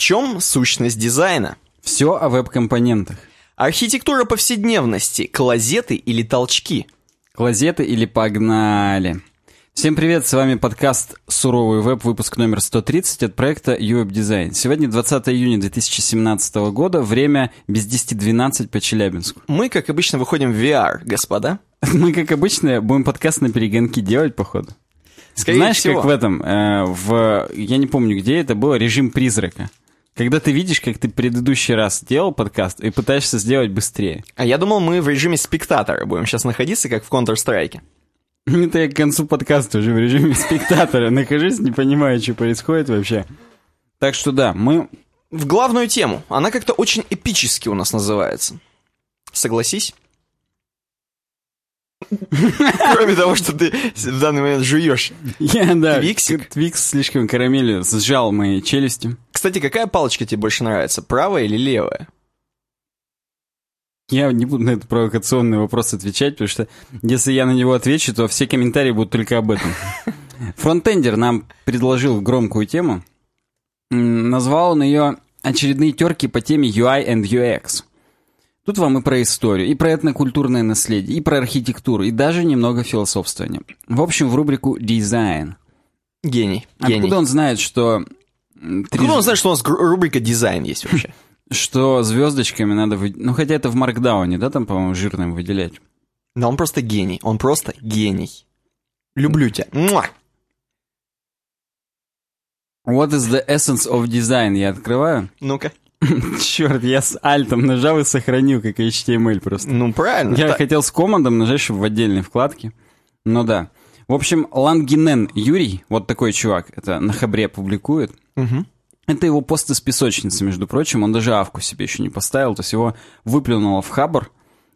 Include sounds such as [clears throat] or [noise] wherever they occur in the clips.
чем сущность дизайна? Все о веб-компонентах. Архитектура повседневности, клозеты или толчки? Клозеты или погнали. Всем привет, с вами подкаст «Суровый веб», выпуск номер 130 от проекта UWeb Design. Сегодня 20 июня 2017 года, время без 10.12 по Челябинску. Мы, как обычно, выходим в VR, господа. [laughs] Мы, как обычно, будем подкаст на перегонки делать, походу. Скорее Знаешь, всего. как в этом, э, в, я не помню, где это было, режим призрака. Когда ты видишь, как ты предыдущий раз делал подкаст и пытаешься сделать быстрее. А я думал, мы в режиме спектатора будем сейчас находиться, как в Counter-Strike. [laughs] Это я к концу подкаста уже в режиме спектатора нахожусь, не понимаю, что происходит вообще. Так что да, мы... В главную тему. Она как-то очень эпически у нас называется. Согласись? [laughs] Кроме того, что ты в данный момент жуешь. Я, да, Твиксик? Твикс слишком карамелью сжал мои челюсти. Кстати, какая палочка тебе больше нравится, правая или левая? Я не буду на этот провокационный вопрос отвечать, потому что если я на него отвечу, то все комментарии будут только об этом. [laughs] Фронтендер нам предложил громкую тему. Назвал он ее «Очередные терки по теме UI and UX». Тут вам и про историю, и про этнокультурное наследие, и про архитектуру, и даже немного философствования. В общем, в рубрику «Дизайн». Гений. Гений. Откуда он знает, что... триж- он знает, что у нас рубрика дизайн есть вообще? [laughs] Что звездочками надо... вы- Ну, хотя это в маркдауне, да, там, по-моему, жирным выделять. Да он просто гений. Он просто гений. Люблю тебя. Муа! What is the essence of design? Я открываю. [laughs] Ну-ка. Черт, я с альтом нажал и сохранил, как HTML просто. Ну, правильно. Я Та- хотел с командом нажать, чтобы в отдельной вкладке. Ну да. В общем, Лангинен Юрий, вот такой чувак, это на Хабре публикует. Мгм. Это его пост из песочницы, между прочим. Он даже авку себе еще не поставил, то есть его выплюнуло в Хабр.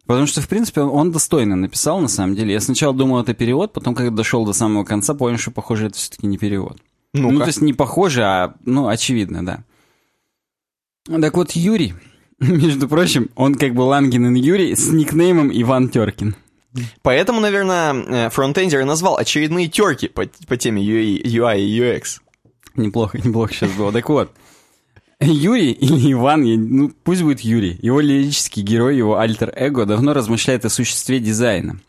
Потому что, в принципе, он, достойно написал, на самом деле. Я сначала думал, это перевод, потом, когда дошел до самого конца, понял, что, похоже, это все-таки не перевод. Ну, Ну-ка. то есть не похоже, а, ну, очевидно, да. Так вот, Юрий, [laughs] между прочим, он как бы Лангинен Юрий с никнеймом Иван Теркин. Поэтому, наверное, э, фронтендер и назвал очередные терки по, по теме UI, UI и UX. [laughs] Неплохо, неплохо сейчас было. Так вот, Юрий или Иван, ну пусть будет Юрий, его лирический герой, его альтер-эго давно размышляет о существе дизайна.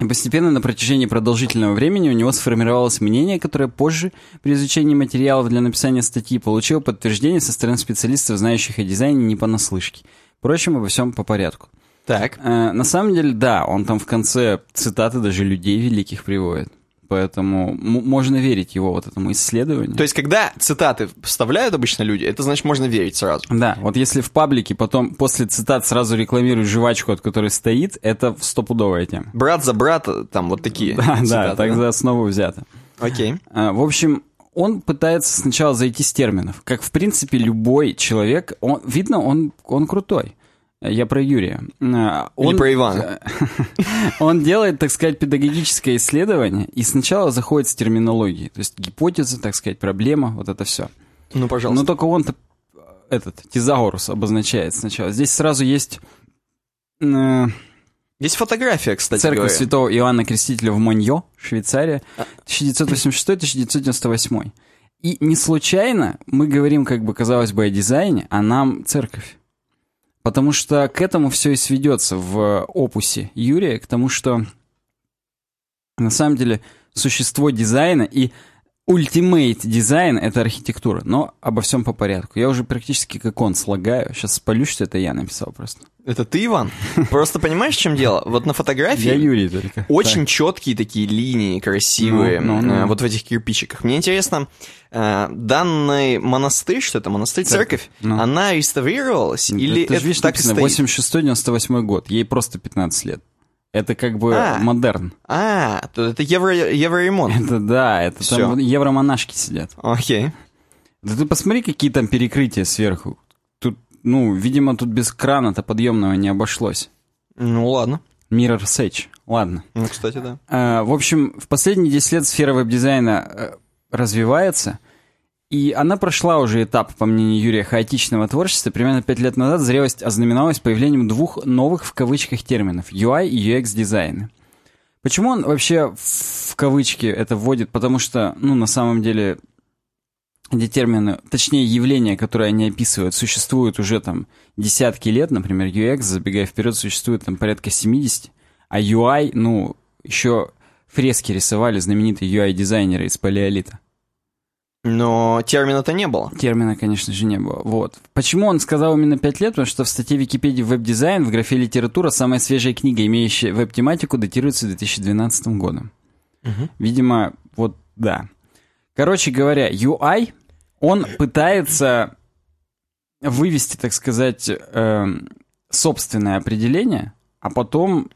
И постепенно на протяжении продолжительного времени у него сформировалось мнение, которое позже, при изучении материалов для написания статьи, получило подтверждение со стороны специалистов, знающих о дизайне не понаслышке. Впрочем, обо всем по порядку. Так. Э, на самом деле, да, он там в конце цитаты даже людей великих приводит. Поэтому можно верить его вот этому исследованию. То есть, когда цитаты вставляют обычно люди, это значит, можно верить сразу. Да, вот если в паблике потом после цитат сразу рекламируют жвачку, от которой стоит, это стопудовая тема. Брат за брата, там вот такие [laughs] Да, да, цитаты, так за основу взято. Окей. А, В общем, он пытается сначала зайти с терминов. Как, в принципе, любой человек, он, видно, он, он крутой. Я про Юрия. А, Или Он- про Ивана. [laughs] Он делает, так сказать, педагогическое исследование и сначала заходит с терминологией. То есть гипотеза, так сказать, проблема, вот это все. Ну, пожалуйста. Но только он-то этот, тезаурус обозначает сначала. Здесь сразу есть э, Есть фотография, кстати церковь говоря. святого Иоанна Крестителя в Моньо, Швейцария, 1986-1998. И не случайно мы говорим, как бы, казалось бы, о дизайне, а нам церковь. Потому что к этому все и сведется в опусе Юрия, к тому, что на самом деле существо дизайна и ультимейт дизайн — это архитектура. Но обо всем по порядку. Я уже практически как он слагаю. Сейчас спалю, что это я написал просто. Это ты, Иван? Просто понимаешь, в чем дело? Вот на фотографии... Я Юрий только. Очень четкие такие линии, красивые, Ну, ну, ну. э, вот в этих кирпичиках. Мне интересно, э, данный монастырь, что это монастырь, церковь, Ну. она реставрировалась или это, это, же, видишь, так и написано стоит? 86-98 год. Ей просто 15 лет. Это как бы А. модерн. А, то это евро, евроремонт. Это да, это Всё. там евромонашки сидят. Окей. Да ты посмотри, какие там перекрытия сверху. Тут, ну, видимо, тут без крана-то подъемного не обошлось. Ну ладно. Mirror Sage. Ладно. Ну, кстати, да. А, в общем, в последние 10 лет сфера веб-дизайна э, развивается, и она прошла уже этап, по мнению Юрия, хаотичного творчества. Примерно 5 лет назад зрелость ознаменовалась появлением двух новых в кавычках терминов – UI и UX дизайны. Почему он вообще в кавычки это вводит? Потому что, ну, на самом деле, где термины, точнее явления, которые они описывают, существуют уже там десятки лет, например, UX, забегая вперед, существует там порядка 70, а UI, ну, еще фрески рисовали знаменитые UI-дизайнеры из палеолита. Но термина-то не было. Термина, конечно же, не было. Вот. Почему он сказал именно 5 лет? Потому что в статье Википедии «Веб-дизайн» в графе «Литература» самая свежая книга, имеющая веб-тематику, датируется 2012 годом. Угу. Видимо, вот да. Короче говоря, UI, он пытается вывести, так сказать, э, собственное определение, а потом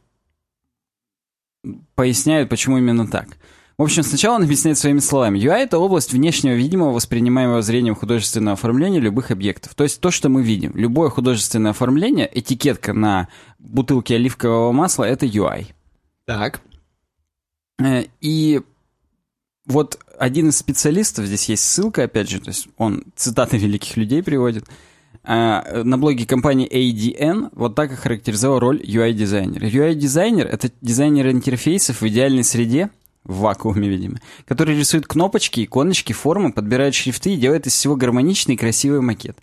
поясняют, почему именно так. В общем, сначала он объясняет своими словами. UI — это область внешнего видимого, воспринимаемого зрением художественного оформления любых объектов. То есть то, что мы видим. Любое художественное оформление, этикетка на бутылке оливкового масла — это UI. Так. Э, и вот один из специалистов, здесь есть ссылка, опять же, то есть он цитаты [laughs] великих людей приводит, э, на блоге компании ADN вот так охарактеризовал роль UI-дизайнера. UI-дизайнер — это дизайнер интерфейсов в идеальной среде, в вакууме, видимо, который рисует кнопочки, иконочки, формы, подбирает шрифты и делает из всего гармоничный и красивый макет.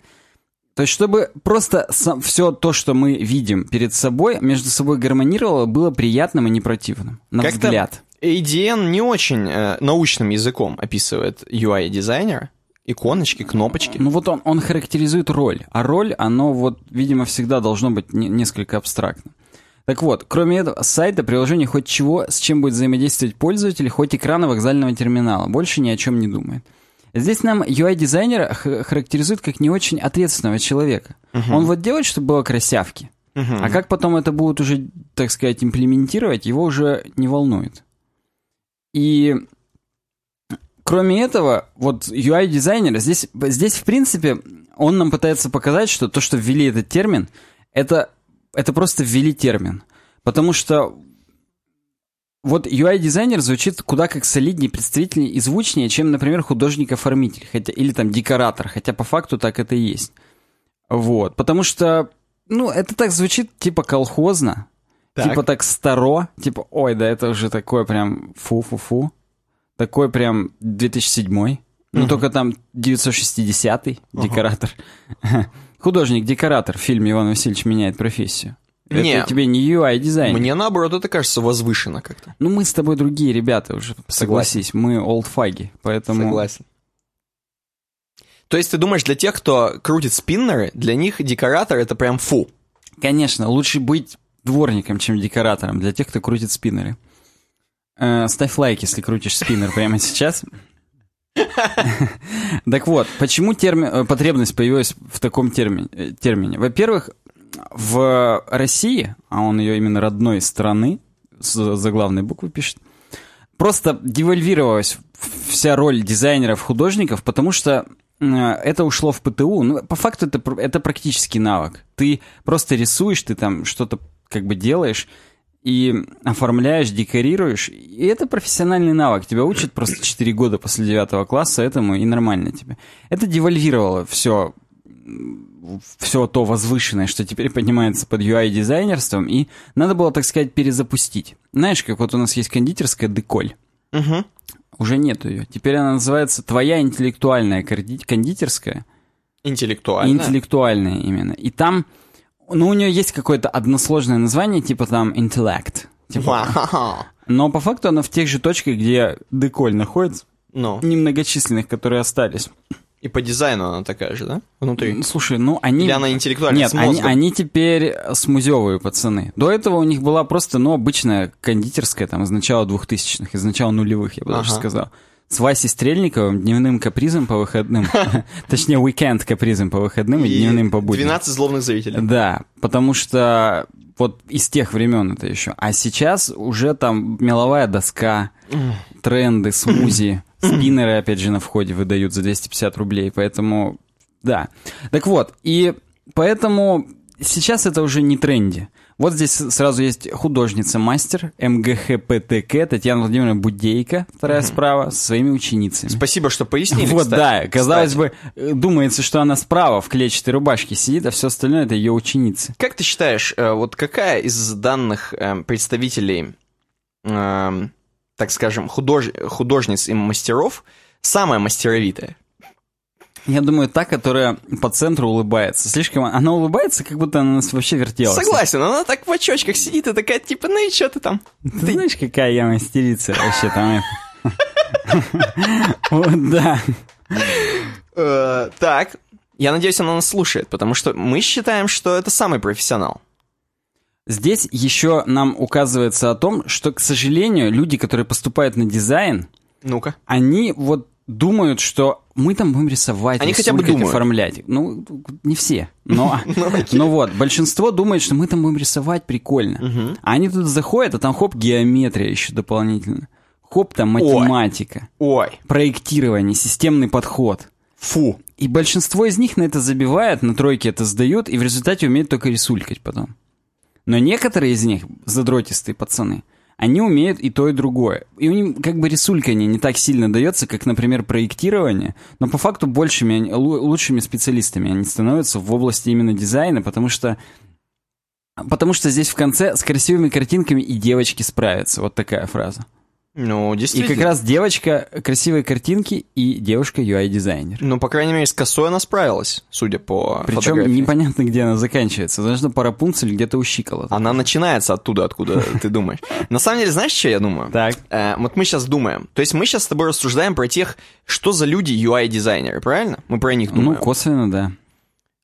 То есть, чтобы просто сам, все то, что мы видим перед собой, между собой гармонировало, было приятным и не противным. На Как-то взгляд. ADN не очень э, научным языком описывает UI-дизайнера. Иконочки, кнопочки. Ну вот он, он характеризует роль, а роль, оно вот, видимо, всегда должно быть не, несколько абстрактно. Так вот, кроме этого, сайта, приложения хоть чего, с чем будет взаимодействовать пользователь, хоть экрана вокзального терминала, больше ни о чем не думает. Здесь нам UI-дизайнер характеризует как не очень ответственного человека. Мгм. Он вот делает, чтобы было красявки. Мгм. А как потом это будут уже, так сказать, имплементировать, его уже не волнует. И кроме этого, вот UI-дизайнер, здесь, здесь, в принципе, он нам пытается показать, что то, что ввели этот термин, это, это просто ввели термин. Потому что вот UI-дизайнер звучит куда как солиднее, представительнее и звучнее, чем, например, художник-оформитель, хотя, или там декоратор, хотя по факту так это и есть. Вот, потому что, ну, это так звучит типа колхозно, Так. типа так старо, типа, ой, да это уже такое прям фу-фу-фу, такой прям 2007 ну Мгм. только там 960-й декоратор. [laughs] Художник-декоратор в фильме «Иван Васильевич меняет профессию». Не. Это тебе не UI-дизайн. Мне наоборот это кажется возвышенно как-то. Ну, мы с тобой другие ребята уже, согласись. Мы олдфаги, поэтому... Согласен. То есть ты думаешь, для тех, кто крутит спиннеры, для них декоратор это прям фу. Конечно, лучше быть дворником, чем декоратором, для тех, кто крутит спиннеры. Э, ставь лайк, если крутишь спиннер прямо сейчас. [laughs] Так вот, почему э, потребность появилась в таком э, термине? Во-первых, в России, а он ее именно родной страны, с заглавной буквы пишет, просто девальвировалась вся роль дизайнеров, художников, потому что э, это ушло в ПТУ. Ну, по факту это, это практический навык. Ты просто рисуешь, ты там что-то как бы делаешь и оформляешь, декорируешь. И это профессиональный навык. Тебя учат просто 4 года после 9 класса этому, и нормально тебе. Это девальвировало все все то возвышенное, что теперь понимается под UI-дизайнерством, и надо было, так сказать, перезапустить. Знаешь, как вот у нас есть кондитерская деколь. Угу. Уже нету ее. Теперь она называется «Твоя интеллектуальная кондитерская». Интеллектуально. Интеллектуальная именно. И там, ну, у нее есть какое-то односложное название, типа там «интеллект». Типа, но по факту она в тех же точках, где деколь находится, Ну, немногочисленных, которые остались. и по дизайну она такая же, да? Внутри. Ну, Слушай, ну они... Или она интеллектуальная, Нет, с они, они теперь смузевые пацаны. До этого у них была просто, ну, обычная кондитерская, там, из начала двухтысячных, из начала нулевых, я бы даже Ага. сказал. С Васей Стрельниковым, дневным капризом по выходным. [laughs] [laughs] Точнее, уикенд капризом по выходным и дневным по будням. 12 злобных зрителей. Да, потому что вот из тех времен это еще. А сейчас уже там меловая доска, тренды, смузи, [laughs] спиннеры, опять же, на входе выдают за 250 рублей, поэтому, да. Так вот, и поэтому сейчас это уже не тренди. Вот здесь сразу есть художница-мастер МГХПТК Татьяна Владимировна Будейко, вторая справа, со своими ученицами. Спасибо, что пояснили, Вот, кстати. да, казалось Кстати. бы, э, думается, что она справа в клетчатой рубашке сидит, а все остальное это ее ученицы. Как ты считаешь, э, вот какая из данных э, представителей, эм, так скажем, худож... художниц и мастеров самая мастеровитая? Я думаю, та, которая по центру улыбается. Слишком... Она улыбается, как будто она нас вообще вертела. Согласен, она так в очочках сидит и такая, типа, ну и что ты там? Ты знаешь, какая я мастерица вообще там? Вот, да. Э, Так, я надеюсь, она нас слушает, потому что мы считаем, что это самый профессионал. Здесь еще нам указывается о том, что, к сожалению, люди, которые поступают на дизайн, Ну-ка. они вот думают, что мы там будем рисовать, Они хотя бы думают. оформлять. Ну, не все, но, [laughs] но вот, большинство думает, что мы там будем рисовать прикольно. А они тут заходят, а там хоп, геометрия еще дополнительно. Хоп, там математика, Ой, проектирование, системный подход. фу. И большинство из них на это забивают, на тройке это сдают, и в результате умеют только рисулькать потом. Но некоторые из них, задротистые пацаны, они умеют и то, и другое. И у них как бы рисулькание не так сильно дается, как, например, проектирование, но по факту большими, лучшими специалистами они становятся в области именно дизайна, потому что Потому что здесь в конце с красивыми картинками и девочки справятся. Вот такая фраза. Ну, И действительно. как раз девочка, красивые картинки и девушка UI-дизайнер. Ну, по крайней мере, с косой она справилась, судя по Причем фотографии. непонятно, где она заканчивается. Должно по Рапунцель где-то у щиколоток. Она начинается оттуда, откуда [laughs] ты думаешь. На самом деле, знаешь, что я думаю? Так. Э, вот мы сейчас думаем. То есть мы сейчас с тобой рассуждаем про тех, что за люди UI-дизайнеры, правильно? Мы про них Ну, думаем. косвенно, да.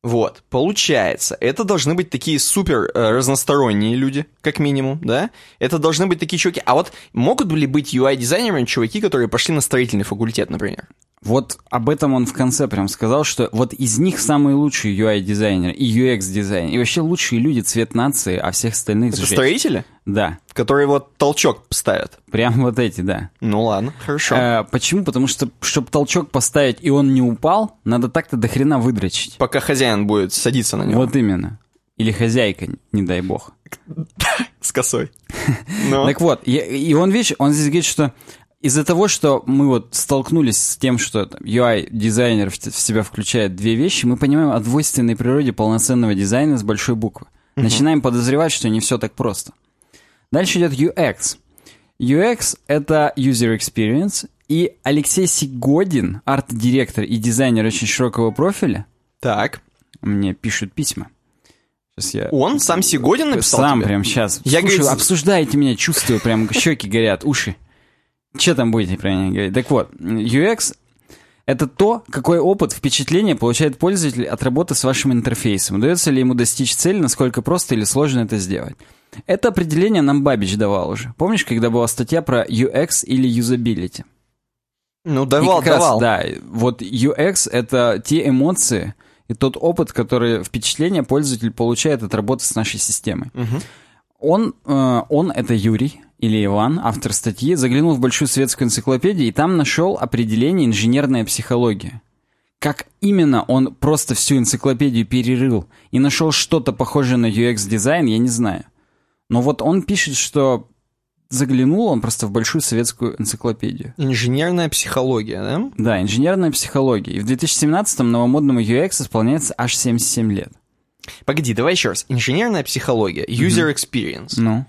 Вот, получается, это должны быть такие супер э, разносторонние люди, как минимум, да? Это должны быть такие чуваки. А вот могут ли быть UI-дизайнерами чуваки, которые пошли на строительный факультет, например? Вот об этом он в конце прям сказал, что вот из них самые лучшие UI-дизайнеры и UX-дизайнеры. И вообще лучшие люди цвет нации, а всех остальных Это сжечь. строители, Да, которые вот толчок ставят? прям вот эти, да. Ну ладно, хорошо. Э, почему? Потому что, чтобы толчок поставить и он не упал, надо так-то до хрена выдрочить. Пока хозяин будет садиться на него Вот именно. Или хозяйка, не дай бог. [laughs] с косой. [laughs] Ну, Так вот, и, и он, видишь, он здесь говорит, что из-за того, что мы вот столкнулись с тем, что UI-дизайнер в, себя включает две вещи, мы понимаем о двойственной природе полноценного дизайна с большой буквы. Начинаем подозревать, что не все так просто. Дальше идет UX. UX — это User Experience, и Алексей Сигодин, арт-директор и дизайнер очень широкого профиля, так. мне пишут письма. Сейчас я... Он сам Сигодин написал Сам тебе? прям сейчас. Я, Слушай, говорит, обсуждаете меня, чувствую, прям щеки горят, уши. Что там будете про меня говорить? Так вот, UX — это то, какой опыт, впечатление получает пользователь от работы с вашим интерфейсом. Удается ли ему достичь цели, насколько просто или сложно это сделать. Это определение нам Бабич давал уже. Помнишь, когда была статья про UX или юзабилити? Ну, И давал, раз, давал. да, вот UX — это те эмоции и тот опыт, который впечатление пользователь получает от работы с нашей системой. Мгм. Он, э, он, это Юрий или Иван, автор статьи, заглянул в Большую светскую энциклопедию и там нашел определение инженерная психология. Как именно он просто всю энциклопедию перерыл и нашел что-то похожее на UX-дизайн, я не знаю. Но вот он пишет, что заглянул он просто в Большую советскую энциклопедию. Инженерная психология, да? Да, инженерная психология. И в 2017-м новомодному UX исполняется аж 77 лет. Погоди, давай еще раз. Инженерная психология, user experience. Ну?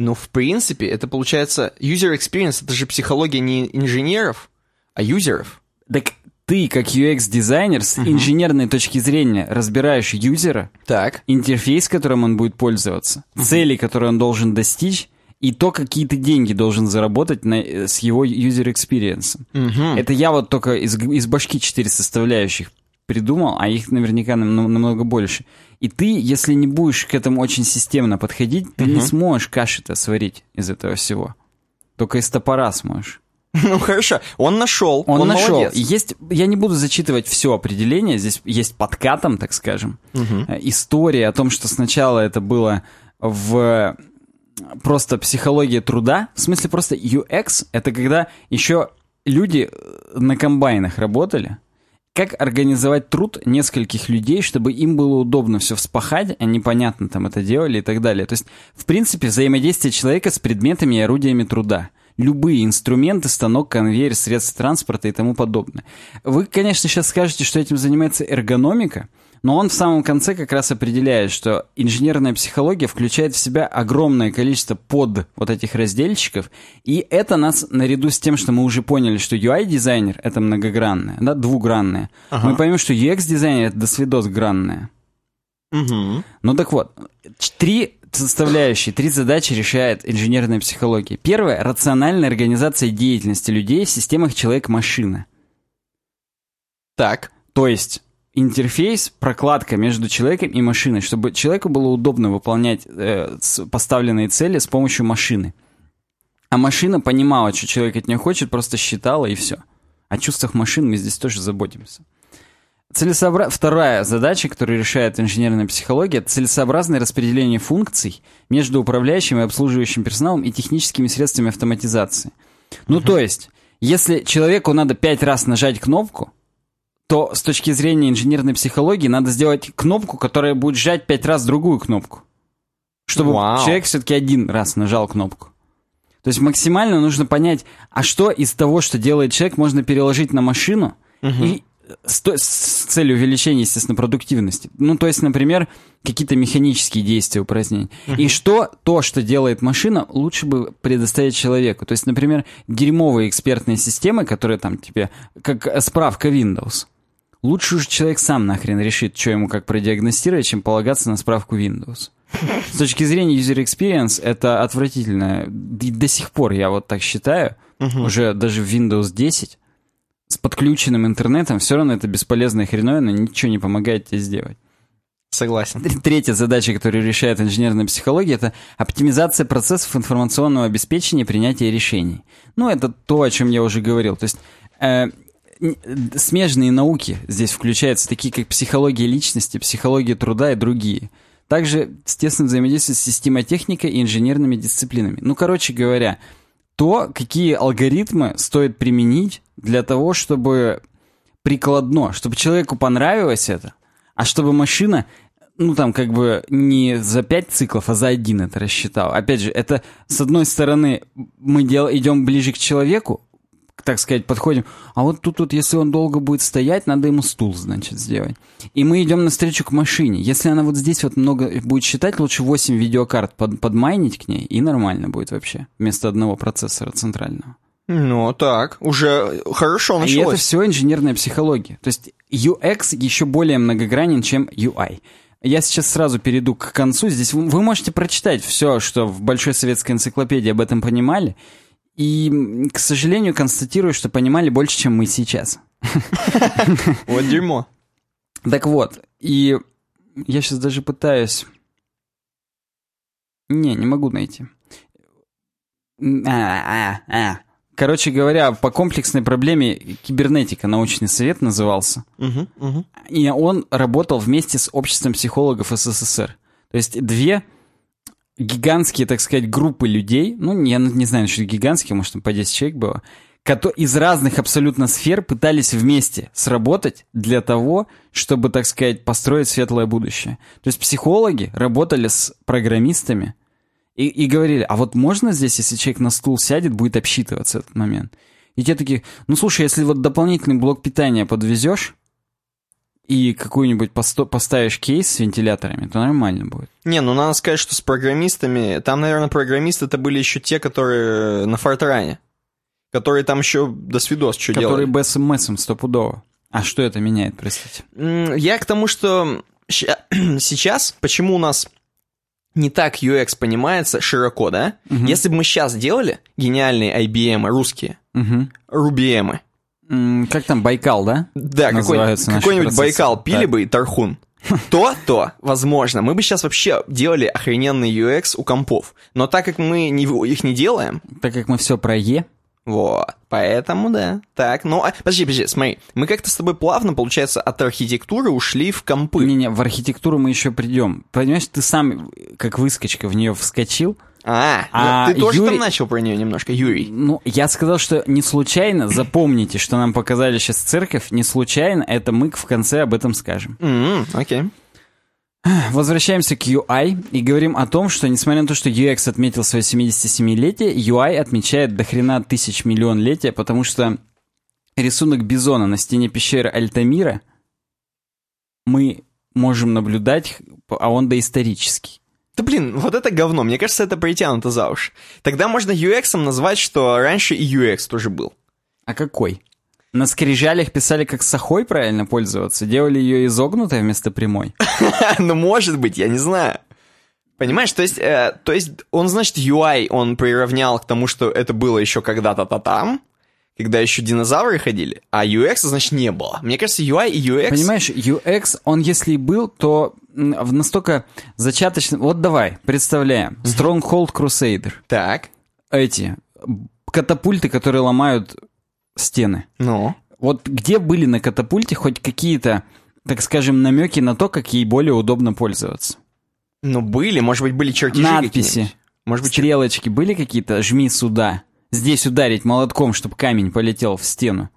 Ну, в принципе, это получается... User experience — это же психология не инженеров, а юзеров. Так ты, как UX-дизайнер, с инженерной точки зрения разбираешь юзера, Так. интерфейс, которым он будет пользоваться, цели, которые он должен достичь, и то, какие ты деньги должен заработать на, э, с его user experience. Мгм. Это я вот только из, из башки четыре составляющих придумал, а их наверняка нам- нам- намного больше. И ты, если не будешь к этому очень системно подходить, ты не сможешь каши-то сварить из этого всего. Только из топора сможешь. [laughs] Ну, хорошо. Он нашел. Он, нашел. молодец. Есть, я не буду зачитывать все определение, здесь есть подкатом, так скажем, э, история о том, что сначала это было в просто психология труда, в смысле просто UX, это когда еще люди э, на комбайнах работали, как организовать труд нескольких людей, чтобы им было удобно все вспахать, а непонятно там это делали и так далее. То есть, в принципе, взаимодействие человека с предметами и орудиями труда. Любые инструменты, станок, конвейер, средства транспорта и тому подобное. Вы, конечно, сейчас скажете, что этим занимается эргономика, Но он в самом конце как раз определяет, что инженерная психология включает в себя огромное количество под вот этих разделчиков, и это нас, наряду с тем, что мы уже поняли, что UI-дизайнер — это многогранное, да, двугранное, Ага. мы поймем, что UX-дизайнер — это досвидосгранное. Угу. Ну так вот, три составляющие, три задачи решает инженерная психология. Первое — рациональная организация деятельности людей в системах человек-машина. Так. То есть интерфейс, прокладка между человеком и машиной, чтобы человеку было удобно выполнять э, поставленные цели с помощью машины. А машина понимала, что человек от нее хочет, просто считала и все. О чувствах машин мы здесь тоже заботимся. Целесообра... Вторая задача, которую решает инженерная психология, это целесообразное распределение функций между управляющим и обслуживающим персоналом и техническими средствами автоматизации. Ну, то есть, если человеку надо пять раз нажать кнопку, то с точки зрения инженерной психологии надо сделать кнопку, которая будет жать пять раз другую кнопку. Чтобы Вау. человек все-таки один раз нажал кнопку. То есть максимально нужно понять, а что из того, что делает человек, можно переложить на машину и с, то- с целью увеличения, естественно, продуктивности. Ну, то есть, например, какие-то механические действия упразднения. И что то, что делает машина, лучше бы предоставить человеку. То есть, например, дерьмовые экспертные системы, которые там тебе, как э, справка Windows. Лучше уже человек сам нахрен решит, что ему как продиагностировать, чем полагаться на справку Windows. С точки зрения user experience это отвратительно. И до сих пор я вот так считаю. Уже даже в Windows 10 с подключенным интернетом все равно это бесполезная хреновина, ничего не помогает тебе сделать. Согласен. Тр- Третья задача, которую решает инженерная психология, это оптимизация процессов информационного обеспечения и принятия решений. Ну, это то, о чем я уже говорил. То есть э, смежные науки здесь включаются, такие как психология личности, психология труда и другие. Также, естественно, взаимодействие с системотехникой и инженерными дисциплинами. Ну, короче говоря, то, какие алгоритмы стоит применить для того, чтобы прикладно, чтобы человеку понравилось это, а чтобы машина, ну там как бы не за пять циклов, а за один это рассчитала. Опять же, это с одной стороны мы дел, идем ближе к человеку, так сказать, подходим, а вот тут вот, если он долго будет стоять, надо ему стул, значит, сделать. И мы идем навстречу к машине. Если она вот здесь вот много будет считать, лучше 8 видеокарт под, подмайнить к ней, и нормально будет вообще, вместо одного процессора центрального. Ну, так, уже хорошо И это началось. все инженерная психология. То есть UX еще более многогранен, чем UI. Я сейчас сразу перейду к концу. Здесь вы вы можете прочитать все, что в Большой советской энциклопедии об этом понимали. И, к сожалению, констатирую, что понимали больше, чем мы сейчас. Вот дерьмо. Так вот, и я сейчас даже пытаюсь... Не, не могу найти. А, а, а. Короче говоря, по комплексной проблеме кибернетика научный совет назывался. Мгм. И он работал вместе с обществом психологов СССР. То есть две гигантские, так сказать, группы людей, ну, я не знаю, что гигантские, может, там по 10 человек было, кото- из разных абсолютно сфер пытались вместе сработать для того, чтобы, так сказать, построить светлое будущее. То есть психологи работали с программистами и, и говорили, а вот можно здесь, если человек на стул сядет, будет обсчитываться этот момент? И те такие, ну слушай, если вот дополнительный блок питания подвезешь и какую-нибудь посто- поставишь кейс с вентиляторами, то нормально будет. Не, ну надо сказать, что с программистами, там, наверное, программисты это были еще те, которые на Фортране, которые там еще до свидос что Который делали. БСМСом стопудово. А что это меняет, простите? Я к тому, что [clears throat] сейчас, почему у нас не так UX понимается широко, да? Если бы мы сейчас делали гениальные IBM русские, Мгм. RubyM, Как там, Байкал, да? да, какой, какой-нибудь процессы. Байкал пили Так. бы и Тархун, то, то, возможно, мы бы сейчас вообще делали охрененный UX у компов. Но так как мы не, их не делаем, Так как мы все про Е, вот, поэтому да. Так, ну, а, подожди, подожди, смотри, мы как-то с тобой плавно, получается, от архитектуры ушли в компы. не-не, в архитектуру мы еще придем. Понимаешь, ты сам, как выскочка, в нее вскочил. А, А ну, ты тоже Юрий- там начал про нее немножко, Юрий. Ну, я сказал, что не случайно, запомните, что нам показали сейчас церковь, не случайно, это мы в конце об этом скажем. Окей. Возвращаемся к UI и говорим о том, что несмотря на то, что UX отметил свое 77-летие, UI отмечает до хрена тысяч миллион летия, потому что рисунок бизона на стене пещеры Альтамира мы можем наблюдать, а он доисторический. Да блин, вот это говно. Мне кажется, это притянуто за уши. Тогда можно UX назвать, что раньше и UX тоже был. А какой? На скрижалях писали, как сахой правильно пользоваться? Делали ее изогнутой вместо прямой? [laughs] Ну, может быть, я не знаю. Понимаешь, то есть, э, то есть он, значит, UI он приравнял к тому, что это было еще когда-то-то там, когда еще динозавры ходили, а UX, значит, не было. Мне кажется, UI и UX... Понимаешь, UX, он если и был, то в настолько зачаточно... Вот давай, представляем. Stronghold Crusader. Так. Эти катапульты, которые ломают стены. Ну? Вот где были на катапульте хоть какие-то, так скажем, намеки на то, как ей более удобно пользоваться? Ну, были, может быть, были чертежи Надписи, может быть, стрелочки были какие-то? Жми сюда. Здесь ударить молотком, чтобы камень полетел в стену.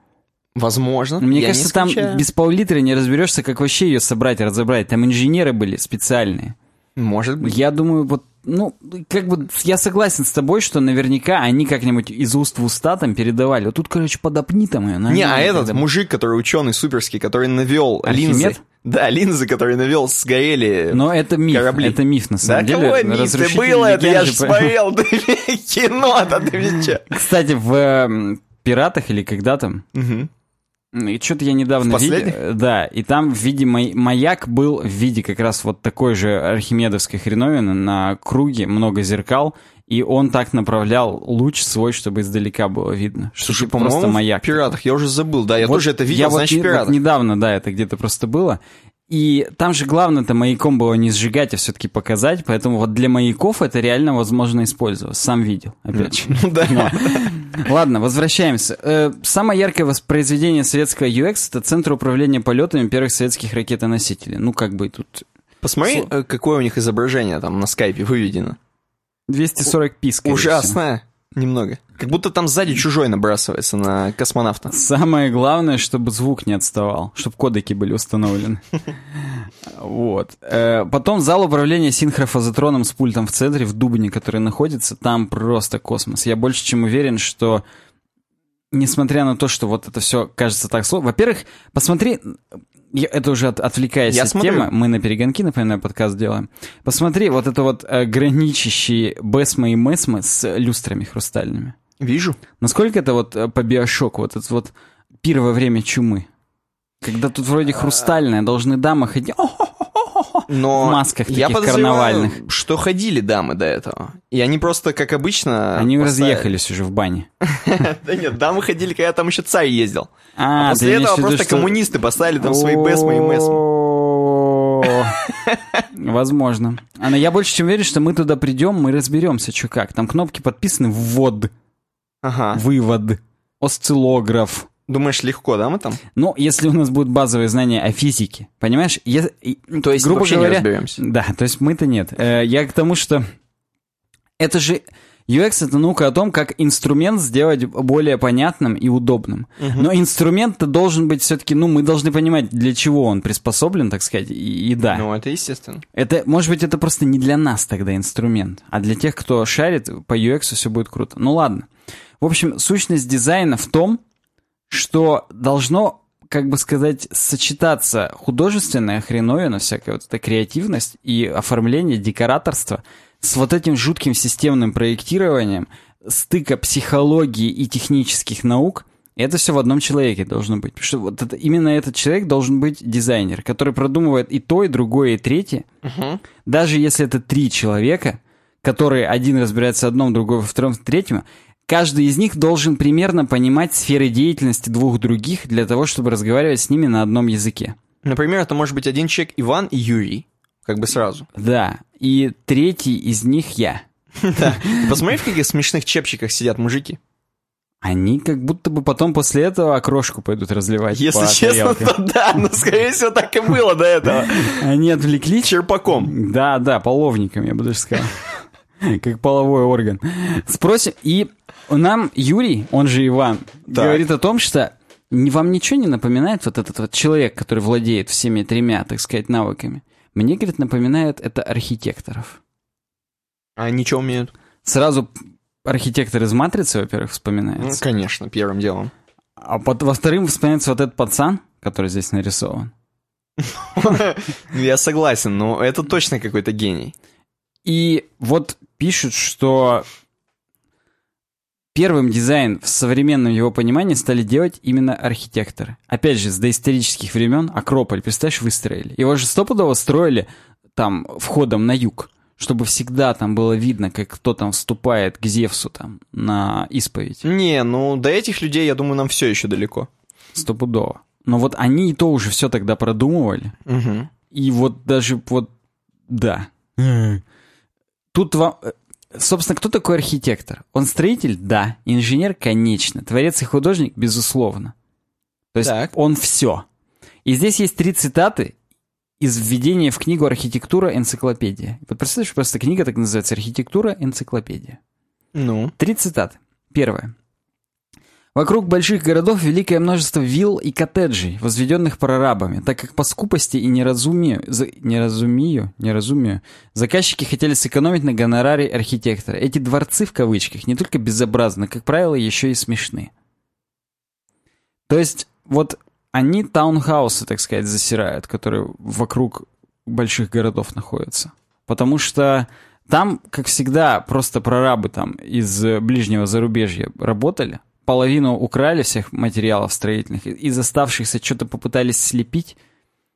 Возможно. Мне я кажется, там без пол-литра не разберешься, как вообще ее собрать, разобрать. Там инженеры были специальные. Может быть. Я думаю, вот, ну, как бы я согласен с тобой, что наверняка они как-нибудь из уст в уста там передавали. Вот тут, короче, подопни там ее. Не, а этот когда... мужик, который ученый суперский, который навел Архимед? линзы. Да, линзы, которые навел, сгорели Но это миф, корабли. это миф, на самом да, деле. Да миф? Ты было это, я же смотрел [laughs] кино-то, ты Кстати, в «Пиратах» или когда там, угу. И что-то я недавно видел. Да, и там в виде маяк был в виде как раз вот такой же архимедовской хреновины на круге, много зеркал, и он так направлял луч свой, чтобы издалека было видно. Слушай, типа по-моему, маяк. в «Пиратах», я уже забыл, да, я вот тоже это видел, я значит, вот, «Пиратах». Вот недавно, да, это где-то просто было. И там же главное-то маяком было не сжигать, а все-таки показать, поэтому вот для маяков это реально возможно использовать. Сам видел, опять же. Ну да. Но. Ладно, возвращаемся. Э, самое яркое воспроизведение советского UX — это Центр управления полетами первых советских ракетоносителей. Ну, как бы тут... Посмотри, Сло... какое у них изображение там на скайпе выведено. 240 пи, Ужасное. Немного. Как будто там сзади чужой набрасывается на космонавта. Самое главное, чтобы звук не отставал, чтобы кодеки были установлены. Вот. Э, потом зал управления синхрофазотроном с пультом в центре, в Дубне, который находится, там просто космос. Я больше чем уверен, что несмотря на то, что вот это все кажется так сложно. Во-первых, посмотри, я, это уже от, отвлекаясь я от смотрю. темы, мы на перегонки, например, подкаст делаем. Посмотри, вот это вот э, граничащие Бесма и Месмы с люстрами хрустальными. Вижу. Насколько это вот э, по биошоку, вот это вот первое время чумы? Когда тут вроде хрустальное, должны дамы ходить Но в масках таких я карнавальных. что ходили дамы до этого. И они просто, как обычно... Они разъехались уже в бане. [laughs] Да нет, дамы ходили, когда там еще царь ездил. А, а после этого просто коммунисты поставили там свои бесмы и месмы. Возможно. Анна, я больше чем уверен, что мы туда придем, мы разберемся, что как. Там кнопки подписаны «ввод», «вывод», «осциллограф». Думаешь, легко, да, мы там? Ну, если у нас будут базовые знания о физике, понимаешь? Я, то есть, грубо вообще говоря, не разберемся. Да, то есть мы-то нет. Э, я к тому, что это же UX это наука о том, как инструмент сделать более понятным и удобным. Угу. Но инструмент-то должен быть все-таки, ну, мы должны понимать, для чего он приспособлен, так сказать, и, и да. Ну, это естественно. Это, может быть, это просто не для нас тогда инструмент, а для тех, кто шарит, по UX все будет круто. Ну, ладно. В общем, сущность дизайна в том, что должно как бы сказать, сочетаться художественная хреновина, всякая вот эта креативность и оформление, декораторство с вот этим жутким системным проектированием, стыка психологии и технических наук, это все в одном человеке должно быть. Потому что вот это, именно этот человек должен быть дизайнер, который продумывает и то, и другое, и третье. Угу. Даже если это три человека, которые один разбирается в одном, другой во втором, в третьем, каждый из них должен примерно понимать сферы деятельности двух других для того, чтобы разговаривать с ними на одном языке. Например, это может быть один человек Иван и Юрий. Как бы сразу. Да. И третий из них я. [laughs] Да. Посмотри, в каких смешных чепчиках сидят мужики. Они как будто бы потом после этого окрошку пойдут разливать. Если честно, то [laughs] да, но скорее всего так и было до этого. [laughs] Они отвлеклись. Черпаком. Да, да, половником, я бы даже сказал. Как половой орган. Спросим, и нам Юрий, он же Иван, говорит о том, что вам ничего не напоминает вот этот вот человек, который владеет всеми тремя, так сказать, навыками? Мне, говорит, напоминает это архитекторов. А они что умеют? Сразу архитектор из «Матрицы», во-первых, вспоминается. Ну, конечно, первым делом. А под, во-вторых, вспоминается вот этот пацан, который здесь нарисован. [laughs] Ну, Я согласен, но это точно какой-то гений. И вот пишут, что первым дизайн в современном его понимании стали делать именно архитекторы. Опять же, с доисторических времен Акрополь, представляешь, выстроили. Его же стопудово строили там входом на юг, чтобы всегда там было видно, как кто там вступает к Зевсу там на исповедь. Не, ну до этих людей, я думаю, нам все еще далеко. Стопудово. Но вот они и то уже все тогда продумывали. Угу. И вот даже вот, да. Тут вам... Собственно, кто такой архитектор? Он строитель? Да. Инженер? Конечно. Творец и художник? Безусловно. То есть Так. он все. И здесь есть три цитаты из введения в книгу «Архитектура. Энциклопедия». Вот представляешь, просто книга так называется «Архитектура. Энциклопедия». Ну. Три цитаты. Первое. Вокруг больших городов великое множество вилл и коттеджей, возведенных прорабами, так как по скупости и неразумию, за- неразумию, неразумию, заказчики хотели сэкономить на гонораре архитектора. Эти дворцы, в кавычках, не только безобразны, как правило, еще и смешны. То есть, вот они таунхаусы, так сказать, засирают, которые вокруг больших городов находятся. Потому что там, как всегда, просто прорабы там из ближнего зарубежья работали, половину украли всех материалов строительных, из оставшихся что-то попытались слепить,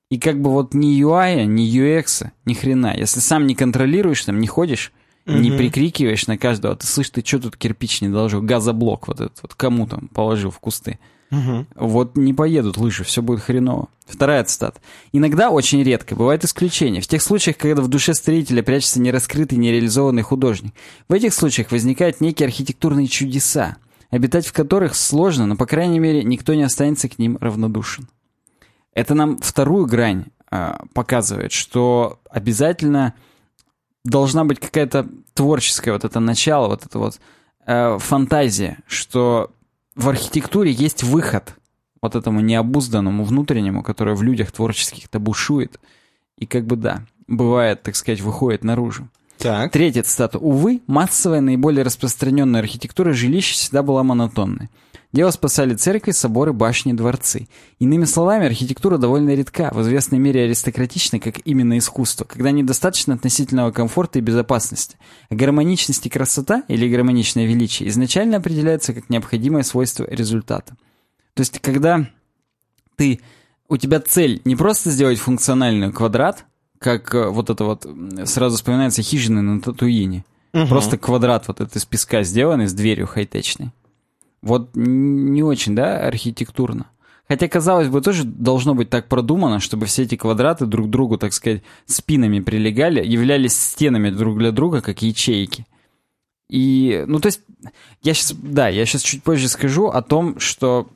и как бы вот ни UI, ни UX, ни хрена. Если сам не контролируешь, там не ходишь, не Мгм. прикрикиваешь на каждого, ты слышишь, ты что тут кирпич не доложил, газоблок вот этот вот кому там положил в кусты. Мгм. Вот не поедут лыжи, все будет хреново. Вторая цитата. Иногда, очень редко, бывают исключения. В тех случаях, когда в душе строителя прячется нераскрытый, нереализованный художник. В этих случаях возникают некие архитектурные чудеса, обитать в которых сложно, но, по крайней мере, никто не останется к ним равнодушен. Это нам вторую грань а, показывает, что обязательно должна быть какая-то творческая вот это начало, вот это вот э, фантазия, что в архитектуре есть выход вот этому необузданному внутреннему, которое в людях творческих-то бушует. И как бы да, бывает, так сказать, выходит наружу. Так. Третья цитата. Увы, массовая, наиболее распространенная архитектура жилищ всегда была монотонной. Дело спасали церкви, соборы, башни, дворцы. Иными словами, архитектура довольно редка, в известной мере аристократична, как именно искусство, когда недостаточно относительного комфорта и безопасности. А гармоничность и красота, или гармоничное величие, изначально определяются как необходимое свойство результата. То есть, когда ты, у тебя цель не просто сделать функциональный квадрат, как э, вот это вот, сразу вспоминается хижины на Татуине. Мгм. Просто квадрат вот этот из песка сделанный с дверью хай-течной. Вот не очень, да, архитектурно. Хотя, казалось бы, тоже должно быть так продумано, чтобы все эти квадраты друг к другу, так сказать, спинами прилегали, являлись стенами друг для друга, как ячейки. И, ну, то есть, я сейчас, да, я сейчас чуть позже скажу о том, что,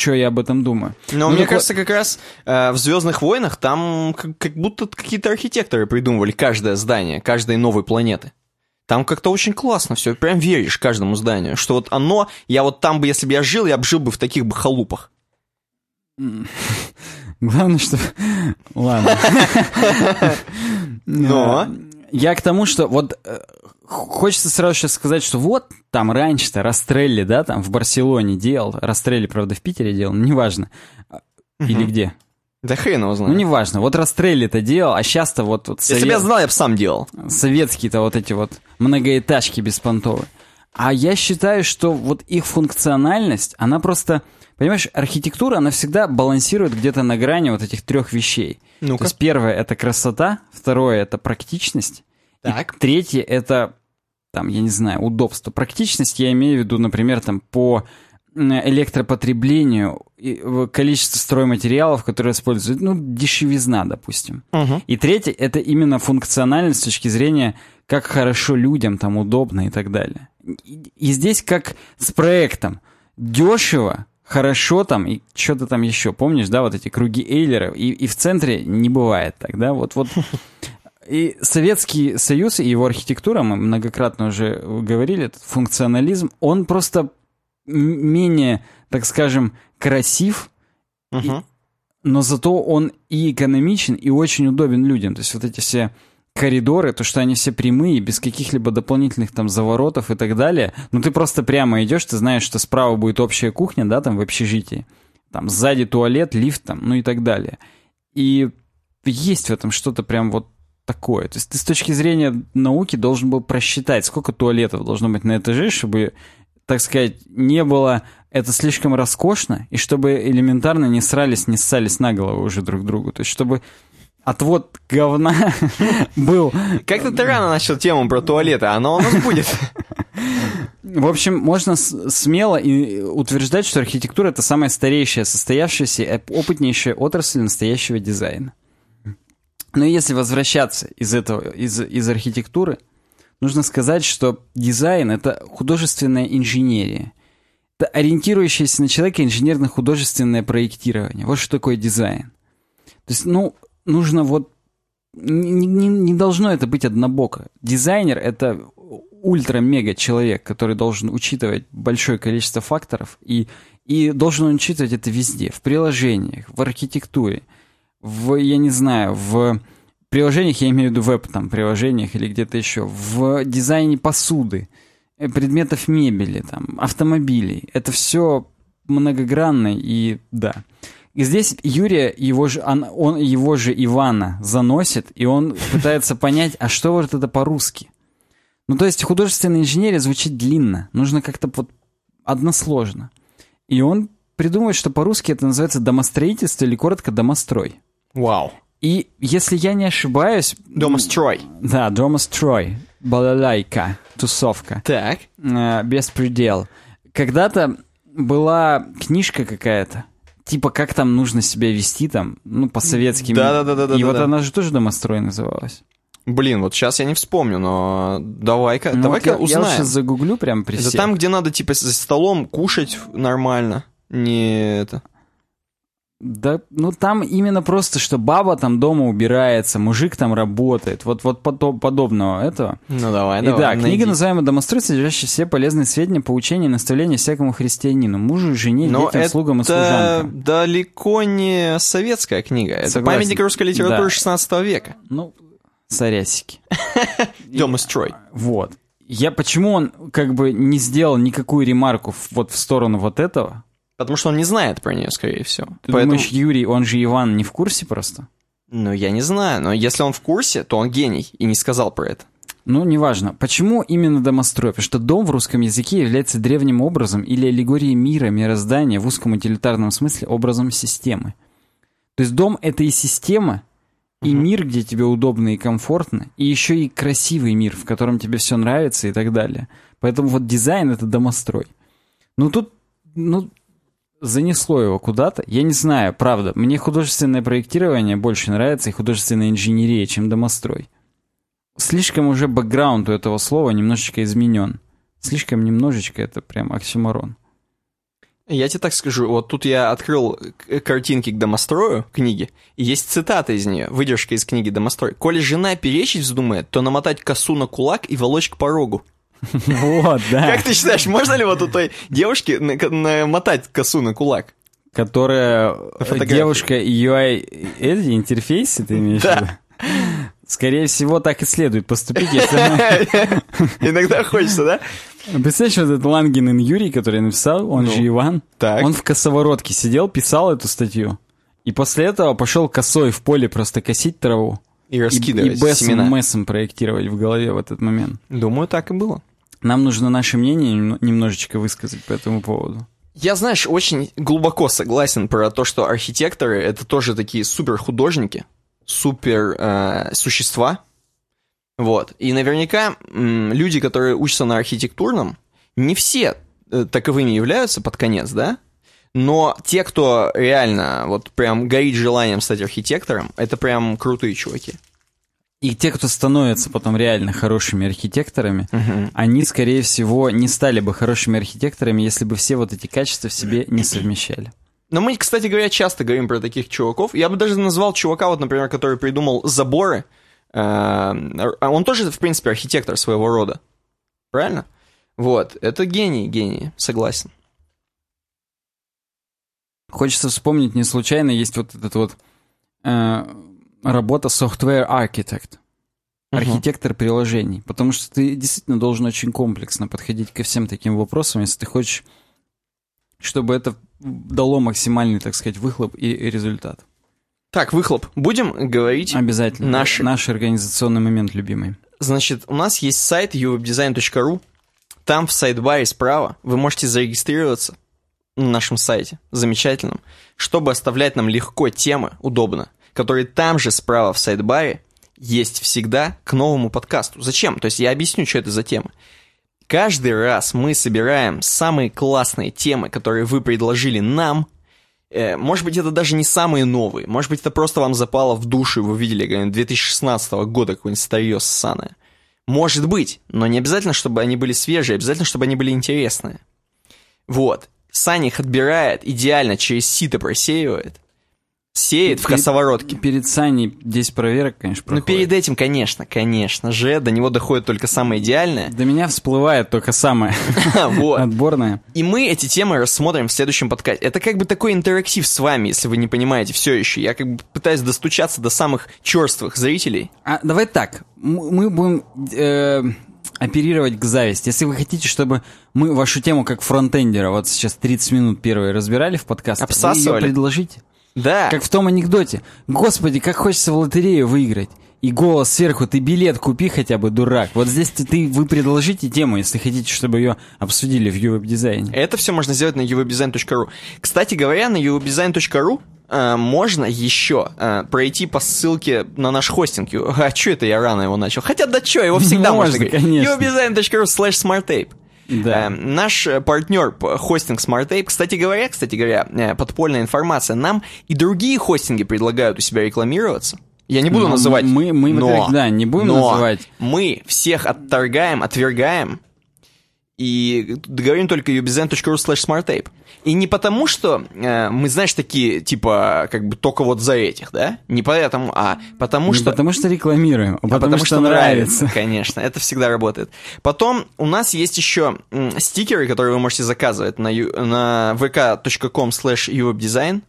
что я об этом думаю. Но Ну, мне так кажется, как раз э, в Звездных войнах там как, как будто какие-то архитекторы придумывали каждое здание, каждой новой планеты. Там как-то очень классно все, прям веришь каждому зданию, что вот оно, я вот там бы, если бы я жил, я бы жил бы в таких бы халупах. [laughs] Главное, что... [laughs] Ладно. [laughs] Но? Я к тому, что вот э, хочется сразу сейчас сказать, что вот там раньше-то Растрелли, да, там в Барселоне делал. Растрелли, правда, в Питере делал, но неважно. Или где? Да хрен его Ну, знает. неважно. Вот Растрелли-то делал, а сейчас-то вот, вот Если бы совет- я знал, я бы сам делал. советские-то вот эти вот многоэтажки беспонтовые. А я считаю, что вот их функциональность, она просто... Понимаешь, архитектура, она всегда балансирует где-то на грани вот этих трех вещей. Ну-ка. То есть первое — это красота, второе — это практичность, Так. и третье — это, там, я не знаю, удобство. Практичность я имею в виду, например, там, по электропотреблению, количество стройматериалов, которые используют, ну, дешевизна, допустим. Мгм. И третье — это именно функциональность с точки зрения, как хорошо людям там удобно и так далее. И, и здесь как с проектом. Дешево, хорошо там и что-то там еще. Помнишь, да, вот эти круги Эйлера? И, и в центре не бывает так, да? Вот, вот. И Советский Союз и его архитектура, мы многократно уже говорили, этот функционализм, он просто менее, так скажем, красив, Мгм. но зато он и экономичен, и очень удобен людям. То есть вот эти все коридоры, то, что они все прямые, без каких-либо дополнительных там заворотов и так далее. Ну, ты просто прямо идешь, ты знаешь, что справа будет общая кухня, да, там в общежитии. Там сзади туалет, лифт там, ну и так далее. И есть в этом что-то прям вот такое. То есть ты с точки зрения науки должен был просчитать, сколько туалетов должно быть на этаже, чтобы, так сказать, не было это слишком роскошно, и чтобы элементарно не срались, не ссались на голову уже друг другу. То есть чтобы отвод говна [laughs] был... Как-то ты рано начал тему про туалеты, оно у нас будет. В общем, можно смело и утверждать, что архитектура — это самая старейшая, состоявшаяся и опытнейшая отрасль настоящего дизайна. Но если возвращаться из этого, из, из архитектуры, нужно сказать, что дизайн — это художественная инженерия. Это ориентирующееся на человека инженерно-художественное проектирование. Вот что такое дизайн. То есть, ну, нужно вот... Не, не, не должно это быть однобоко. Дизайнер — это ультра-мега человек, который должен учитывать большое количество факторов и, и должен учитывать это везде. В приложениях, в архитектуре, в, я не знаю, в приложениях, я имею в виду веб там приложениях или где-то еще, в дизайне посуды, э, предметов мебели, там, автомобилей. Это все многогранно и да. И здесь Юрия, его же, он, он, его же Ивана заносит, и он [laughs] пытается понять, а что вот это по-русски? Ну, то есть художественная инженерия звучит длинно, нужно как-то вот односложно. И он придумывает, что по-русски это называется домостроительство или коротко домострой. Вау. И если я не ошибаюсь... Домострой. Да, домострой. Балалайка, тусовка. Так. Э, беспредел. Когда-то была книжка какая-то, типа как там нужно себя вести там, ну, по-советски. Да-да-да. И да, вот да. она же тоже домострой называлась. Блин, вот сейчас я не вспомню, но давай-ка, Ну, давай-ка вот я, узнаем. Я сейчас загуглю прям при Это всех. там, где надо, типа, за столом кушать нормально. Не это. Да, ну там именно просто, что баба там дома убирается, мужик там работает, вот, вот подо- подобного этого. Ну давай, давай. да, книга называемая «Домострой», содержащая все полезные сведения, поучения и наставления всякому христианину, мужу, жене, Но детям, это слугам и служанкам. далеко не советская книга. Это Согласен. памятник русской литературы Да. 16 века. Ну, сорясики. [laughs] Домострой. Вот. Я почему он как бы не сделал никакую ремарку вот в сторону вот этого? Потому что он не знает про нее, скорее всего. Ты Поэтому- думаешь, Юрий, он же Иван, не в курсе просто? Ну, я не знаю, но если он в курсе, то он гений и не сказал про это. Ну, неважно. Почему именно домострой? Потому что дом в русском языке является древним образом или аллегорией мира, мироздания в узком утилитарном смысле образом системы. То есть дом — это и система, и мир, где тебе удобно и комфортно, и еще и красивый мир, в котором тебе все нравится и так далее. Поэтому вот дизайн — это домострой. Ну, тут, ну, занесло его куда-то. Я не знаю, правда. Мне художественное проектирование больше нравится и художественная инженерия, чем домострой. Слишком уже бэкграунд у этого слова немножечко изменен. Слишком немножечко это прям оксюморон. Я тебе так скажу, вот тут я открыл к- картинки к домострою, книги, и есть цитата из нее, выдержка из книги «Домострой». «Коли жена перечить вздумает, то намотать косу на кулак и волочь к порогу». Вот, да. Как ты считаешь, можно ли вот у той девушки на- намотать косу на кулак? Которая Фотография. девушка UI эти интерфейсы, ты имеешь в виду? Скорее всего, так и следует поступить, если. [laughs] Иногда хочется, да? Представляешь, вот этот Лангин Юрий, который написал, он Ну, же Иван, он в косоворотке сидел, писал эту статью. И после этого пошел косой в поле просто косить траву. И И, и раскидывать бэсом, семена. мэсом проектировать в голове в этот момент. Думаю, так и было. Нам нужно наше мнение нем- немножечко высказать по этому поводу. Я, знаешь, очень глубоко согласен про то, что архитекторы — это тоже такие супер художники, супер э, существа. Вот. И наверняка м, люди, которые учатся на архитектурном, не все э, таковыми являются под конец, да? Но те, кто реально вот прям горит желанием стать архитектором, это прям крутые чуваки. И те, кто становятся потом реально хорошими архитекторами, они, скорее всего, не стали бы хорошими архитекторами, если бы все вот эти качества в себе не совмещали. Но мы, кстати говоря, часто говорим про таких чуваков. Я бы даже назвал чувака, вот, например, который придумал заборы. Э, а Он тоже, в принципе, архитектор своего рода. Правильно? Вот, это гений, гений, согласен. Хочется вспомнить, не случайно есть вот этот вот э, работа Software Architect. Архитектор приложений. Потому что ты действительно должен очень комплексно подходить ко всем таким вопросам, если ты хочешь, чтобы это дало максимальный, так сказать, выхлоп и результат. Так, выхлоп. Будем говорить... Обязательно. Наш. Наш организационный момент любимый. Значит, у нас есть сайт uwebdesign.ru. Там в сайт-баре справа вы можете зарегистрироваться на нашем сайте, замечательном, чтобы оставлять нам легко темы, удобно, которые там же справа в сайт-баре есть всегда к новому подкасту. Зачем? То есть я объясню, что это за темы. Каждый раз мы собираем самые классные темы, которые вы предложили нам. Э, Может быть, это даже не самые новые. Может быть, это просто вам запало в душу, и вы какое-нибудь 2016 года какое-нибудь старье ссаное. Может быть, но не обязательно, чтобы они были свежие, обязательно, чтобы они были интересные. Вот. Саня их отбирает, идеально через сито просеивает, сеет в коворотке. Перед Саней 10 проверок, конечно, Ну, проходит. перед этим, конечно, конечно же, до него доходит только самое идеальное. До меня всплывает только самое [laughs] Вот. отборное. И мы эти темы рассмотрим в следующем подкасте. Это как бы такой интерактив с вами, если вы не понимаете все еще. Я как бы пытаюсь достучаться до самых черствых зрителей. А, давай так, мы будем э, оперировать к зависти. Если вы хотите, чтобы мы вашу тему как фронтендера вот сейчас 30 минут первые разбирали в подкасте, вы Обсасывали. ее предложите. Да. Как в том анекдоте. Господи, как хочется в лотерею выиграть. И голос сверху, ты билет купи хотя бы, дурак. Вот здесь ты, ты- вы предложите тему, если хотите, чтобы ее обсудили в UWeb-дизайне. Это все можно сделать на uwebdesign.ru. Кстати говоря, на uwebdesign.ru э, можно еще э, пройти по ссылке на наш хостинг. А что это я рано его начал? Хотя да что, его всегда можно, Можно, говорить. конечно. uwebdesign.ru slash smarttape. Да. Э, наш партнер хостинг SmartTape, кстати говоря, кстати говоря, э, подпольная информация, нам и другие хостинги предлагают у себя рекламироваться. Я не буду Но называть. мы- мы, но, да, не будем но называть. Мы всех отторгаем, отвергаем и говорим только ubizen.ru slash smarttape. И не потому, что э, мы, знаешь, такие, типа, как бы только вот за этих, да? Не поэтому, а потому Не что... потому что рекламируем, а А потому, что, нравится. [laughs] Конечно, это всегда работает. Потом у нас есть еще стикеры, которые вы можете заказывать на, на vk.com slash uwebdesign.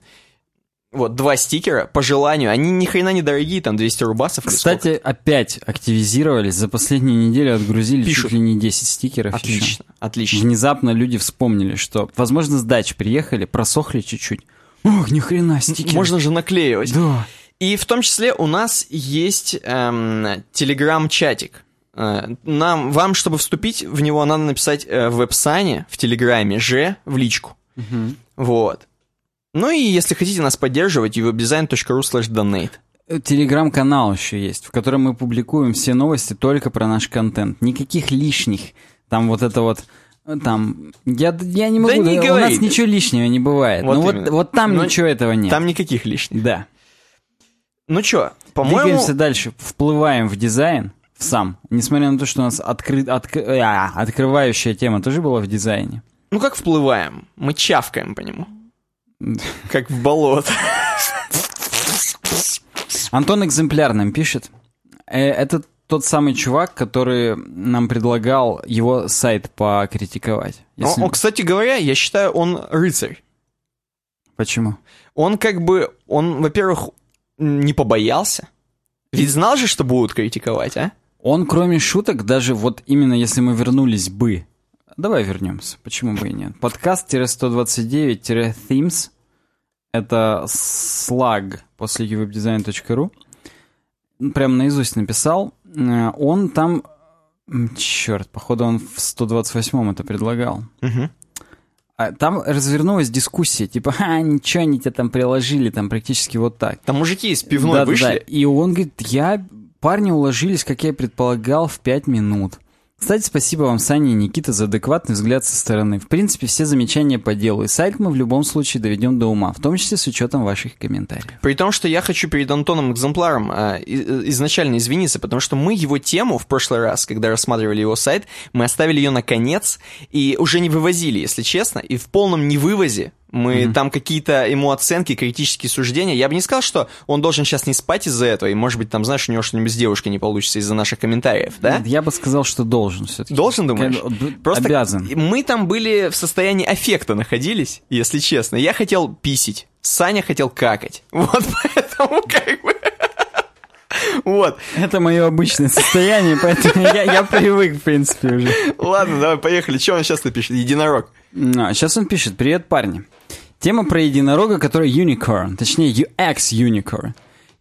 Вот, два стикера, по желанию. Они ни хрена не дорогие, там 200 рубасов. Кстати, опять активизировались. За последнюю неделю отгрузили Пишут. чуть ли не 10 стикеров. еще. Отлично, отлично. Внезапно люди вспомнили, что, возможно, с дач приехали, просохли чуть-чуть. Ох, ни хрена, стикеры. Можно же наклеивать. Да. И в том числе у нас есть эм, телеграм-чатик. Э, Нам, вам, чтобы вступить в него, надо написать э, в веб-сане, в телеграме, же в личку. Вот. Ну и если хотите нас поддерживать, uwebdesign.ru slash donate. Э, Телеграм-канал еще есть, в котором мы публикуем все новости только про наш контент. Никаких лишних. Там вот это вот... э, Там, я, я не могу, не у говори. нас ничего лишнего не бывает. Вот ну вот, вот там Но ничего этого нет. Там никаких лишних. Да. Ну чё, по-моему... Двигаемся дальше, вплываем в дизайн, в сам. Несмотря на то, что у нас откры- отк- а, открывающая тема тоже была в дизайне. Ну как вплываем? Мы чавкаем по нему. Как в болото. Антон Экземпляр нам пишет. Э, Это тот самый чувак, который нам предлагал его сайт покритиковать. Если- Он, он, кстати говоря, я считаю, он рыцарь. Почему? Он как бы, он, во-первых, не побоялся. Ведь знал же, что будут критиковать, а? Он, кроме шуток, даже вот именно если мы вернулись бы... Давай вернемся, почему бы и нет. Подкаст-129-themes — это слаг после uwebdesign.ru. Прям наизусть написал. Э, Он там... Черт, походу он в 128-м это предлагал. А Там развернулась дискуссия, типа, а, ничего они тебя там приложили, там практически вот так. Там мужики из пивной Да-да-да. вышли. И он говорит, я... Парни уложились, как я и предполагал, в 5 минут. Кстати, спасибо вам, Саня и Никита, за адекватный взгляд со стороны. В принципе, все замечания по делу. И сайт мы в любом случае доведем до ума, в том числе с учетом ваших комментариев. При том, что я хочу перед Антоном Экземпларом а, э, изначально извиниться, потому что мы его тему в прошлый раз, когда рассматривали его сайт, мы оставили ее на конец и уже не вывозили, если честно, и в полном невывозе мы там какие-то ему оценки, критические суждения. Я бы не сказал, что он должен сейчас не спать из-за этого, и, может быть, там, знаешь, у него что-нибудь с девушкой не получится из-за наших комментариев, да? Я бы сказал, что должен все-таки. Должен, думаешь? Просто обязан. мы там были в состоянии аффекта находились, если честно. Я хотел писить, Саня хотел какать. [laughs] Вот поэтому как бы... Вот. Это мое обычное состояние, поэтому я, я привык, в принципе, уже. Ладно, давай, поехали. Что он сейчас напишет? Единорог. А, сейчас он пишет, привет, парни. Тема про единорога, который unicorn, точнее UX unicorn.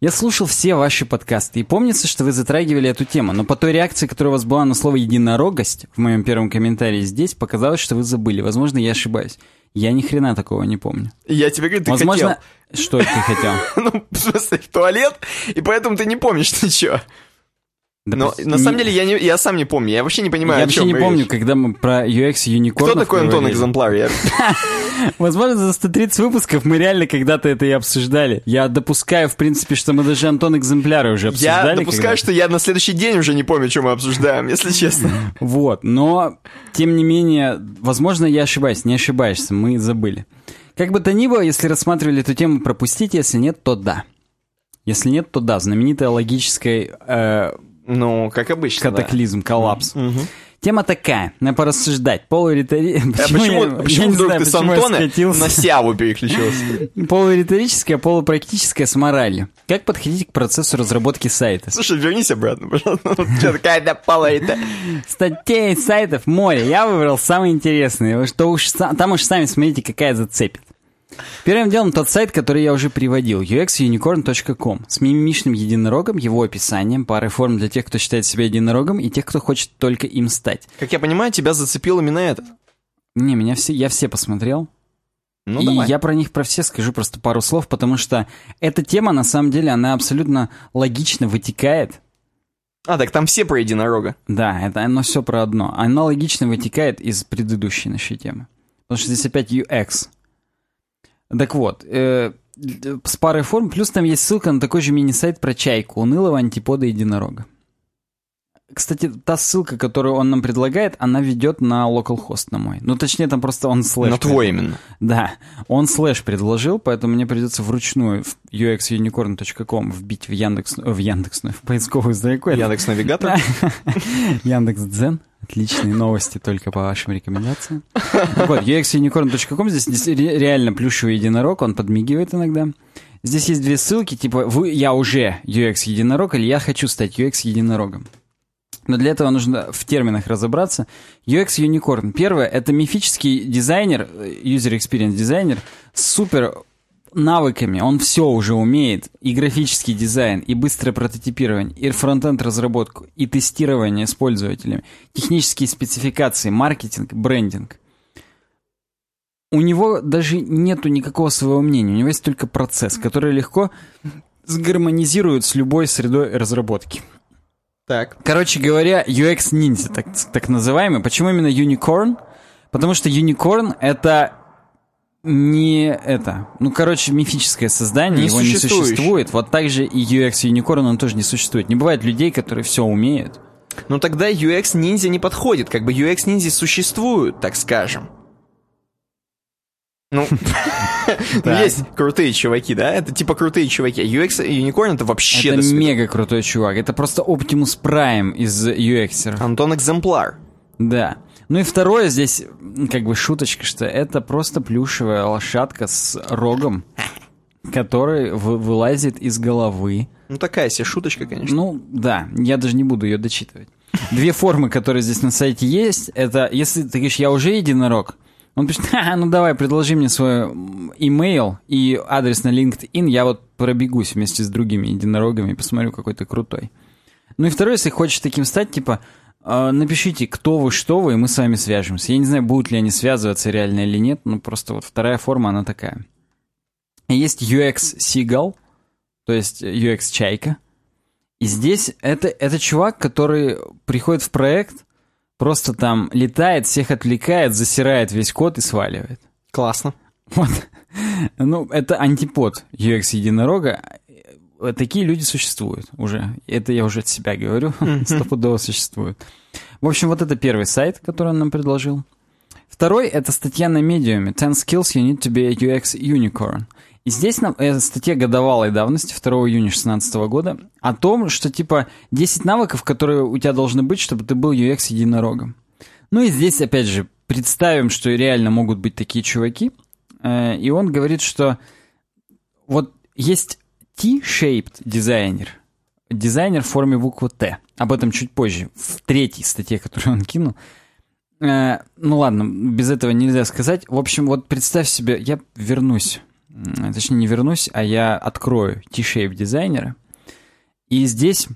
Я слушал все ваши подкасты, и помнится, что вы затрагивали эту тему, но по той реакции, которая у вас была на слово «единорогость» в моем первом комментарии здесь, показалось, что вы забыли. Возможно, я ошибаюсь. Я ни хрена такого не помню. Я тебе говорю, ты Возможно, хотел. что ты хотел? [laughs] Ну, в смысле, в туалет, и поэтому ты не помнишь [laughs] ничего. Да Но на самом деле я, не, я сам не помню, я вообще не понимаю, Я вообще не помню, когда мы про UX юникорнов Кто такой Антон. Экземпляр? [laughs] Возможно, за 130 выпусков мы реально когда-то это и обсуждали. Я допускаю, в принципе, что мы даже Антон Экземпляры уже обсуждали. Я допускаю, что я на следующий день уже не помню, что мы обсуждаем, если [laughs] честно. Вот, но, тем не менее, возможно, я ошибаюсь, не ошибаешься, мы забыли. Как бы то ни было, если рассматривали эту тему, пропустите, если нет, то да. Если нет, то да, знаменитая логическая э, Ну, как обычно, да. катаклизм, коллапс. Тема такая, надо порассуждать. Полуриторическая... [laughs] А почему, почему вдруг ты с Антона на Сяву переключился? [laughs] Полуриторическая, полупрактическая с моралью. Как подходить к процессу разработки сайта? Слушай, вернись обратно, пожалуйста. [laughs] Что пала это? Статей, сайтов, море. Я выбрал самые интересные. Что уж, там уж сами смотрите, какая зацепит. Первым делом тот сайт, который я уже приводил, uxunicorn.com, с мимимишным единорогом, его описанием, парой форм для тех, кто считает себя единорогом, и тех, кто хочет только им стать. Как я понимаю, тебя зацепил именно этот. Не, меня все, я все посмотрел. Ну, и давай. я про них про все скажу просто пару слов, потому что эта тема, на самом деле, она абсолютно логично вытекает А, так там все про единорога. Да, это оно все про одно. Оно логично вытекает из предыдущей нашей темы. Потому что здесь опять UX. Так вот, э, с парой форм, плюс там есть ссылка на такой же мини-сайт про чайку, унылого антипода единорога. Кстати, та ссылка, которую он нам предлагает, она ведет на localhost на мой. Ну, точнее, там просто он слэш. На твой именно. Да, он слэш предложил, поэтому мне придется вручную в uxunicorn.com вбить в Яндекс, в Яндексную, в поисковую строку. Яндекс Навигатор. [laughs] Яндекс Дзен. Отличные новости только по вашим рекомендациям. Так вот, uxunicorn.com, здесь, здесь ре- реально плюшевый единорог, он подмигивает иногда. Здесь есть две ссылки, типа вы, я уже UX единорог или я хочу стать UX единорогом. Но для этого нужно в терминах разобраться. UX Unicorn. Первое, это мифический дизайнер, э, user experience дизайнер, с супер навыками. Он все уже умеет. И графический дизайн, и быстрое прототипирование, и фронтенд разработку, и тестирование с пользователями, технические спецификации, маркетинг, брендинг. У него даже нету никакого своего мнения. У него есть только процесс, который легко сгармонизирует с любой средой разработки. Так. Короче говоря, UX ниндзя, так, так называемый. Почему именно Unicorn? Потому что Unicorn это не это. Ну, короче, мифическое создание, его не существует. Вот так же и UX Unicorn, он тоже не существует. Не бывает людей, которые все умеют. Ну тогда UX ниндзя не подходит. Как бы UX ниндзя существуют, так скажем. Ну, [laughs] [laughs] есть крутые чуваки, да? Это типа крутые чуваки. UX Unicorn это вообще это мега крутой чувак. Это просто Optimus Prime из UX. Антон Экземпляр. Да. Ну и второе здесь, как бы шуточка, что это просто плюшевая лошадка с рогом, который вы- вылазит из головы. Ну такая себе шуточка, конечно. Ну, да, я даже не буду ее дочитывать. Две формы, которые здесь на сайте есть, это если ты говоришь, я уже единорог, он пишет, «Ха, ну давай, предложи мне свой имейл и адрес на LinkedIn, я вот пробегусь вместе с другими единорогами посмотрю, какой ты крутой. Ну и второе, если хочешь таким стать, типа, э, напишите, кто вы, что вы, и мы с вами свяжемся. Я не знаю, будут ли они связываться реально или нет, но просто вот вторая форма, она такая. Есть UX Seagull, то есть UX Чайка. И здесь это, это чувак, который приходит в проект, просто там летает, всех отвлекает, засирает весь код и сваливает. Классно. Вот. Ну, это антипод UX единорога. Э, Такие люди существуют уже. Это я уже от себя говорю. [laughs] Стопудово существуют. В общем, вот это первый сайт, который он нам предложил. Второй — это статья на медиуме 10 skills you need to be a UX unicorn. И здесь нам э, статья годовалой давности, 2 июня 2016 года, о том, что типа 10 навыков, которые у тебя должны быть, чтобы ты был UX единорогом. Ну и здесь, опять же, представим, что реально могут быть такие чуваки. Э, И он говорит, что вот есть T-shaped дизайнер. Дизайнер в форме буквы Т. Об этом чуть позже, в третьей статье, которую он кинул. Э, ну ладно, без этого нельзя сказать. В общем, вот представь себе, я вернусь. Точнее, не вернусь, а я открою T-Shape дизайнера. И здесь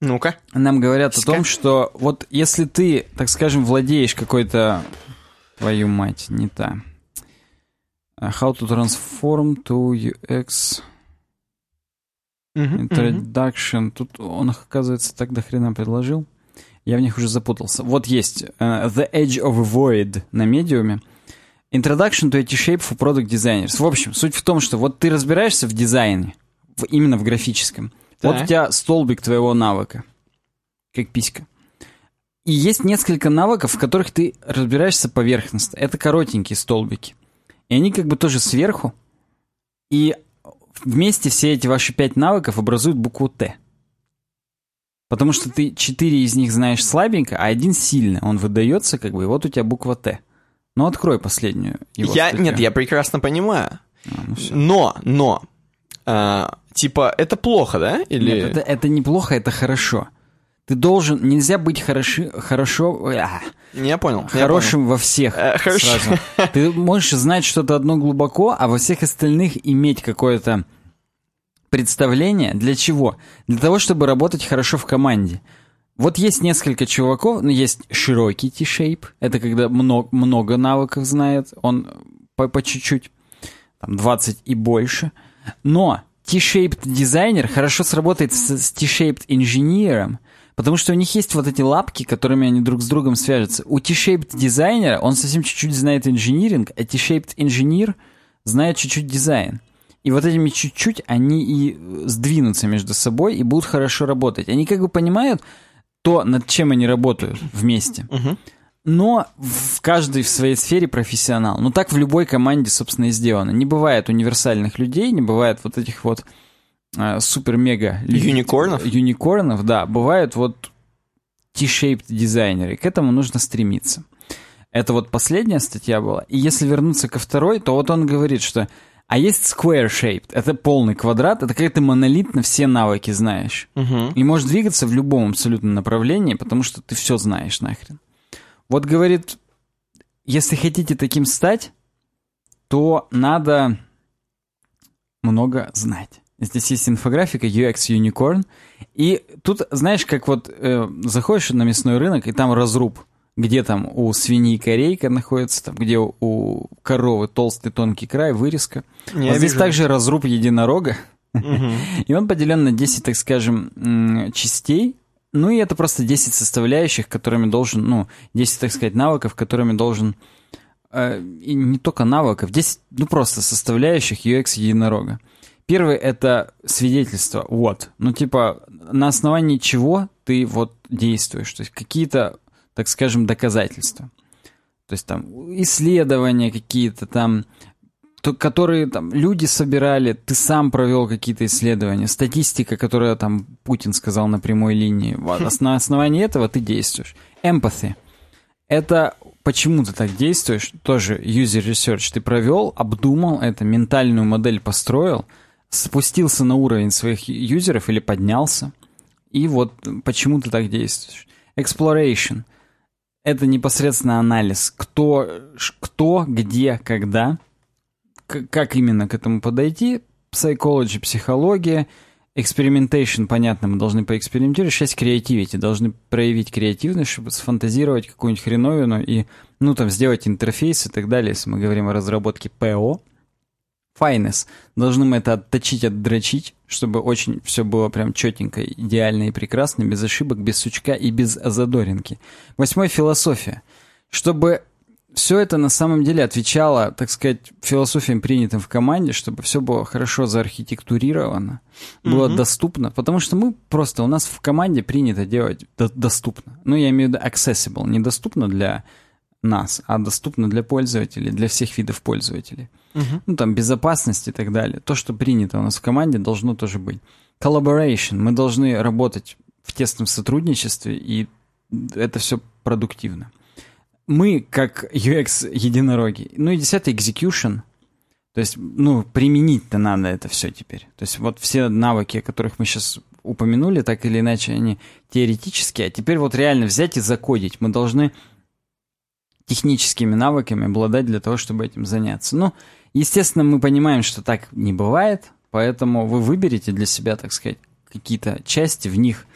Ну-ка. нам говорят Ска. о том, что вот если ты, так скажем, владеешь какой-то... Твою мать, не та. Uh, How to transform to UX introduction. Тут он их, оказывается, так до хрена предложил. Я в них уже запутался. Вот есть э, The Edge of Void на медиуме. Introduction to Shape for Product Designers. В общем, суть в том, что вот ты разбираешься в дизайне, в- именно в графическом. Вот Так. у тебя столбик твоего навыка, как писька. И есть несколько навыков, в которых ты разбираешься поверхностно. Это коротенькие столбики. И они как бы тоже сверху. И вместе все эти ваши пять навыков образуют букву Т. Потому что ты четыре из них знаешь слабенько, а один сильно. Он выдается, как бы, и вот у тебя буква Т. Ну, открой последнюю. Я, статью. нет, я прекрасно понимаю. А, ну. Но, но, а, типа, это плохо, да? Или... Нет, это, это неплохо, это хорошо. Ты должен, нельзя быть хороши, хорошо, а, Не, Я понял. я хорошим во всех Э, хорошо. сразу. [laughs] Ты можешь знать что-то одно глубоко, а во всех остальных иметь какое-то представление. Для чего? Для того, чтобы работать хорошо в команде. Вот есть несколько чуваков, ну, есть широкий T-shape, это когда много, много навыков знает, он по, по чуть-чуть, там 20 и больше. Но T-shaped дизайнер хорошо сработает с, с T-shaped инженером, потому что у них есть вот эти лапки, которыми они друг с другом свяжутся. У T-shaped дизайнера он совсем чуть-чуть знает инжиниринг, а T-shaped инженер знает чуть-чуть дизайн. И вот этими чуть-чуть они и э, сдвинутся между собой и будут хорошо работать. Они как бы понимают то, над чем они работают вместе. Но в каждой в своей сфере профессионал. Ну так в любой команде, собственно, и сделано. Не бывает универсальных людей, не бывает вот этих вот э, супер-мега... Юникорнов? Юникорнов, да. Бывают вот T-shaped дизайнеры. К этому нужно стремиться. Это вот последняя статья была. И если вернуться ко второй, то вот он говорит, что а есть square shaped, это полный квадрат, это когда ты монолитно все навыки знаешь. Мгм. И можешь двигаться в любом абсолютно направлении, потому что ты все знаешь нахрен. Вот говорит, если хотите таким стать, то надо много знать. Здесь есть инфографика UX Unicorn. И тут, знаешь, как вот э, заходишь на мясной рынок, и там разруб. Где там у свиньи корейка находится, там, где у, коровы толстый тонкий край, вырезка. Не вот здесь также разруб единорога. [laughs] И он поделен на 10, так скажем, частей. Ну и это просто 10 составляющих, которыми должен, ну, 10, так сказать, навыков, которыми должен... э, и не только навыков, 10, ну, просто составляющих UX единорога. Первый — это свидетельство, вот. Ну, типа, на основании чего ты вот действуешь. То есть какие-то, так скажем, доказательства. То есть там исследования какие-то там, то- которые там люди собирали, ты сам провел какие-то исследования, статистика, которая там Путин сказал на прямой линии. Вот, [laughs] на основании этого ты действуешь. Empathy. Это почему ты так действуешь, тоже user research ты провел, обдумал это, ментальную модель построил, спустился на уровень своих юзеров или поднялся, и вот почему ты так действуешь. Exploration. Это непосредственно анализ, кто, кто где, когда, как именно к этому подойти, psychology, психология, experimentation, понятно, мы должны поэкспериментировать, часть creativity, должны проявить креативность, чтобы сфантазировать какую-нибудь хреновину и, ну, там, сделать интерфейс и так далее, если мы говорим о разработке ПО. Finesse. Должны мы это отточить, отдрочить, чтобы очень все было прям четенько, идеально и прекрасно, без ошибок, без сучка и без задоринки. Восьмой — философия. Чтобы все это на самом деле отвечало, так сказать, философиям, принятым в команде, чтобы все было хорошо заархитектурировано, было Мгм. доступно, потому что мы просто, у нас в команде принято делать до- доступно. Ну, я имею в виду accessible, недоступно для нас, а доступно для пользователей, для всех видов пользователей. Мгм. Ну, там, безопасность и так далее. То, что принято у нас в команде, должно тоже быть. Collaboration. Мы должны работать в тесном сотрудничестве, и это все продуктивно. Мы, как UX-единороги. Ну и десятый execution. То есть, ну, применить-то надо это все теперь. То есть вот все навыки, о которых мы сейчас упомянули, так или иначе, они теоретические, а теперь вот реально взять и закодить. Мы должны техническими навыками обладать для того, чтобы этим заняться. Ну, естественно, мы понимаем, что так не бывает, поэтому вы выберете для себя, так сказать, какие-то части в них,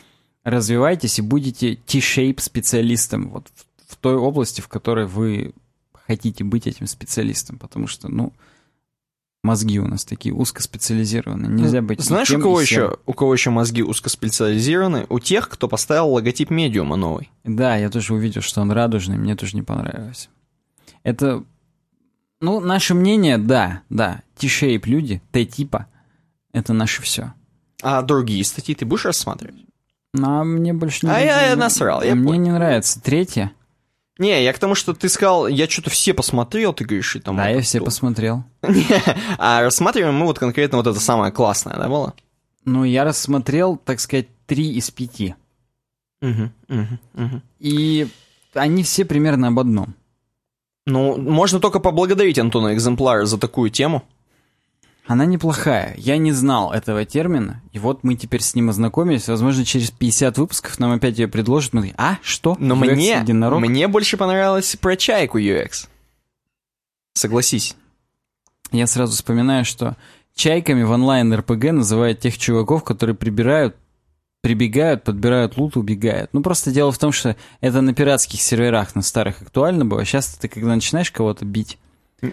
развивайтесь и будете T-shape специалистом вот в, в той области, в которой вы хотите быть этим специалистом, потому что, ну, мозги у нас такие узкоспециализированные. Нельзя быть Знаешь, у кого еще, у кого еще мозги узкоспециализированы? У тех, кто поставил логотип медиума новый. Да, я тоже увидел, что он радужный, мне тоже не понравилось. Это, ну, наше мнение, да, да, T-shape люди, Т-типа, это наше все. А другие статьи ты будешь рассматривать? Ну, а мне больше не... А я, я насрал, я Мне понял. не нравится. Третье. Не, я к тому, что ты сказал, я что-то все посмотрел, ты говоришь, и там... Да, вот я все то. посмотрел. [laughs] А рассматриваем мы вот конкретно вот это самое классное, да, было? Ну, я рассмотрел, так сказать, три из пяти. Угу, угу, угу. И они все примерно об одном. Ну, можно только поблагодарить Антона Экземпляра за такую тему. Она неплохая. Я не знал этого термина, и вот мы теперь с ним ознакомились. Возможно, через 50 выпусков нам опять ее предложат. Мы такие, а, что? Но UX мне, единорог? мне больше понравилось про чайку UX. Согласись. Я сразу вспоминаю, что чайками в онлайн-РПГ называют тех чуваков, которые прибирают, прибегают, подбирают лут, убегают. Ну, просто дело в том, что это на пиратских серверах, на старых актуально было. Сейчас ты, когда начинаешь кого-то бить,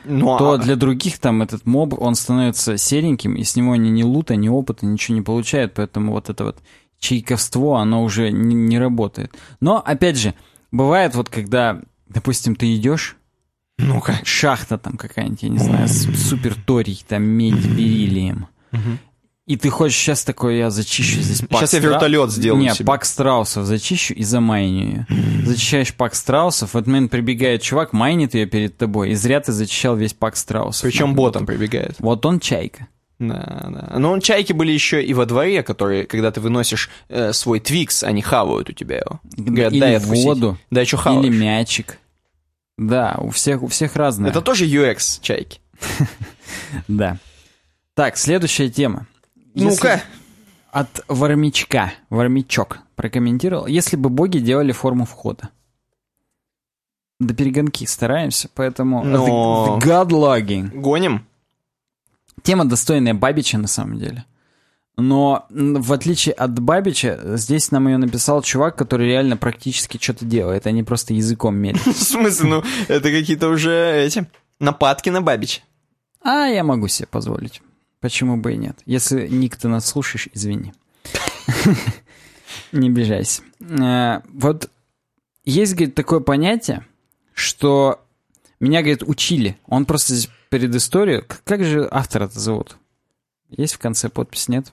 Ну, то а- для других там этот моб, он становится сереньким, и с него они ни лута, ни опыта, ничего не получают, поэтому вот это вот чайковство, оно уже не, не работает. Но, опять же, бывает вот когда, допустим, ты идешь, Ну-ка. шахта там какая-нибудь, я не знаю, с супер торий, там медь бериллием. И ты хочешь сейчас такой, я зачищу здесь пак я Стра- вертолет сделаю Не, себе. пак страусов зачищу и замайню ее. Зачищаешь пак страусов, в этот момент прибегает чувак, майнит ее перед тобой, и зря ты зачищал весь пак страусов. Причем ботом прибегает. Вот он чайка. Да, да. Но чайки были еще и во дворе, которые, когда ты выносишь э, свой твикс, они хавают у тебя его. Говорят, или дай откусить. воду, Да, что хаваешь. или мячик. Да, у всех, у всех разное. Это тоже UX чайки. [laughs] Да. Так, следующая тема. Ну-ка. От Вармичка. Вармичок прокомментировал. Если бы боги делали форму входа. До перегонки стараемся, поэтому... Но- The, the God logging. Гоним? Тема достойная Бабича, на самом деле. Но в отличие от Бабича, здесь нам ее написал чувак, который реально практически что-то делает, а не просто языком мерит. [laughs] В смысле, ну, это какие-то уже эти нападки на Бабича. А я могу себе позволить. Почему бы и нет? Если, Ник, ты нас слушаешь, извини. Не обижайся. Э, Вот есть, говорит, такое понятие, что меня, говорит, учили. Он просто здесь перед. К- Как же автора-то зовут? Есть в конце подпись, нет?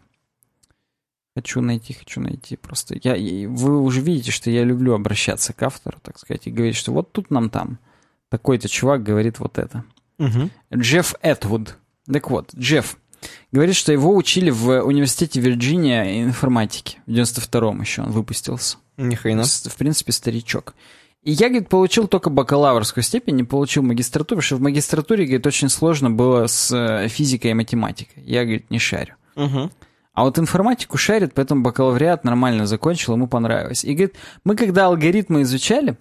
Хочу найти, хочу найти. Просто я, вы уже видите, что я люблю обращаться к автору, так сказать, и говорить, что вот тут нам там такой-то чувак говорит вот это. Джефф Этвуд. Так вот, Джефф говорит, что его учили в университете Вирджиния информатики. В 92-м еще он выпустился. Ни хрена. В принципе, старичок. И я, говорит, получил только бакалаврскую степень, не получил магистратуру, потому что в магистратуре, говорит, очень сложно было с э, физикой и математикой. Я, говорит, не шарю. Мгм. А вот информатику шарит, поэтому бакалавриат нормально закончил, ему понравилось. И говорит, мы когда алгоритмы изучали,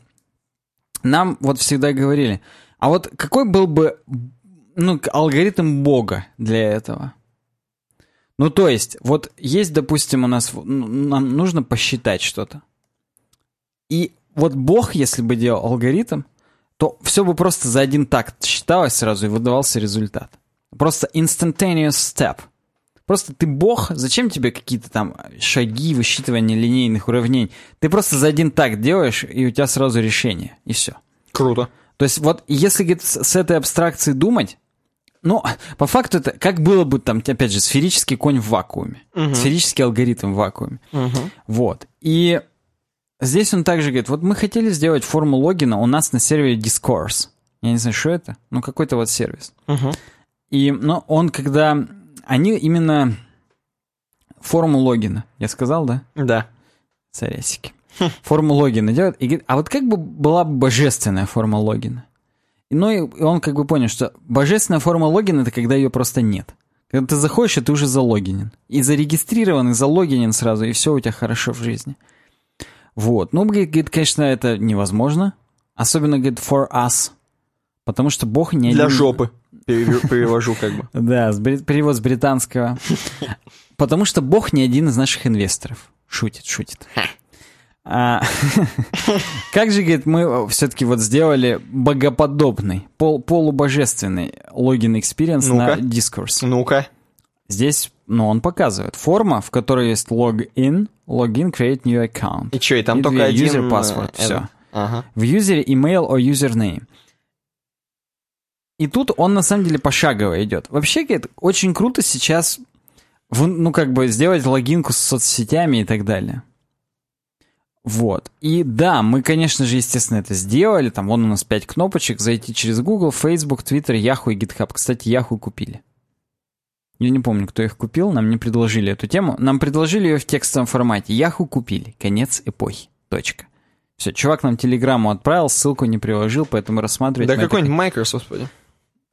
нам вот всегда говорили, а вот какой был бы ну, алгоритм Бога для этого? Ну, то есть, вот есть, допустим, у нас, нам нужно посчитать что-то. И вот Бог, если бы делал алгоритм, то все бы просто за один такт считалось сразу и выдавался результат. Просто instantaneous step. Просто ты бог, зачем тебе какие-то там шаги, высчитывания линейных уравнений? Ты просто за один такт делаешь, и у тебя сразу решение, и все. Круто. То есть вот если говорит, с, с этой абстракцией думать, ну, по факту это как было бы там, опять же, сферический конь в вакууме. Сферический алгоритм в вакууме. Вот. И здесь он также говорит, вот мы хотели сделать форму логина у нас на сервере Discourse. Я не знаю, что это, ну какой-то вот сервис. И, но он когда... Они именно форму логина, я сказал, да? Да. Царясики. Форму логина делают. И говорит, а вот как бы была бы божественная форма логина? Ну и он как бы понял, что божественная форма логина это когда ее просто нет. Когда ты заходишь, и ты уже залогинен. И зарегистрирован, и залогинен сразу, и все у тебя хорошо в жизни. Вот. Ну, говорит, конечно, это невозможно. Особенно, говорит, for us. Потому что Бог не Для один- жопы. [laughs] Перевожу как бы. Да, перевод с британского. [laughs] Потому что Бог не один из наших инвесторов. Шутит, шутит. А, [laughs] как же, говорит, мы все-таки вот сделали богоподобный, пол, полубожественный логин experience на. Discourse. Ну-ка. Здесь, ну, он показывает форма, в которой есть login, login, create new account. И что, и там И только один... user э, password, этот. всё. Ага. В юзере email or username. И тут он на самом деле пошагово идет. Вообще, говорит, очень круто сейчас, ну, как бы сделать логинку с соцсетями и так далее. Вот. И да, мы, конечно же, естественно, это сделали. Там вон у нас пять кнопочек. Зайти через Google, Facebook, Twitter, Yahoo и GitHub. Кстати, Yahoo купили. Я не помню, кто их купил. Нам не предложили эту тему. Нам предложили ее в текстовом формате. Yahoo купили. Конец эпохи. Точка. Все, чувак нам телеграмму отправил, ссылку не приложил, поэтому рассматривать... Да какой-нибудь Microsoft, господи.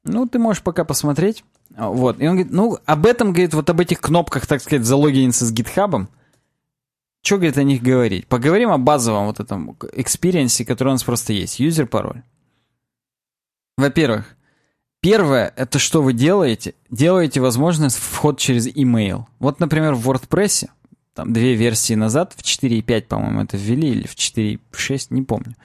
ну, ты можешь пока посмотреть. Вот. И он говорит, ну, об этом, говорит, вот об этих кнопках, так сказать, залогиниться с гитхабом. Что, говорит, о них говорить? Поговорим о базовом вот этом experience е, который у нас просто есть. Юзер, пароль. Во-первых, первое, это что вы делаете? Делаете возможность вход через email. Вот, например, в WordPress, там две версии назад, в 4.5, по-моему, это ввели, или в 4.6, не помню.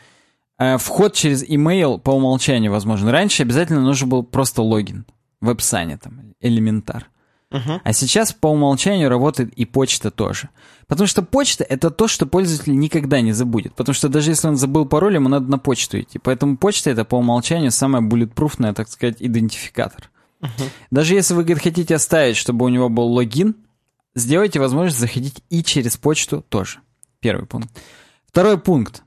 Э, Вход через email по умолчанию возможен. Раньше обязательно нужен был просто логин веб-сане, там, элементар. Мгм. А сейчас по умолчанию работает и почта тоже. Потому что почта — это то, что пользователь никогда не забудет. Потому что даже если он забыл пароль, ему надо на почту идти. Поэтому почта — это по умолчанию самая буллетпруфная, так сказать, идентификатор. Даже если вы, говорит, хотите оставить, чтобы у него был логин, сделайте возможность заходить и через почту тоже. Первый пункт. Второй пункт.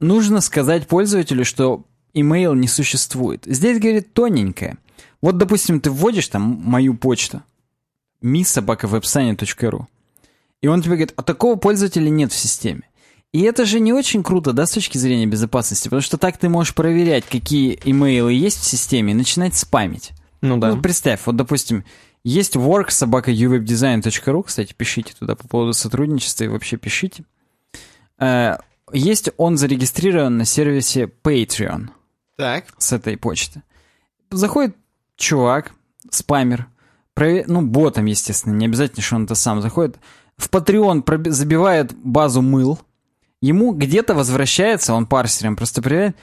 Нужно сказать пользователю, что email не существует. Здесь, говорит, тоненькое. Вот, допустим, ты вводишь там мою почту, misobakawebsite.ru, и он тебе говорит, а такого пользователя нет в системе. И это же не очень круто, да, с точки зрения безопасности, потому что так ты можешь проверять, какие имейлы есть в системе, и начинать спамить. Ну да. Ну, представь, вот, допустим, есть work собака uwebdesign.ru, кстати, пишите туда по поводу сотрудничества и вообще пишите. Э, Есть он зарегистрирован на сервисе Patreon Так. с этой почты. Заходит чувак, спамер, ну, ботом, естественно, не обязательно, что он это сам заходит, в Patreon проби- забивает базу мыл, ему где-то возвращается, он парсером просто проверяет,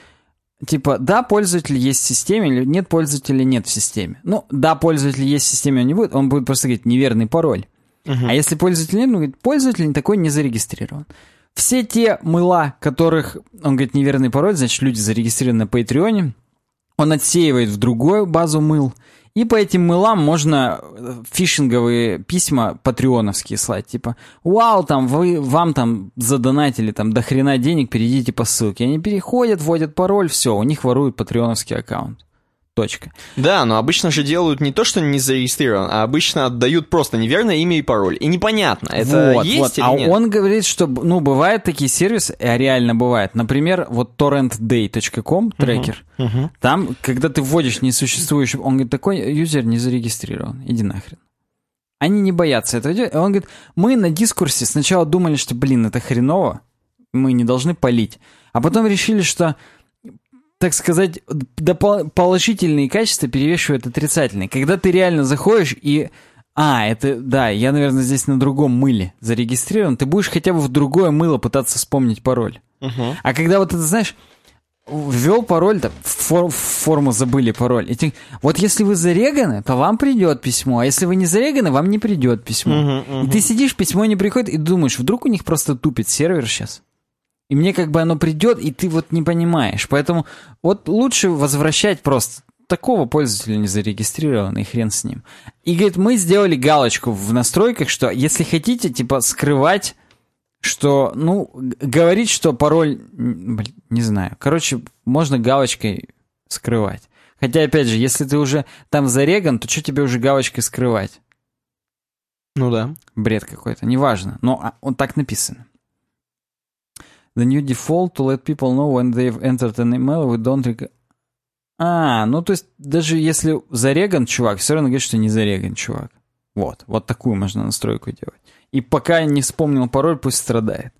типа, да, пользователь есть в системе, или нет пользователя нет в системе. Ну, да, пользователь есть в системе, он не будет, он будет просто говорить неверный пароль. А если пользователь нет, он говорит, пользователь такой не зарегистрирован. Все те мыла, которых, он говорит, неверный пароль, значит, люди зарегистрированы на Патреоне, он отсеивает в другую базу мыл, и по этим мылам можно э, фишинговые письма патреоновские слать, типа, вау, там, вы, вам там задонатили там до хрена денег, перейдите по ссылке. Они переходят, вводят пароль, все, у них воруют патреоновский аккаунт. Точка. Да, но обычно же делают не то, что не зарегистрирован, а обычно отдают просто неверное имя и пароль. И непонятно, это Вот, есть вот. или А нет. он говорит, что, ну, бывают такие сервисы, а реально бывает. Например, вот torrentday.com, трекер, Мгм. там, когда ты вводишь несуществующий, он говорит, такой юзер не зарегистрирован, иди нахрен. Они не боятся этого делать. Он говорит, мы на дискурсе сначала думали, что, блин, это хреново, мы не должны палить. А потом решили, что, так сказать, положительные качества перевешивают отрицательные. Когда ты реально заходишь и... А, это, да, я, наверное, здесь на другом мыле зарегистрирован. Ты будешь хотя бы в другое мыло пытаться вспомнить пароль. Мгм. А когда вот это, знаешь, ввел пароль, там, фор- форму забыли пароль. И ты- вот если вы зареганы, то вам придет письмо, а если вы не зареганы, вам не придет письмо. Мгм, И ты сидишь, письмо не приходит, и думаешь, вдруг у них просто тупит сервер сейчас. И мне как бы оно придет, и ты вот не понимаешь. Поэтому вот лучше возвращать просто такого пользователя не зарегистрирован, и хрен с ним. И говорит, мы сделали галочку в настройках, что если хотите, типа, скрывать, что, ну, говорить, что пароль, блин, не знаю. Короче, можно галочкой скрывать. Хотя, опять же, если ты уже там зареган, то что тебе уже галочкой скрывать? Ну да. Бред какой-то, неважно. Но а, он так написано. The new default to let people know when they've entered an email we don't А, ну то есть даже если зареган чувак, все равно говорит, что не зареган чувак. Вот, вот такую можно настройку делать. И пока не вспомнил пароль, пусть страдает.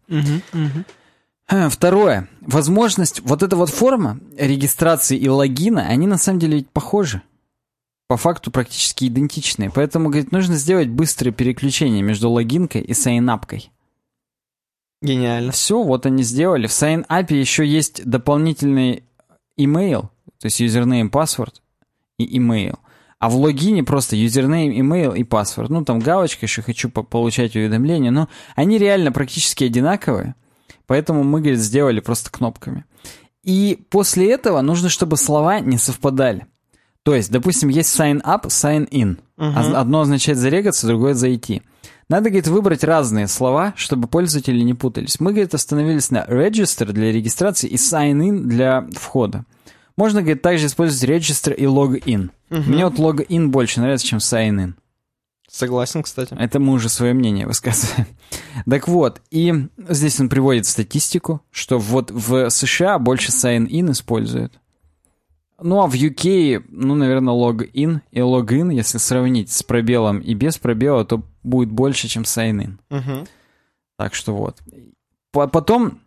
Э, Второе. Возможность, вот эта вот форма регистрации и логина, они на самом деле ведь похожи. По факту практически идентичные. Поэтому, говорит, нужно сделать быстрое переключение между логинкой и sign-up кой. Гениально. Все, вот они сделали. В sign-up е еще есть дополнительный email, то есть username, password и email. А в логине просто username, email и password. Ну, там галочка, еще хочу по- получать уведомления. Но они реально практически одинаковые. Поэтому мы, говорит, сделали просто кнопками. И после этого нужно, чтобы слова не совпадали. То есть, допустим, есть sign up, sign in. Оз- Одно означает зарегаться, другое зайти. Надо, говорит, выбрать разные слова, чтобы пользователи не путались. Мы, говорит, остановились на register для регистрации и sign in для входа. Можно, говорит, также использовать register и login. Мне вот login больше нравится, чем sign in. Согласен, кстати. Это мы уже свое мнение высказываем. Так вот, и здесь он приводит статистику, что вот в США больше sign-in используют. Ну, а в UK, ну, наверное, login и login, если сравнить с пробелом и без пробела, то будет больше, чем sign-in. Мгм. Так что вот. По- Потом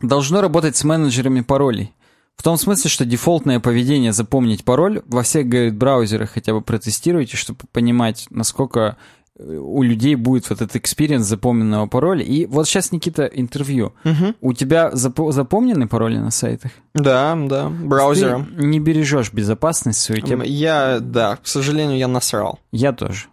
должно работать с менеджерами паролей. В том смысле, что дефолтное поведение запомнить пароль во всех, говорит, браузерах хотя бы протестируйте, чтобы понимать, насколько э, у людей будет вот этот experience запомненного пароля. И вот сейчас, Никита, интервью. Мгм. У тебя запо- запомнены пароли на сайтах? Да, да, браузером. Ты не бережешь безопасность свою тему. Я, да, к сожалению, я насрал. Я тоже.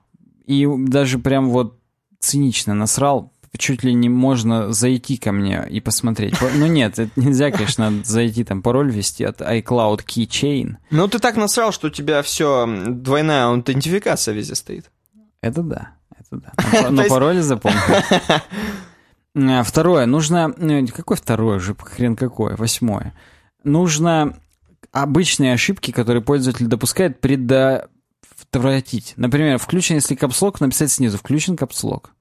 И даже прям вот цинично насрал, чуть ли не можно зайти ко мне и посмотреть. По- Ну нет, это нельзя, конечно, надо зайти там пароль ввести от iCloud Keychain. Ну, ты так насрал, что у тебя все, двойная аутентификация везде стоит. Это да, это да. [laughs] Но, пароль запомнил. [laughs] А, Второе, нужно... ну, Какое второе же, хрен какое, восьмое. Нужно обычные ошибки, которые пользователь допускает, предотвратить. Например, включен, если капслок, написать снизу, включен капслок.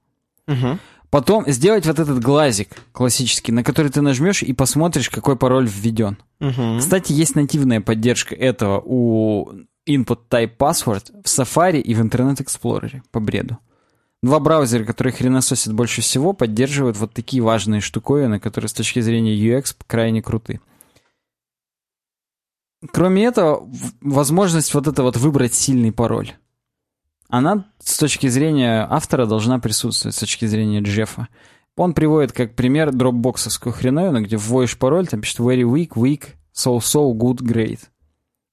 Мгм. Потом сделать вот этот глазик классический, на который ты нажмешь и посмотришь, какой пароль введен. Мгм. Кстати, есть нативная поддержка этого у Input Type Password в Safari и в Internet Explorer по бреду. Два браузера, которые хренососят больше всего, поддерживают вот такие важные штуковины, которые с точки зрения UX крайне круты. Кроме этого, возможность вот это вот выбрать сильный пароль. Она с точки зрения автора должна присутствовать, с точки зрения Джеффа. Он приводит как пример дропбоксовскую хреновину, где вводишь пароль, там пишет very weak, weak, so-so, good, great.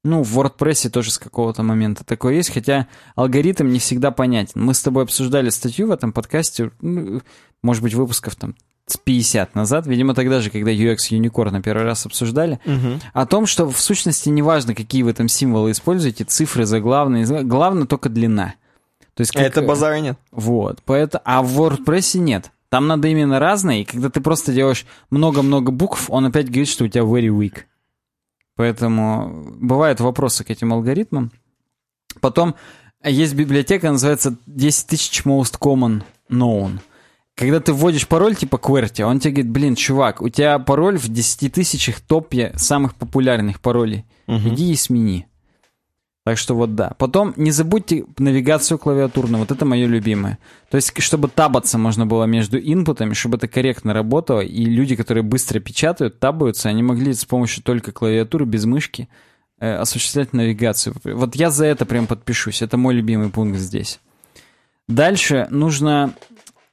Ну, в WordPress тоже с какого-то момента такое есть, хотя алгоритм не всегда понятен. Мы с тобой обсуждали статью в этом подкасте, ну, может быть, выпусков там с 50 назад, видимо, тогда же, когда UX Unicorn на первый раз обсуждали, Мгм. о том, что в сущности неважно, какие вы там символы используете, цифры заглавные, главное только длина. То есть как- Это базара нет. вот, поэтому, а в WordPress нет. Там надо именно разное, и когда ты просто делаешь много-много букв, он опять говорит, что у тебя very weak. Поэтому бывают вопросы к этим алгоритмам. Потом есть библиотека, называется 10 тысяч most common known. Когда ты вводишь пароль типа QWERTY, он тебе говорит, блин, чувак, у тебя пароль в 10 тысячах топе самых популярных паролей. Иди и смени. Так что вот да. Потом не забудьте навигацию клавиатурную. Вот это мое любимое. То есть, чтобы табаться можно было между инпутами, чтобы это корректно работало, и люди, которые быстро печатают, табаются, они могли с помощью только клавиатуры, без мышки, э, осуществлять навигацию. Вот я за это прям подпишусь. Это мой любимый пункт здесь. Дальше нужно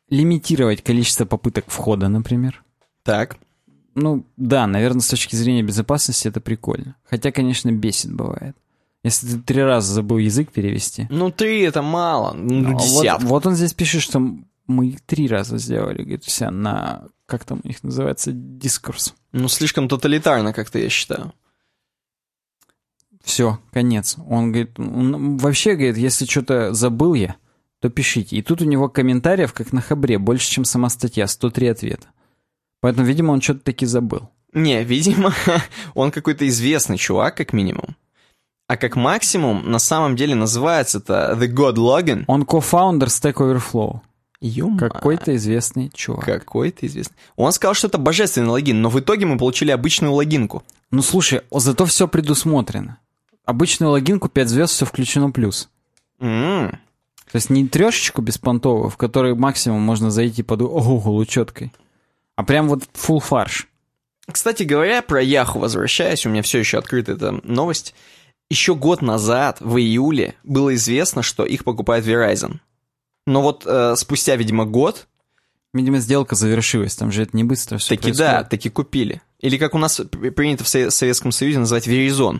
лимитировать количество попыток входа, например. Так. Ну, да, наверное, с точки зрения безопасности это прикольно. Хотя, конечно, бесит бывает. Если ты три раза забыл язык перевести. Ну, три это мало. Ну, А вот, десятка. вот он здесь пишет, что мы три раза сделали, говорит, вся на, как там у них называется, дискурс. Ну, слишком тоталитарно как-то, я считаю. Все, конец. Он говорит, он вообще, говорит, если что-то забыл я, то пишите. И тут у него комментариев, как на хабре, больше, чем сама статья, 103 ответа. Поэтому, видимо, он что-то таки забыл. Не, видимо, [laughs] он какой-то известный чувак, как минимум. А как максимум, на самом деле называется это The God Login. Он кофаундер Stack Overflow. Ё-ма. Какой-то известный чувак. Какой-то известный. Он сказал, что это божественный логин, но в итоге мы получили обычную логинку. Ну, слушай, зато все предусмотрено. Обычную логинку 5 звезд, все включено плюс. М, То есть не трешечку беспонтовую, в которой максимум можно зайти под Google учеткой, а прям вот full фарш. Кстати говоря, про Яху возвращаясь, у меня все еще открыта эта новость. Еще год назад, в июле, было известно, что их покупает Verizon. Но вот э, спустя, видимо, год... Видимо, сделка завершилась, там же это не быстро все Таки происходит. да, таки купили. Или как у нас принято в Советском Союзе называть Verizon.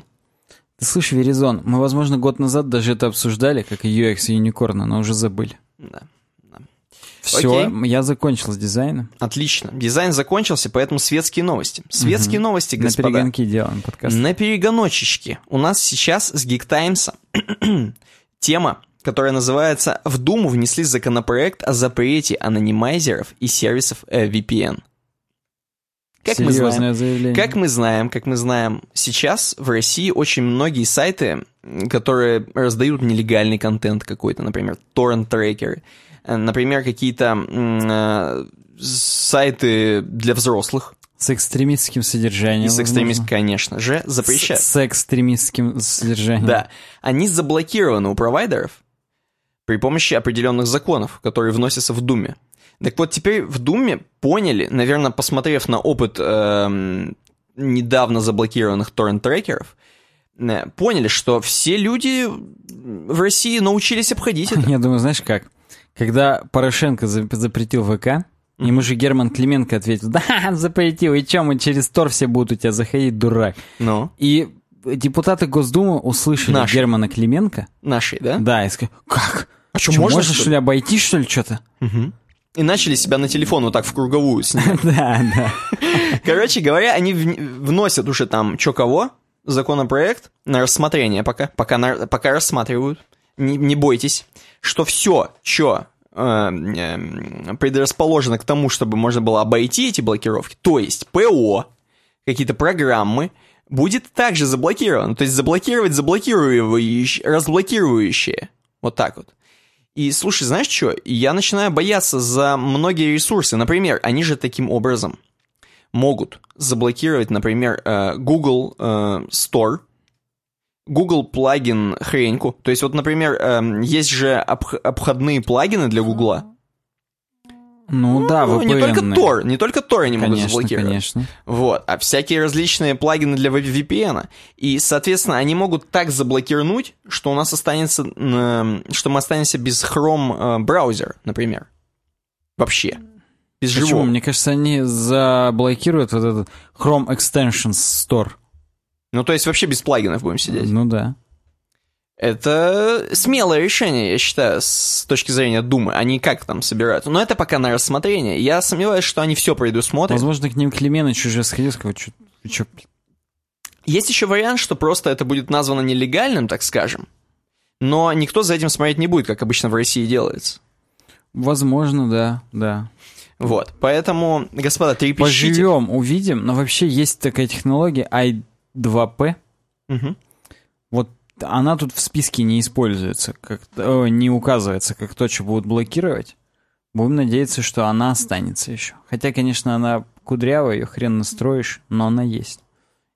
Ты слышишь, Verizon, мы, возможно, год назад даже это обсуждали, как и UX и Unicorn, но уже забыли. Да. Все, Окей. я закончил с дизайном. Отлично. Дизайн закончился, поэтому светские новости. Светские угу. новости, господа. На перегонки делаем подкаст. На перегоночечке. У нас сейчас с Geek Times [clears throat] тема которая называется «В Думу внесли законопроект о запрете анонимайзеров и сервисов э, VPN». Как мы, знаем, заявление. как мы знаем, как мы знаем, сейчас в России очень многие сайты, которые раздают нелегальный контент какой-то, например, торрент-трекеры, например, какие-то э, сайты для взрослых, с экстремистским содержанием. И с экстремистским, конечно же, запрещают. С, с экстремистским содержанием. Да. Они заблокированы у провайдеров, при помощи определенных законов, которые вносятся в Думе. Так вот, теперь в Думе поняли, наверное, посмотрев на опыт э, недавно заблокированных торрент-трекеров, э, поняли, что все люди в России научились обходить это. [laughs] Я думаю, знаешь как? Когда Порошенко запретил ВК, Ему же Герман Клименко ответил, да, [laughs] запретил, и чем мы через Тор все будут у тебя заходить, дурак. Ну? И депутаты Госдумы услышали Наши. Германа Клименко. Наши, да? Да, и сказали, как? А что, можно, можно что ли, обойти, что ли, что-то? Угу. И начали себя на телефон вот так в круговую снимать. [laughs] Да, да. Короче говоря, они вносят уже там чё кого, законопроект на рассмотрение пока, пока, на, пока рассматривают. Не, не бойтесь, что все, что э, предрасположено к тому, чтобы можно было обойти эти блокировки, то есть ПО, какие-то программы, будет также заблокировано. То есть заблокировать заблокирующее, разблокирующее. Вот так вот. И слушай, знаешь что? Я начинаю бояться за многие ресурсы. Например, они же таким образом могут заблокировать, например, э, Google э, Store, Google плагин хреньку. То есть вот, например, эм, есть же обходные плагины для Google. Ну, ну да, ну, не только Tor, не только Tor они конечно, могут заблокировать. Конечно. Вот, а всякие различные плагины для VPN. И, соответственно, они могут так заблокировать, что у нас останется, что мы останемся без Chrome э, браузер, например. Вообще. Без Почему? живого. Мне кажется, они заблокируют вот этот Chrome Extensions Store. Ну, то есть вообще без плагинов будем сидеть. Ну да. Это смелое решение, я считаю, с точки зрения Думы. Они как там собираются. Но это пока на рассмотрение. Я сомневаюсь, что они все предусмотрят. Возможно, к ним Клименыч уже сходил, сказал, что... Есть еще вариант, что просто это будет названо нелегальным, так скажем. Но никто за этим смотреть не будет, как обычно в России делается. Возможно, да, да. Вот, поэтому, господа, трепещите. Поживем, увидим. Но вообще есть такая технология i2p. Угу. Вот она тут в списке не используется, как, э, не указывается, как то, что будут блокировать. Будем надеяться, что она останется еще. Хотя, конечно, она кудрявая, ее хрен настроишь, но она есть.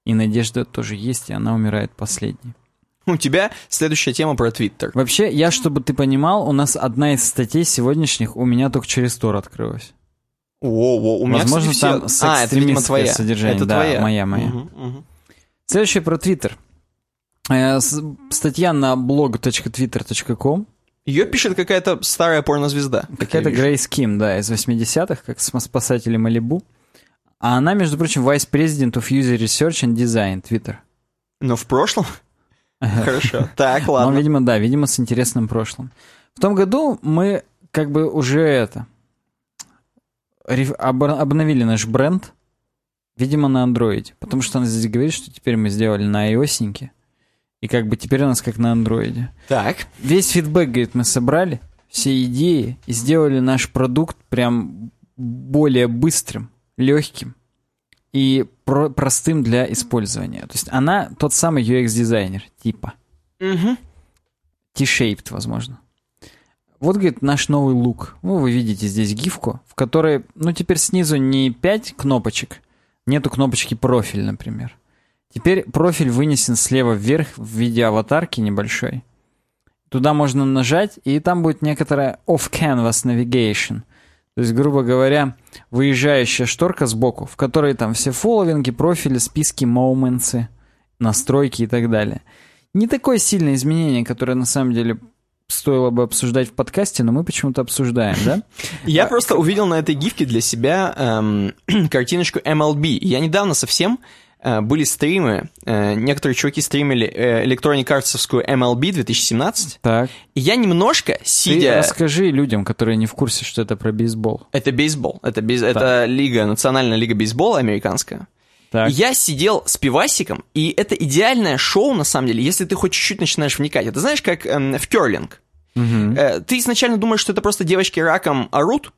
И надежда тоже есть, и она умирает последней. У тебя следующая тема про Твиттер. Вообще, я, чтобы ты понимал, у нас одна из статей сегодняшних у меня только через Тор открылась. О, о, у меня, Возможно, кстати, там все... а, это, видимо, твоя. содержание. Это да, твоя. моя, моя. Угу, угу. Следующее про Твиттер. Статья на blog.twitter.com. Ее пишет какая-то старая порнозвезда. Какая-то Грейс Ким, да, из 80-х, как спасатели Малибу. А она, между прочим, Vice President of User Research and Design, Twitter. Но в прошлом? Хорошо. [laughs] Так, ладно. Ну, видимо, да, видимо, с интересным прошлым. В том году мы как бы уже это... Обновили наш бренд, видимо, на андроиде. Потому что она здесь говорит, что теперь мы сделали на iOS. И как бы теперь у нас как на андроиде. Так. Весь фидбэк, говорит, мы собрали, все идеи, и сделали наш продукт прям более быстрым, легким и про простым для использования. То есть она тот самый UX-дизайнер, типа. Угу. T-shaped, возможно. Вот, говорит, наш новый лук. Ну, вы видите здесь гифку, в которой, ну, теперь снизу не 5 кнопочек, нету кнопочки профиль, например. Теперь профиль вынесен слева вверх в виде аватарки небольшой. Туда можно нажать, и там будет некоторая off-canvas navigation. То есть, грубо говоря, выезжающая шторка сбоку, в которой там все фолловинги, профили, списки, моументы, настройки и так далее. Не такое сильное изменение, которое на самом деле стоило бы обсуждать в подкасте, но мы почему-то обсуждаем, да? [laughs] Я просто увидел на этой гифке для себя эм, [clears throat] картиночку MLB. Я недавно совсем э, были стримы, э, некоторые чуваки стримили э, Electronic Arts'овскую MLB 2017, Так. и я немножко, Ты сидя... расскажи людям, которые не в курсе, что это про бейсбол. Это бейсбол, это, бейс- это лига, национальная лига бейсбола американская. Так. Я сидел с пивасиком, и это идеальное шоу, на самом деле, если ты хоть чуть-чуть начинаешь вникать. Это знаешь, как эм, в керлинг. Мгм. Э, ты изначально думаешь, что это просто девочки раком орут,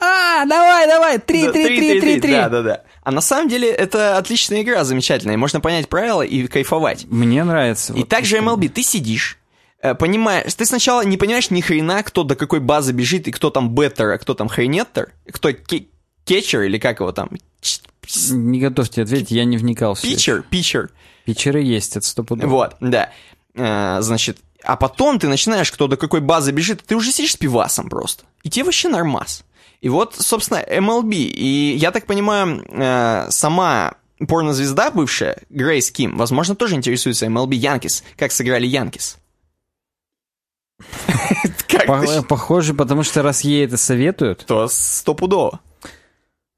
А, давай, давай, три, три, три, три, три. Да, да, да. А на самом деле это отличная игра, замечательная. Можно понять правила и кайфовать. Мне нравится. И вот также. MLB, ты сидишь, э, понимаешь, ты сначала не понимаешь ни хрена, кто до какой базы бежит, и кто там беттер, а кто там хренеттер, кто ке- кетчер или как его там, Не готовьте ответить, я не вникал питчер, питчер. Питчеры есть, это стопудово. Вот, да. Э, Значит, а потом ты начинаешь, кто до какой базы бежит, ты уже сидишь с пивасом просто. И тебе вообще нормас. И вот, собственно, MLB. И я так понимаю, э, сама порнозвезда бывшая, Грейс Ким, возможно, тоже интересуется MLB Янкис, как сыграли Янкис. Похоже, потому что раз ей это советуют, что? Стопудово.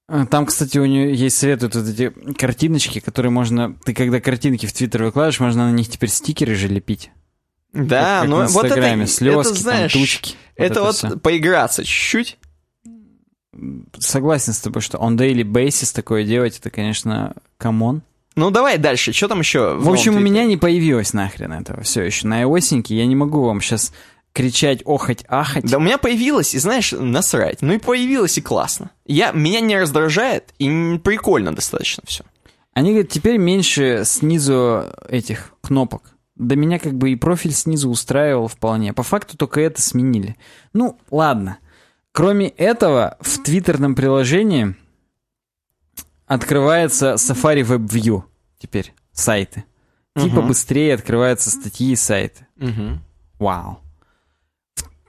А, Там, кстати, у нее есть советуют вот эти картиночки, которые можно... Ты когда картинки в Твиттер выкладываешь, можно на них теперь стикеры же лепить. Да, Как- как ну в вот это, Инстаграме. это, Слезки, знаешь, там, тучки. это вот всё. поиграться чуть-чуть. Согласен с тобой, что on daily basis такое делать, это, конечно, come on. Ну давай дальше, что там еще? В общем, у меня не появилось нахрен этого все еще. На осеньке я не могу вам сейчас кричать, охать, ахать. Да у меня появилось, и знаешь, насрать. Ну и появилось, и классно. Я, меня не раздражает, и прикольно достаточно все. Они говорят, теперь меньше снизу этих кнопок. Да меня как бы и профиль снизу устраивал вполне. По факту только это сменили. Ну, ладно. Кроме этого, в твиттерном приложении открывается Safari Web View теперь, сайты. Типа Мгм. быстрее открываются статьи и сайты. Вау.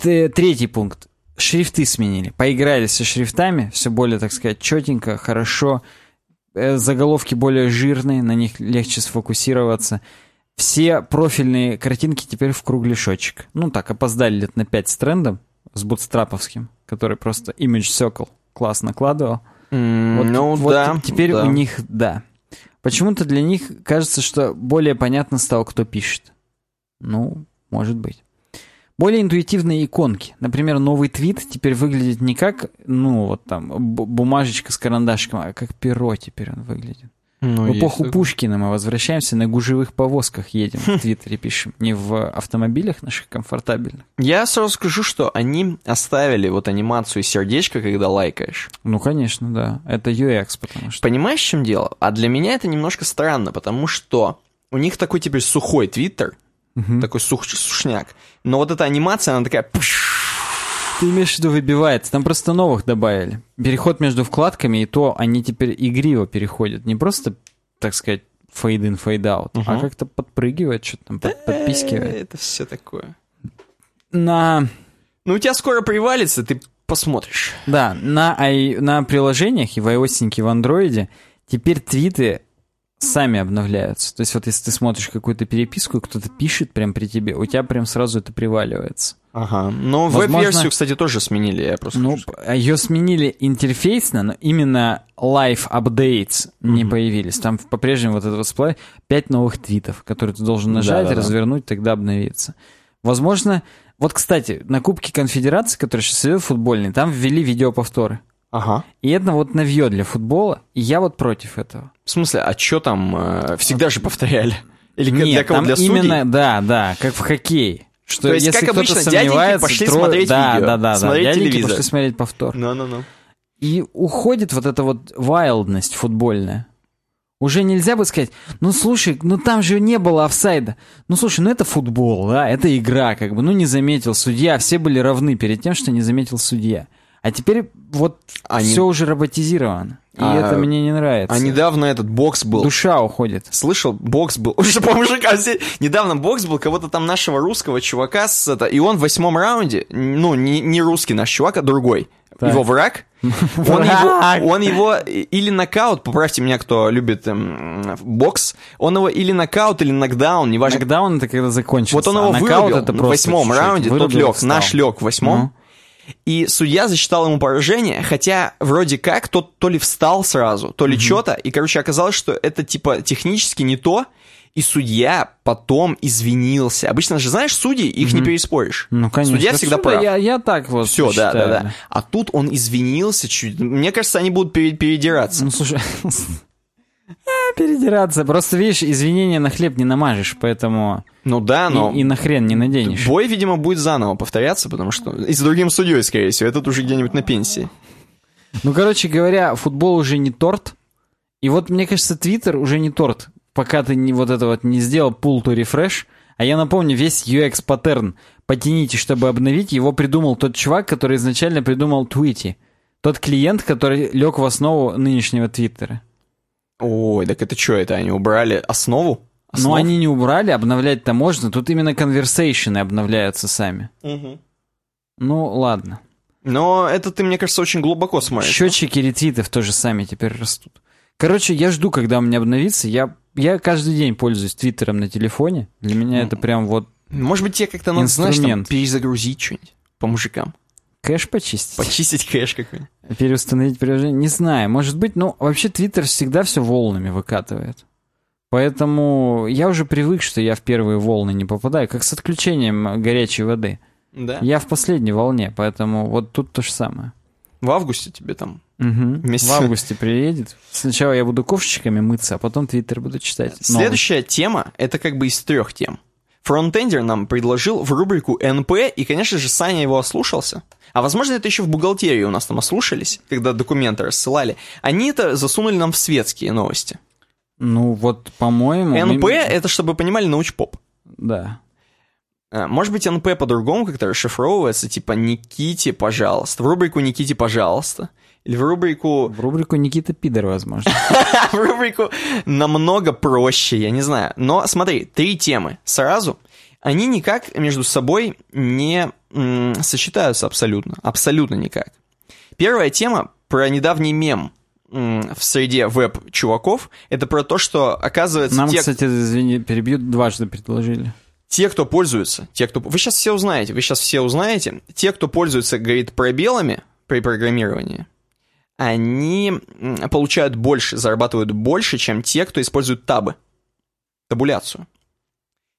Третий пункт. Шрифты сменили. Поиграли со шрифтами, все более, так сказать, четенько, хорошо. Э, Заголовки более жирные, на них легче сфокусироваться. Все профильные картинки теперь в кругляшочек. Ну так, опоздали лет на 5 с трендом, с бутстраповским, который просто Image Circle класс накладывал. Вот, ну вот да. теперь да. у них, да. Почему-то для них кажется, что более понятно стало, кто пишет. Ну, может быть. Более интуитивные иконки. Например, новый твит теперь выглядит не как, ну, вот там, бу- бумажечка с карандашком, а как перо теперь он выглядит. Ну, в эпоху. Пушкина мы возвращаемся, на гужевых повозках едем, в [laughs] Твиттере пишем. Не в автомобилях наших комфортабельных. Я сразу скажу, что они оставили вот анимацию сердечка, когда лайкаешь. Ну, конечно, да. Это UX, потому что... Понимаешь, в чем дело? А для меня это немножко странно, потому что у них такой теперь сухой твиттер, Мгм. такой сух, сушняк. Но вот эта анимация, она такая... Ты имеешь в виду выбивается. Там просто новых добавили. Переход между вкладками, и то они теперь игриво переходят. Не просто, так сказать, fade in, fade out, а Мгм. как-то подпрыгивает, что-то там под- э, подпискивает. Это все такое. На, Ну, у тебя скоро привалится, ты посмотришь. да, на, ай- на приложениях и в iOS, и в андроиде теперь твиты сами обновляются. То есть вот если ты смотришь какую-то переписку, кто-то пишет прям при тебе, у тебя прям сразу это приваливается. Ага. Но Возможно- веб-версию, кстати, тоже сменили, я просто Ну, сказать. ее сменили интерфейсно, но именно live updates не появились. Там по-прежнему вот это вот всплывает 5 новых твитов, которые ты должен нажать, Да-да-да. развернуть, тогда обновится. Возможно, вот, кстати, на Кубке Конфедерации, который сейчас идет футбольный, там ввели видеоповторы. Ага. И это вот новье для футбола, и я вот против этого. В смысле, а что там? э, всегда же повторяли? Или Нет, для кого? там Для судей? именно, да, да, как в хоккее. Что То есть, если как обычно, сомневается, пошли трое- смотреть да, видео, да, да, да, смотреть дяденьки телевизор. пошли смотреть повтор. Ну-ну-ну. И уходит вот эта вот вайлдность футбольная. Уже нельзя бы сказать, ну слушай, ну там же не было офсайда. Ну слушай, ну это футбол, да, это игра, как бы, ну не заметил судья, все были равны перед тем, что не заметил судья. А теперь вот Они- все уже роботизировано. И А- это мне не нравится. А недавно этот бокс был. Душа уходит. Слышал, бокс был. [laughs] Уже по мужикам Недавно бокс был кого-то там нашего русского чувака с это. И он в восьмом раунде, ну, не, не русский наш чувак, а другой. Так. его враг, [laughs] он его, он его или нокаут, поправьте меня, кто любит эм, бокс, он его или нокаут, или нокдаун, неважно. Нокдаун это когда закончился. Вот он его а вырубил это в восьмом раунде, тот лег, наш лег в восьмом. И судья засчитал ему поражение, хотя вроде как тот то ли встал сразу, то ли что-то, и, короче, оказалось, что это, типа, технически не то, и судья потом извинился. Обычно же, знаешь, судьи, их не переспоришь. Ну, конечно. Судья всегда прав. Я, я так вот Все, да, да, да. А тут он извинился чуть. Мне кажется, они будут пере- передираться. Ну, слушай... [laughs] Передираться. Просто, видишь, извинения на хлеб не намажешь, поэтому... Ну да, но... И, и на хрен не наденешь. Бой, видимо, будет заново повторяться, потому что... И с другим судьей, скорее всего. Этот уже где-нибудь на пенсии. Ну, короче говоря, футбол уже не торт. И вот, мне кажется, Твиттер уже не торт, пока ты не, вот это вот не сделал pull to refresh. А я напомню, весь UX-паттерн потяните, чтобы обновить, его придумал тот чувак, который изначально придумал Твити. Тот клиент, который лег в основу нынешнего Твиттера. Ой, так это что, это они убрали основу? Но Основ? они не убрали, обновлять-то можно. Тут именно конверсейшены обновляются сами. Мгм. Ну, ладно. Но это ты, мне кажется, очень глубоко смотришь. Счетчики ретвитов тоже сами теперь растут. Короче, я жду, когда у меня обновится. Я, я каждый день пользуюсь Твиттером на телефоне. Для меня это прям вот Может быть, тебе как-то надо, знаешь, там, Инструмент. перезагрузить что-нибудь по мужикам. Кэш почистить. Почистить кэш какой-нибудь. Переустановить приложение. Не знаю, может быть, ну, вообще Твиттер всегда все волнами выкатывает. Поэтому я уже привык, что я в первые волны не попадаю, как с отключением горячей воды. Да. Я в последней волне, поэтому вот тут то же самое. В августе тебе там. Мгм. Вместе В августе приедет. Сначала я буду ковшичками мыться, а потом Твиттер буду читать. Новый. Следующая тема, это как бы из трех тем. Фронтендер нам предложил в рубрику НП, и, конечно же, Саня его ослушался. А возможно, это еще в бухгалтерии у нас там ослушались, когда документы рассылали. Они это засунули нам в светские новости. Ну вот, по-моему... НП это, чтобы вы понимали, научпоп. Да. А, Может быть, НП по-другому как-то расшифровывается, типа «Никите, пожалуйста». В рубрику «Никите, пожалуйста». Или в рубрику... В рубрику Никита Пидор, возможно. [laughs] в рубрику намного проще, я не знаю. Но смотри, три темы сразу. Они никак между собой не сочетаются абсолютно. Абсолютно никак. Первая тема про недавний мем в среде веб-чуваков. Это про то, что, оказывается, Нам, те, кстати, извини, перебьют, дважды предложили. те, кто пользуется, те, кто... Вы сейчас все узнаете, вы сейчас все узнаете. Те, кто пользуется, говорит, пробелами при программировании, они получают больше, зарабатывают больше, чем те, кто использует табы, табуляцию.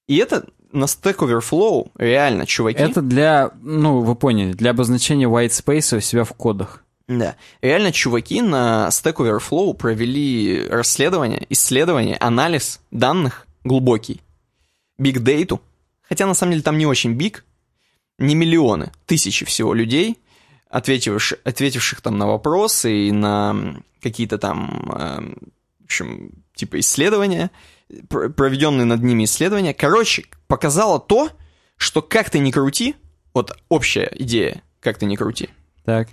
И это на Stack Overflow реально, чуваки. Это для, ну, вы поняли, для обозначения white space у себя в кодах. Да. Реально, чуваки на Stack Overflow провели расследование, исследование, анализ данных глубокий. Big Data. Хотя, на самом деле, там не очень big. Не миллионы, тысячи всего людей, ответивших, ответивших там на вопросы и на какие-то там, эм, в общем, типа исследования, пр- проведенные над ними исследования. Короче, показало то, что как ты ни крути, вот общая идея, как ты ни крути, Так.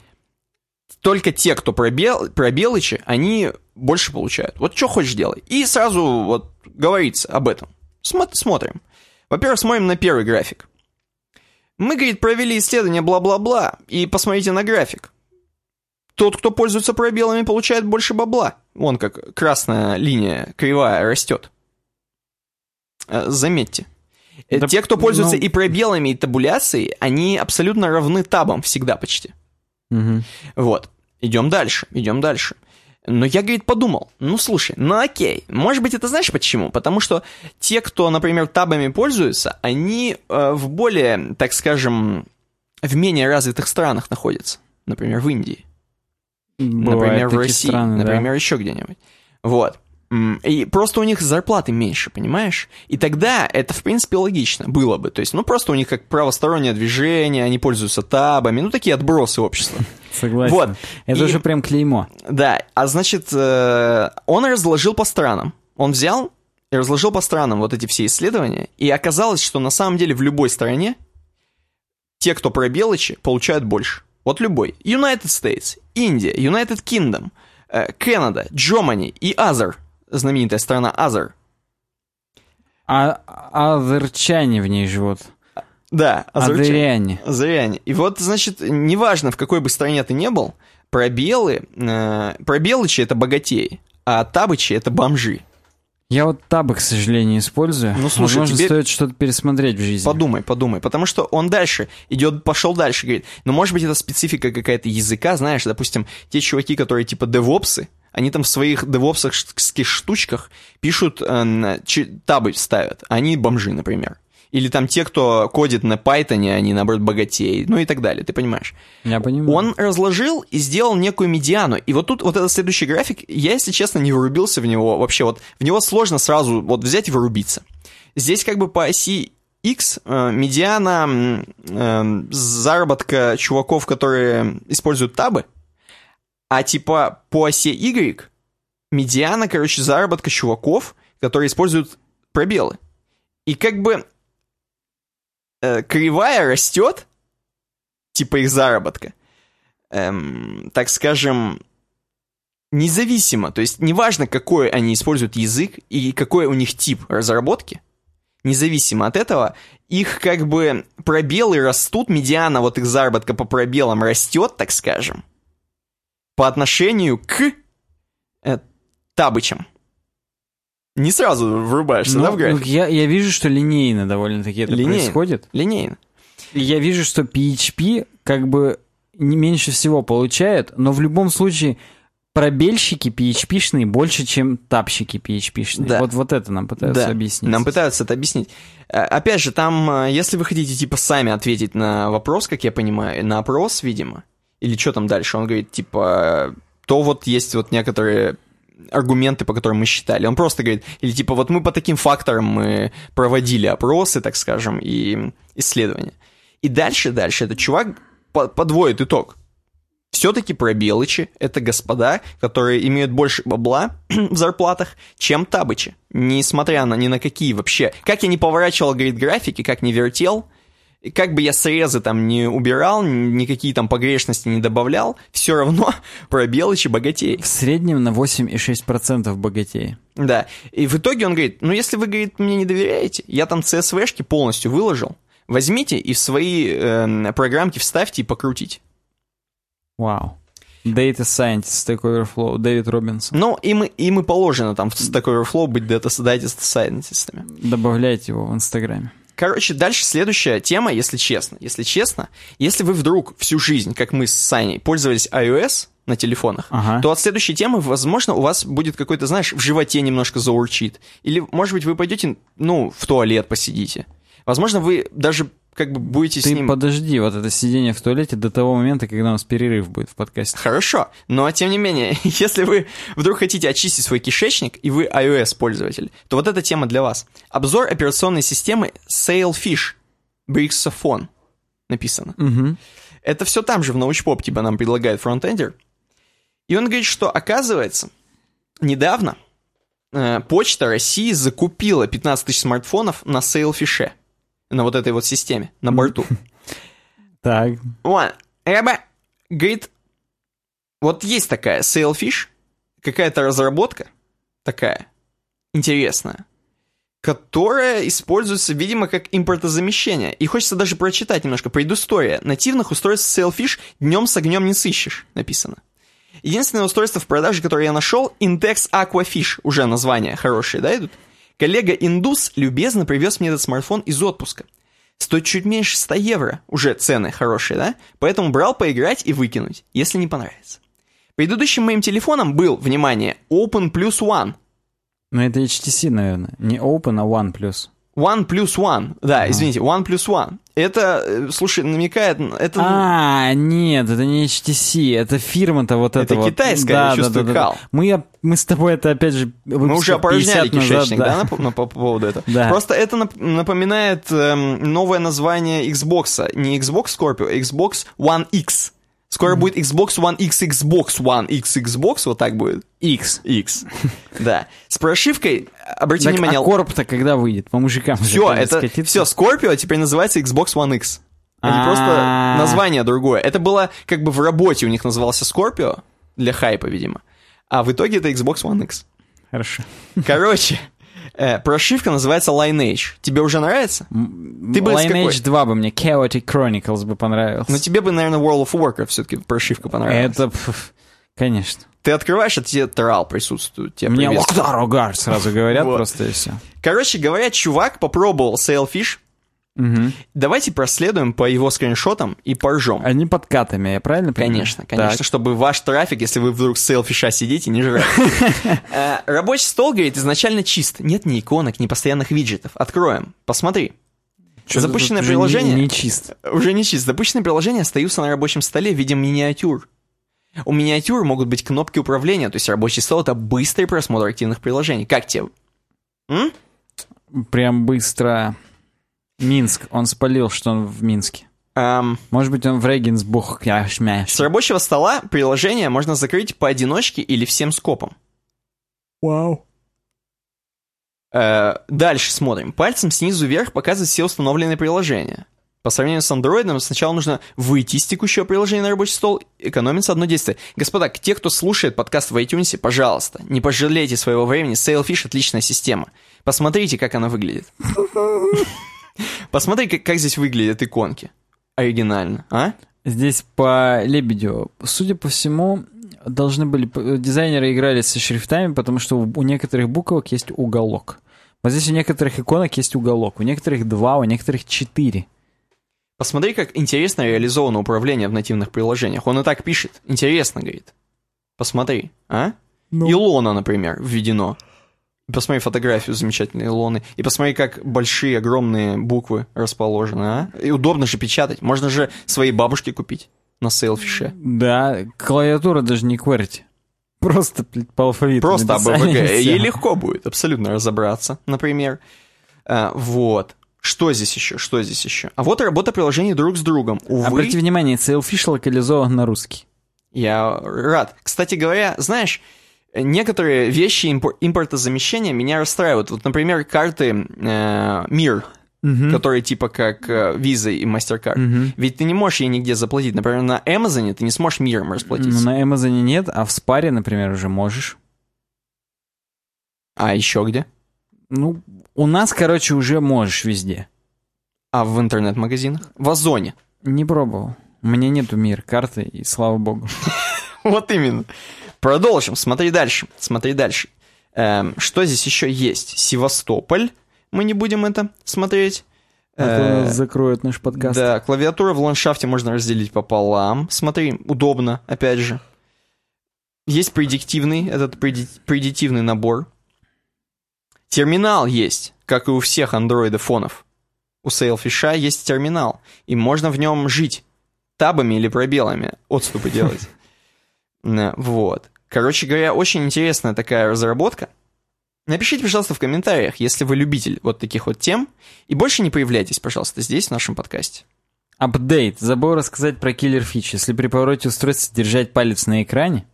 только те, кто пробел, пробелычи, они больше получают. Вот что хочешь делай. И сразу вот говорится об этом. Смо- смотрим. Во-первых, смотрим на первый график. Мы, говорит, провели исследование бла-бла-бла, и посмотрите на график. Тот, кто пользуется пробелами, получает больше бабла. Вон как красная линия кривая растет. Э, Заметьте. Э, Да, Те, кто пользуется ну- и пробелами, и табуляцией, они абсолютно равны табам всегда почти. Мгм. Вот. Идем дальше, идем дальше. Но я, говорит, подумал, ну слушай, ну окей, может быть это знаешь почему? Потому что те, кто, например, табами пользуются, они э, в более, так скажем, в менее развитых странах находятся. Например, в Индии, Бывают например, в России, страны, да. например, еще где-нибудь. Вот. И просто у них зарплаты меньше, понимаешь? И тогда это, в принципе, логично было бы. То есть, ну, просто у них как правостороннее движение, они пользуются табами, ну, такие отбросы общества. [laughs] Согласен. Вот. Это И- уже прям клеймо. Да, а значит, э, он разложил по странам. Он взял и разложил по странам вот эти все исследования, и оказалось, что на самом деле в любой стране те, кто пробелычи, получают больше. Вот любой. United States, Индия, United Kingdom, э, Канада, Germany и Other, знаменитая страна Other. А азерчане в ней живут. Да, азерчане. Азеряне. И вот, значит, неважно, в какой бы стране ты не был, пробелы, э, пробелычи — это богатеи, а табычи — это бомжи. Я вот табы, к сожалению, использую. Ну, слушай, Возможно, тебе- стоит что-то пересмотреть в жизни. Подумай, подумай, потому что он дальше идет, пошел дальше, говорит, ну, может быть, это специфика какая-то языка, знаешь, допустим, те чуваки, которые типа девопсы, они там в своих девопсовских штучках пишут, э, табы ставят, они бомжи, например. Или там те, кто кодит на Python, они, наоборот, богатеи, ну и так далее, ты понимаешь. Я понимаю. Он разложил и сделал некую медиану. И вот тут вот этот следующий график, я, если честно, не вырубился в него вообще. Вот в него сложно сразу вот взять и вырубиться. Здесь как бы по оси X э, медиана э, заработка чуваков, которые используют табы, а типа по оси Y медиана, короче, заработка чуваков, которые используют пробелы. И как бы э, кривая растет, типа их заработка, эм, так скажем, независимо. То есть неважно, какой они используют язык и какой у них тип разработки, независимо от этого, их как бы пробелы растут, медиана вот их заработка по пробелам растет, так скажем, по отношению к э, табычам. Не сразу врубаешься, Ну, да, в ну, график? я, я вижу, что линейно довольно-таки это Линейно. происходит. Линейно. Я вижу, что PHP как бы не меньше всего получает, но в любом случае пробельщики PHP-шные больше, чем тапщики PHP-шные. Да. Вот, вот это нам пытаются Да, объяснить. Нам пытаются это объяснить. Э, Опять же, там, э, если вы хотите, типа, сами ответить на вопрос, как я понимаю, на опрос, видимо, или что там дальше, он говорит, типа, то вот есть вот некоторые аргументы, по которым мы считали. Он просто говорит, или типа, вот мы по таким факторам мы проводили опросы, так скажем, и исследования. И дальше, дальше этот чувак по- подводит итог. Все-таки пробелычи — это господа, которые имеют больше бабла [clears throat] в зарплатах, чем табычи. Несмотря на ни на какие вообще... Как я не поворачивал, говорит, графики, как не вертел, и как бы я срезы там не убирал, никакие там погрешности не добавлял, все равно [laughs] пробелычи богатей. В среднем на 8,6% богатее. Да. И в итоге он говорит, ну если вы, говорит, мне не доверяете, я там CSV-шки полностью выложил, возьмите и в свои э, программки вставьте и покрутите. Вау. Data Scientist, Stack Overflow, Дэвид Робинсон. Ну, им, им и положено там в Stack Overflow быть дата сайентистами. Добавляйте его в Инстаграме. Короче, дальше следующая тема, если честно. Если честно, если вы вдруг всю жизнь, как мы с Саней, пользовались iOS на телефонах, Ага. то от следующей темы, возможно, у вас будет какой-то, знаешь, в животе немножко заурчит. Или, может быть, вы пойдете, ну, в туалет посидите. Возможно, вы даже как бы будете с Ты ним... подожди, вот это сидение в туалете до того момента, когда у нас перерыв будет в подкасте. Хорошо, но тем не менее, [laughs] если вы вдруг хотите очистить свой кишечник, и вы iOS-пользователь, то вот эта тема для вас. Обзор операционной системы Sailfish Brixophone написано. Угу. Это все там же в научпоп типа нам предлагает фронтендер. И он говорит, что оказывается, недавно э, Почта России закупила 15 тысяч смартфонов на Sailfish, на вот этой вот системе, на борту. [laughs] Так. Вот, Эба говорит, вот есть такая Sailfish, какая-то разработка такая интересная, которая используется, видимо, как импортозамещение. И хочется даже прочитать немножко предыстория. Нативных устройств Sailfish днем с огнем не сыщешь, написано. Единственное устройство в продаже, которое я нашел, Intex Aquafish, уже название хорошее, да, идут? Коллега Индус любезно привез мне этот смартфон из отпуска. Стоит чуть меньше 100 евро, уже цены хорошие, да? Поэтому брал поиграть и выкинуть, если не понравится. Предыдущим моим телефоном был, внимание, Open Plus One. Ну, это HTC, наверное. Не Open, а OnePlus. One Plus One, да, извините, One Plus One. Это, э, слушай, намекает, это... А, нет, это не HTC, это фирма-то вот Это эта вот. китайская, я чувствую, кал. Мы, мы с тобой это, опять же, Мы уже опорожняли кишечник, да, да? на- по поводу этого? Да. Просто это нап- напоминает эм, новое название Xbox. Не Xbox Scorpio, а Xbox One X. Скоро будет Xbox One X, Xbox One X, Xbox, вот так будет. X. X. [laughs] Да. С прошивкой, обратите Так, внимание, а корп-то когда выйдет? По мужикам. все, это, скатится. все, Scorpio теперь называется Xbox One X. Они А. просто название другое. Это было как бы в работе у них назывался Scorpio, для хайпа, видимо. А в итоге это Xbox One X. Хорошо. Короче, Э, прошивка называется Lineage. Тебе уже нравится? Ты бы Lineage какой? 2 бы мне, Chaotic Chronicles бы понравился. Но тебе бы, наверное, World of Warcraft все-таки прошивка понравилась. Это, конечно. Ты открываешь, а тебе трал присутствует. Тебе Мне Огар сразу говорят [laughs] Вот. просто и все. Короче говоря, чувак попробовал Sailfish. Давайте проследуем по его скриншотам и поржем. Они подкатами, я правильно понимаю? Конечно, конечно, Так. чтобы ваш трафик, если вы вдруг с селфиша сидите, не жрать. [laughs] Э, Рабочий стол, говорит, изначально чист. Нет ни иконок, ни постоянных виджетов. Откроем. Посмотри. Запущенное приложение... Не, не чисто. Уже не чист. Запущенные приложения остаются на рабочем столе в виде миниатюр. У миниатюр могут быть кнопки управления, то есть рабочий стол — это быстрый просмотр активных приложений. Как тебе? М? Прям быстро. Минск. Он спалил, что он в Минске. Эм, Может быть, он в Регенсбух. С рабочего стола приложение можно закрыть поодиночке или всем скопом. Вау. Э, дальше смотрим. Пальцем снизу вверх показывает все установленные приложения. По сравнению с Android, сначала нужно выйти из текущего приложения на рабочий стол, экономится одно действие. Господа, те, кто слушает подкаст в iTunes, пожалуйста, не пожалейте своего времени. Sailfish — отличная система. Посмотрите, как она выглядит. [laughs] Посмотри, как, как здесь выглядят иконки. Оригинально, а? Здесь по Лебедю. Судя по всему, должны были... Дизайнеры играли со шрифтами, потому что у у некоторых буквок есть уголок. Вот здесь у некоторых иконок есть уголок. У некоторых два, у некоторых четыре. Посмотри, как интересно реализовано управление в нативных приложениях. Он и так пишет. Интересно, говорит. Посмотри, а? Илона, например, введено. Посмотри фотографию замечательной Илоны. И посмотри, как большие, огромные буквы расположены, а? И удобно же печатать. Можно же своей бабушке купить на Sailfish е. Да, клавиатура даже не QWERTY. Просто по алфавиту. Просто АБВГ. [laughs] Ей легко будет абсолютно разобраться, например. А, вот. Что здесь еще? Что здесь еще? А вот работа приложений друг с другом. Увы, Обратите внимание, Sailfish локализован на русский. Я рад. Кстати говоря, знаешь, некоторые вещи импор- импортозамещения меня расстраивают. Вот, например, карты э, МИР, которые типа как э, Visa и MasterCard. Ведь ты не можешь ей нигде заплатить. Например, на Amazon ты не сможешь миром Ну, расплатиться. на Amazon нет, а в спаре, например, уже можешь. А еще где? Ну, у нас, короче, уже можешь везде. А в интернет-магазинах? В Озоне. Не пробовал. У меня нету мир карты, и слава богу. [laughs] Вот именно. Продолжим. Смотри дальше. Смотри дальше. Эм, что здесь еще есть? Севастополь. Мы не будем это смотреть. А Э, закроют наш подкаст. Да, клавиатура в ландшафте можно разделить пополам. Смотри, удобно, опять же. Есть предиктивный, этот преди- предиктивный набор. Терминал есть, как и у всех андроидофонов. У Sailfish есть терминал, и можно в нем жить. Табами или пробелами отступы делать. [laughs] Вот. Короче говоря, очень интересная такая разработка. Напишите, пожалуйста, в комментариях, если вы любитель вот таких вот тем, и больше не появляйтесь, пожалуйста, здесь, в нашем подкасте. Апдейт. Забыл рассказать про киллер фич. Если при повороте устройства держать палец на экране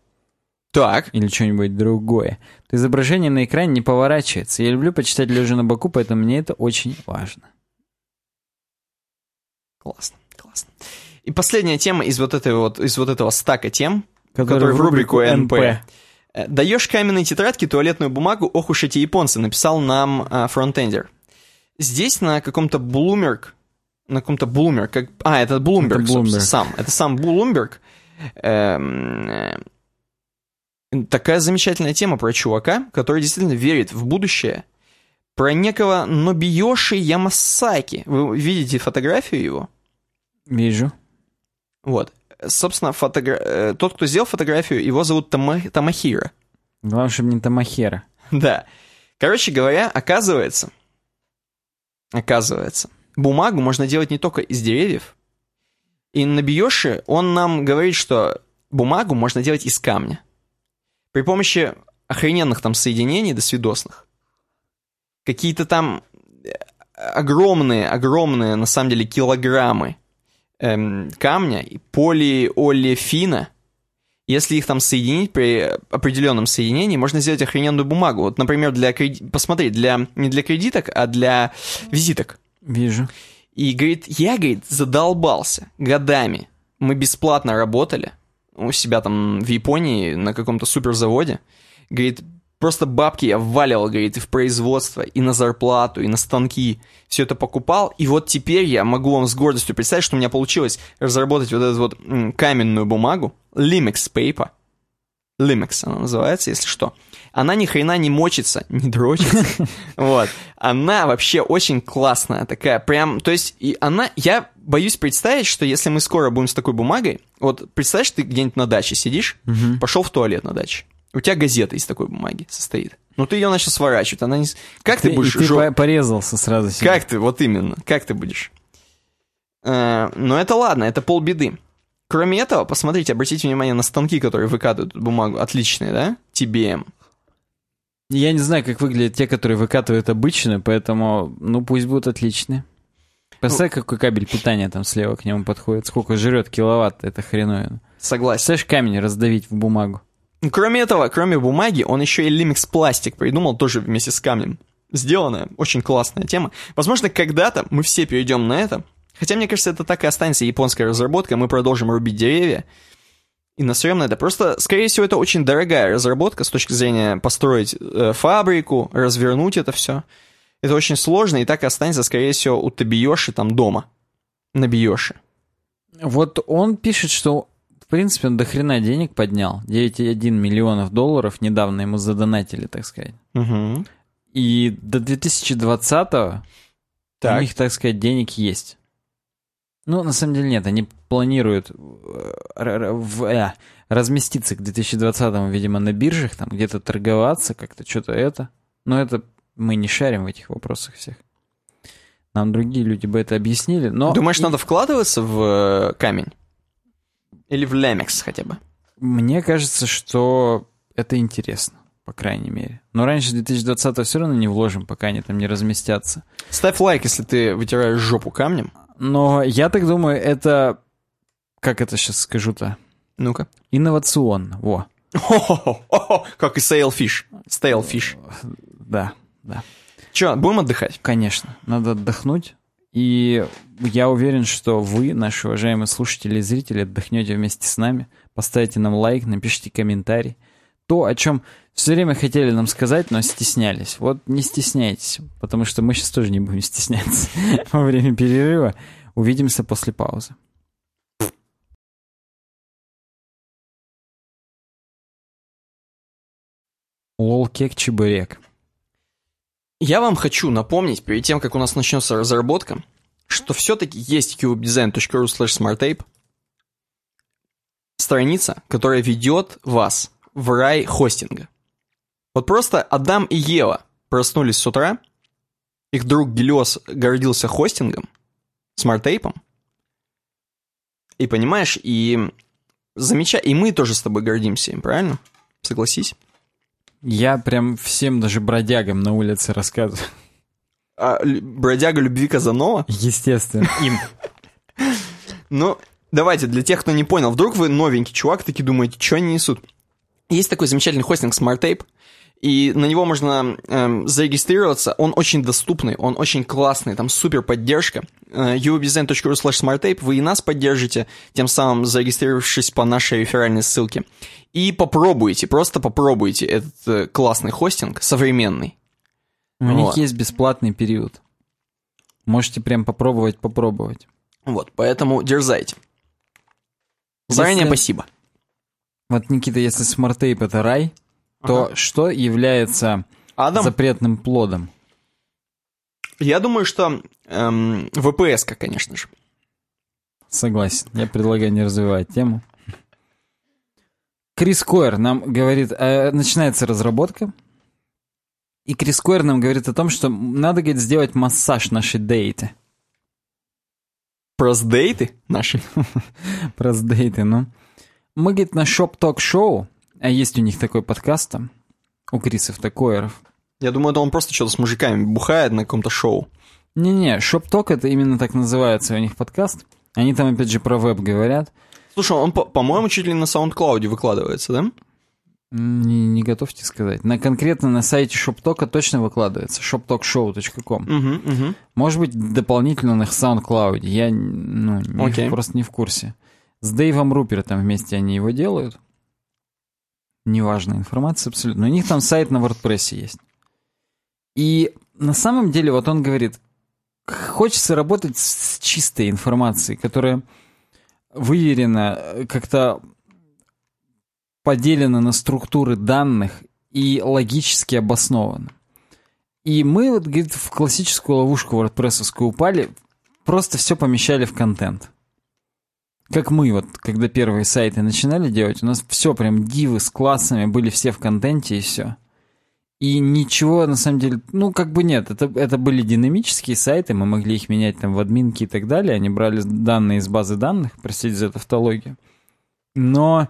Так, или что-нибудь другое, то изображение на экране не поворачивается. Я люблю почитать лежа на боку, поэтому мне это очень важно. классно, классно. И последняя тема из вот, этой вот, из вот этого стака тем, Который в рубрику НП. Э, Даешь каменной тетрадке туалетную бумагу, ох уж эти японцы, написал нам а, фронтендер. Здесь на каком-то Bloomberg, на каком-то Bloomberg, как, а, это Bloomberg, Это Bloomberg. сам, это сам Bloomberg. Эм, э, такая замечательная тема про чувака, который действительно верит в будущее, про некого Нобиёши Ямасаки. Вы видите фотографию его? Вижу. Вот. Собственно, фотогра- э, тот, кто сделал фотографию, его зовут Тома- Томахиро. Главное, чтобы не Тамахера. [laughs] Да. Короче говоря, оказывается, оказывается, бумагу можно делать не только из деревьев. И на Биоши он нам говорит, что бумагу можно делать из камня. При помощи охрененных там соединений досвидосных. Какие-то там э, огромные, огромные, на самом деле, килограммы эм, камня, полиолефина, если их там соединить при определенном соединении, можно сделать охрененную бумагу. Вот, например, для креди... посмотри, для... не для кредиток, а для визиток. Вижу. И говорит, я, говорит, задолбался годами. Мы бесплатно работали у себя там в Японии на каком-то суперзаводе. Говорит, Просто бабки я вваливал, говорит, и в производство, и на зарплату, и на станки. Все это покупал, и вот теперь я могу вам с гордостью представить, что у меня получилось разработать вот эту вот м, каменную бумагу, Limex Paper. Limex она называется, если что. Она ни хрена не мочится, не дрочится. [laughs] Вот. Она вообще очень классная такая. Прям, то есть, и она, я боюсь представить, что если мы скоро будем с такой бумагой, вот представляешь, ты где-нибудь на даче сидишь, пошел в туалет на даче. У тебя газета из такой бумаги состоит. Ну ты ее начал сворачивать, она не... Как ты, Ты- будешь... ты по- порезался сразу себе. Как ты, вот именно, как ты будешь? Э, но это ладно, это полбеды. Кроме этого, посмотрите, обратите внимание на станки, которые выкатывают бумагу. Отличные, да? TBM. Я не знаю, как выглядят те, которые выкатывают обычно, поэтому, ну, пусть будут отличные. Представь, какой кабель питания там слева к нему подходит. Сколько жрет киловатт, это хреновина. Согласен. Представляешь, камень раздавить в бумагу. Ну, Кроме этого, кроме бумаги, он еще и Limix пластик придумал, тоже вместе с камнем. Сделанная, очень классная тема. Возможно, когда-то мы все перейдем на это. Хотя, мне кажется, это так и останется японская разработка, мы продолжим рубить деревья. И насрем на это. Просто, скорее всего, это очень дорогая разработка с точки зрения построить э, фабрику, развернуть это все. Это очень сложно, и так и останется, скорее всего, у Табиоши там дома. На Биоши. Вот он пишет, что, принципе, он до хрена денег поднял. 9,1 миллионов долларов недавно ему задонатили, так сказать. Угу. И до 2020-го Так. у них, так сказать, денег есть. Ну, на самом деле нет, они планируют э, в- э, разместиться к 2020-му, видимо, на биржах, там где-то торговаться, как-то что-то это. Но это мы не шарим в этих вопросах всех. Нам другие люди бы это объяснили, но... Думаешь, надо вкладываться в э, камень? Или в Лемекс хотя бы? Мне кажется, что это интересно, по крайней мере. Но раньше 2020 все равно не вложим, пока они там не разместятся. Ставь лайк, если ты вытираешь жопу камнем. Но я так думаю, это... Как это сейчас скажу-то? Ну-ка. Инновационно. Во. Хо-хо-хо, Как и Sailfish. Stalefish. Да, да. Че, будем отдыхать? Конечно, надо отдохнуть. И я уверен, что вы, наши уважаемые слушатели и зрители, отдохнете вместе с нами. Поставите нам лайк, напишите комментарий. То, о чем все время хотели нам сказать, но стеснялись. Вот не стесняйтесь, потому что мы сейчас тоже не будем стесняться [laughs] во время перерыва. Увидимся после паузы. Лол-кек чебурек. Я вам хочу напомнить, перед тем, как у нас начнется разработка, что все-таки есть uwebdesign.ru slash smartape, страница, которая ведет вас в рай хостинга. Вот просто Адам и Ева проснулись с утра, их друг Гелиос гордился хостингом, SmartApe ом, и понимаешь, и замеча... и мы тоже с тобой гордимся им, правильно? Согласись? Я прям всем, даже бродягам на улице рассказываю. А, бродяга любви Казанова? Естественно, им. Ну, давайте, для тех, кто не понял, вдруг вы новенький чувак, таки думаете, что они несут? Есть такой замечательный хостинг SmartTape, и на него можно эм, зарегистрироваться. Он очень доступный, он очень классный, там супер поддержка. Э, uwebdesign.ru slash smartape, вы и нас поддержите, тем самым зарегистрировавшись по нашей реферальной ссылке. И попробуйте, просто попробуйте этот э, классный хостинг, современный. У них Вот. есть бесплатный период. Можете прям попробовать, попробовать. Вот, поэтому дерзайте. Заранее Если- спасибо. Вот, Никита, если SmartApe это рай, то что является Адам, запретным плодом? Я думаю, что эм, VPS, конечно же. Согласен. Я предлагаю не развивать тему. Крис Койер нам говорит, э, начинается разработка, и Крис Койер нам говорит о том, что надо, говорит, сделать массаж нашей дейты. Просдейты наши. Про [laughs] дейты, ну. Мы, говорит, на Show, а есть у них такой подкаст там, у Крисов Такоеров. Я думаю, это он просто что-то с мужиками бухает на каком-то шоу. Не-не, Talk это именно так называется у них подкаст. Они там опять же про веб говорят. Слушай, он, по- по-моему, чуть ли на SoundCloud выкладывается, да? Не, не готовьте сказать. На, конкретно на сайте ShopTalk точно выкладывается. shoptalkshow.com. Угу, угу. Может быть, дополнительно на SoundCloud. Я ну, не- Окей. просто не в курсе. С Дэйвом Рупертом вместе они его делают. Неважная информация абсолютно. У них там сайт на WordPress есть. И на самом деле, вот он говорит, хочется работать с чистой информацией, которая выверена, как-то поделена на структуры данных и логически обоснована. И мы, вот, говорит, в классическую ловушку WordPress упали, просто все помещали в контент. Как мы вот, когда первые сайты начинали делать, у нас все прям дивы с классами были все в контенте и все. И ничего, на самом деле, ну, как бы нет, это, это были динамические сайты, мы могли их менять там в админки и так далее, они брали данные из базы данных, простите за тавтологию. Но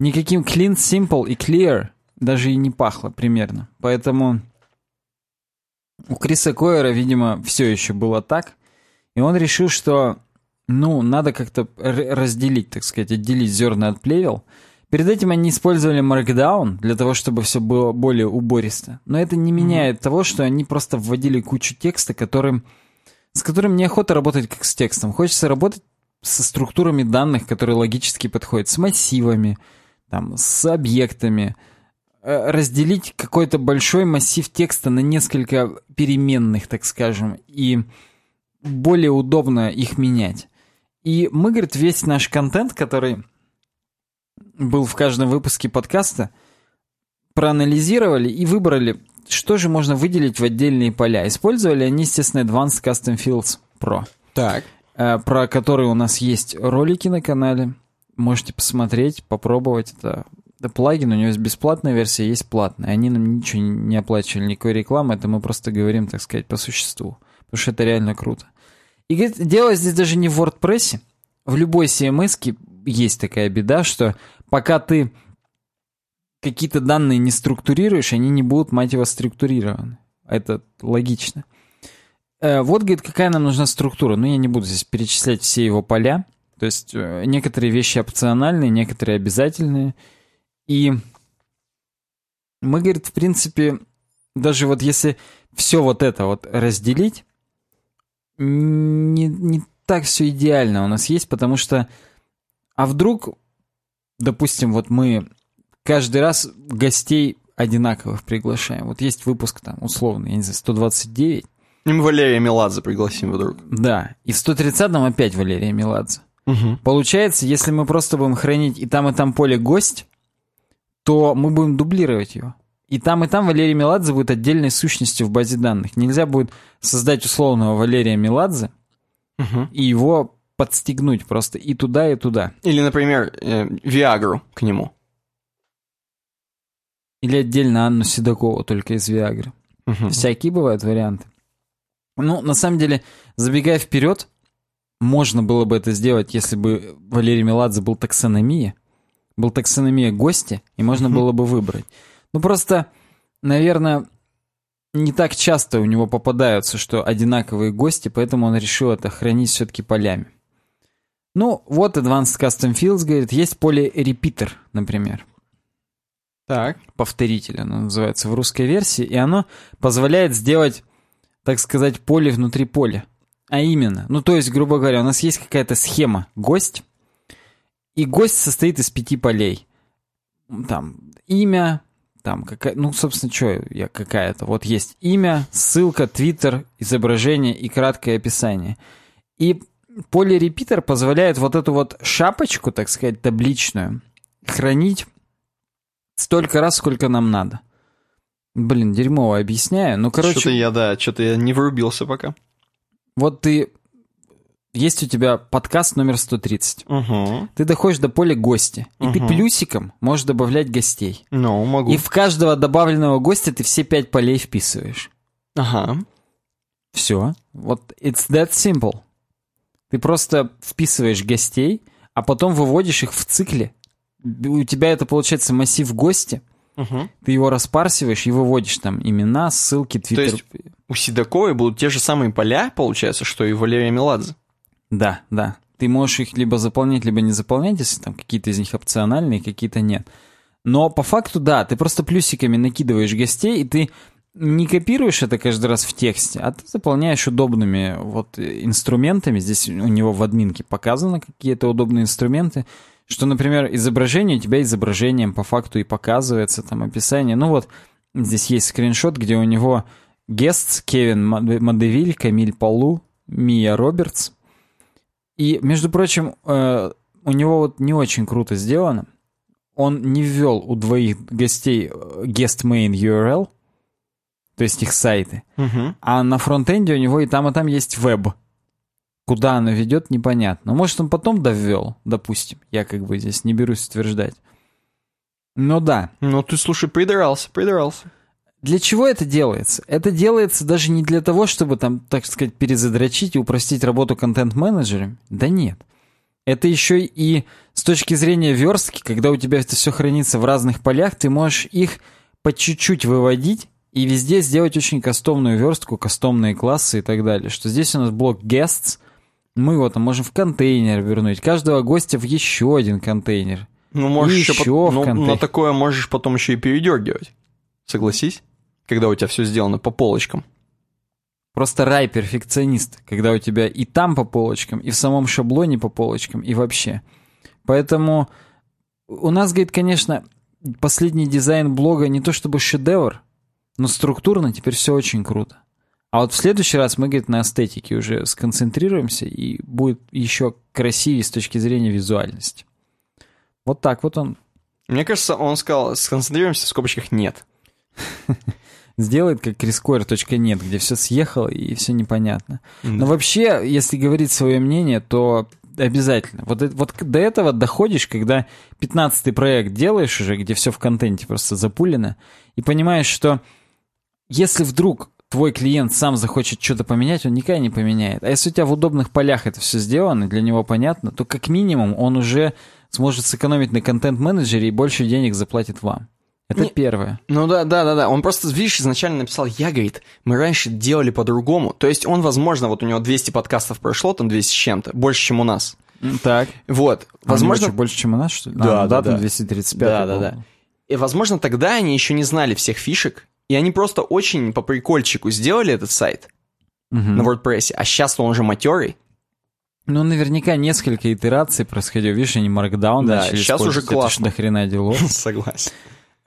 никаким clean, simple и clear даже и не пахло примерно. Поэтому у Криса Койера, видимо, все еще было так, и он решил, что ну, надо как-то разделить, так сказать, отделить зерна от плевел. Перед этим они использовали Markdown для того, чтобы все было более убористо. Но это не меняет mm-hmm. того, что они просто вводили кучу текста, которым, с которым неохота работать как с текстом. Хочется работать со структурами данных, которые логически подходят, с массивами, там, с объектами, э, разделить какой-то большой массив текста на несколько переменных, так скажем, и более удобно их менять. И мы, говорит, весь наш контент, который был в каждом выпуске подкаста, проанализировали и выбрали, что же можно выделить в отдельные поля. Использовали они, естественно, Advanced Custom Fields Pro. Так. Э, про который у нас есть ролики на канале. Можете посмотреть, попробовать. Это, это плагин, у него есть бесплатная версия, есть платная. Они нам ничего не оплачивали, никакой рекламы. Это мы просто говорим, так сказать, по существу. Потому что это реально круто. И дело здесь даже не в WordPress. В любой CMS есть такая беда, что пока ты какие-то данные не структурируешь, они не будут, мать его, структурированы. Это логично. Э, вот, говорит, какая нам нужна структура. Ну, я не буду здесь перечислять все его поля. То есть э, некоторые вещи опциональные, некоторые обязательные. И мы, говорит, в принципе, даже вот если все вот это вот разделить, не, не так все идеально у нас есть, потому что... А вдруг, допустим, вот мы каждый раз гостей одинаковых приглашаем. Вот есть выпуск там, условно, я не знаю, 129. И мы Валерия Меладзе пригласим вдруг. Да, и в 130-м опять Валерия Меладзе. Угу. Получается, если мы просто будем хранить и там, и там поле гость, то мы будем дублировать его. И там, и там Валерий Меладзе будет отдельной сущностью в базе данных. Нельзя будет создать условного Валерия Меладзе угу. и его подстегнуть просто и туда, и туда. Или, например, э, Виагру к нему. Или отдельно Анну Седокову, только из Виагры. Угу. Всякие бывают варианты. Ну, на самом деле, забегая вперед, можно было бы это сделать, если бы Валерий Меладзе был таксономия. Был таксономия гости, и можно было бы выбрать. Ну просто, наверное, не так часто у него попадаются, что одинаковые гости, поэтому он решил это хранить все-таки полями. Ну, вот Advanced Custom Fields говорит, есть поле repeater, например. Так. Повторитель оно называется в русской версии, и оно позволяет сделать, так сказать, поле внутри поля. А именно, ну то есть, грубо говоря, у нас есть какая-то схема гость, и гость состоит из пяти полей. Там имя, там какая, ну, собственно, что я какая-то. Вот есть имя, ссылка, твиттер, изображение и краткое описание. И полирепитер позволяет вот эту вот шапочку, так сказать, табличную, хранить столько раз, сколько нам надо. Блин, дерьмово объясняю. Ну, короче... Что-то я, да, что-то я не врубился пока. Вот ты есть у тебя подкаст номер 130. Угу. Ты доходишь до поля гости, и угу. ты плюсиком можешь добавлять гостей. Ну, могу. И в каждого добавленного гостя ты все пять полей вписываешь. Ага. Все. Вот it's that simple. Ты просто вписываешь гостей, а потом выводишь их в цикле. У тебя это получается массив гости. Угу. Ты его распарсиваешь и выводишь там имена, ссылки, твиттер. То есть у Седоковой будут те же самые поля, получается, что и у Валерия Меладзе? Да, да. Ты можешь их либо заполнять, либо не заполнять, если там какие-то из них опциональные, какие-то нет. Но по факту, да, ты просто плюсиками накидываешь гостей, и ты не копируешь это каждый раз в тексте, а ты заполняешь удобными вот инструментами. Здесь у него в админке показано какие-то удобные инструменты, Что, например, изображение у тебя изображением по факту и показывается, там описание. Ну вот, здесь есть скриншот, где у него Гест, Кевин Мадевиль, Камиль Полу, Мия Робертс. И, между прочим, э, у него вот не очень круто сделано. Он не ввел у двоих гостей э, guest main URL, то есть их сайты. Угу. А на фронтенде у него и там, и там есть веб. Куда оно ведет, непонятно. Может, он потом довел, допустим. Я как бы здесь не берусь утверждать. Но да. Ну, ты, слушай, придрался, придрался. Для чего это делается? Это делается даже не для того, чтобы там, так сказать, перезадрочить и упростить работу контент-менеджерами. Да нет. Это еще и с точки зрения верстки, когда у тебя это все хранится в разных полях, ты можешь их по чуть-чуть выводить и везде сделать очень кастомную верстку, кастомные классы и так далее. Что здесь у нас блок guests, мы его там можем в контейнер вернуть, каждого гостя в еще один контейнер. Ну, можешь И еще, еще пот- в ну, контейнер. на такое можешь потом еще и передергивать. Согласись? Когда у тебя все сделано по полочкам. Просто рай перфекционист, когда у тебя и там по полочкам, и в самом шаблоне по полочкам, и вообще. Поэтому у нас, говорит, конечно, последний дизайн блога не то чтобы шедевр, но структурно теперь все очень круто. А вот в следующий раз мы, говорит, на эстетике уже сконцентрируемся, и будет еще красивее с точки зрения визуальности. Вот так вот он Мне кажется, он сказал, сконцентрируемся в скобочках «нет». [laughs] сделает, как крискор.нет, где все съехало и все непонятно. Но вообще, если говорить свое мнение, то обязательно. Вот, вот до этого доходишь, когда 15-й проект делаешь уже, где все в контенте просто запулено, и понимаешь, что если вдруг твой клиент сам захочет что-то поменять, он никогда не поменяет. А если у тебя в удобных полях это все сделано, для него понятно, то как минимум он уже сможет сэкономить на контент-менеджере и больше денег заплатит вам. Это Не- первое. Ну да, да, да, да. Он просто, видишь, изначально написал, я, говорит, мы раньше делали по-другому. То есть он, возможно, вот у него 200 подкастов прошло, там 200 с чем-то, больше, чем у нас. Так. Вот. Возможно, Возможно, больше, чем у нас, что ли? Да, А, да, там да. 235. Да, да, да. И, возможно, тогда они еще не знали всех фишек, и они просто очень по прикольчику сделали этот сайт Мгм. на WordPress, а сейчас он уже матерый. Ну, наверняка несколько итераций происходило. Видишь, они Markdown Да, начали щас уже использовать. Это классно. до хрена делов. [laughs] Согласен.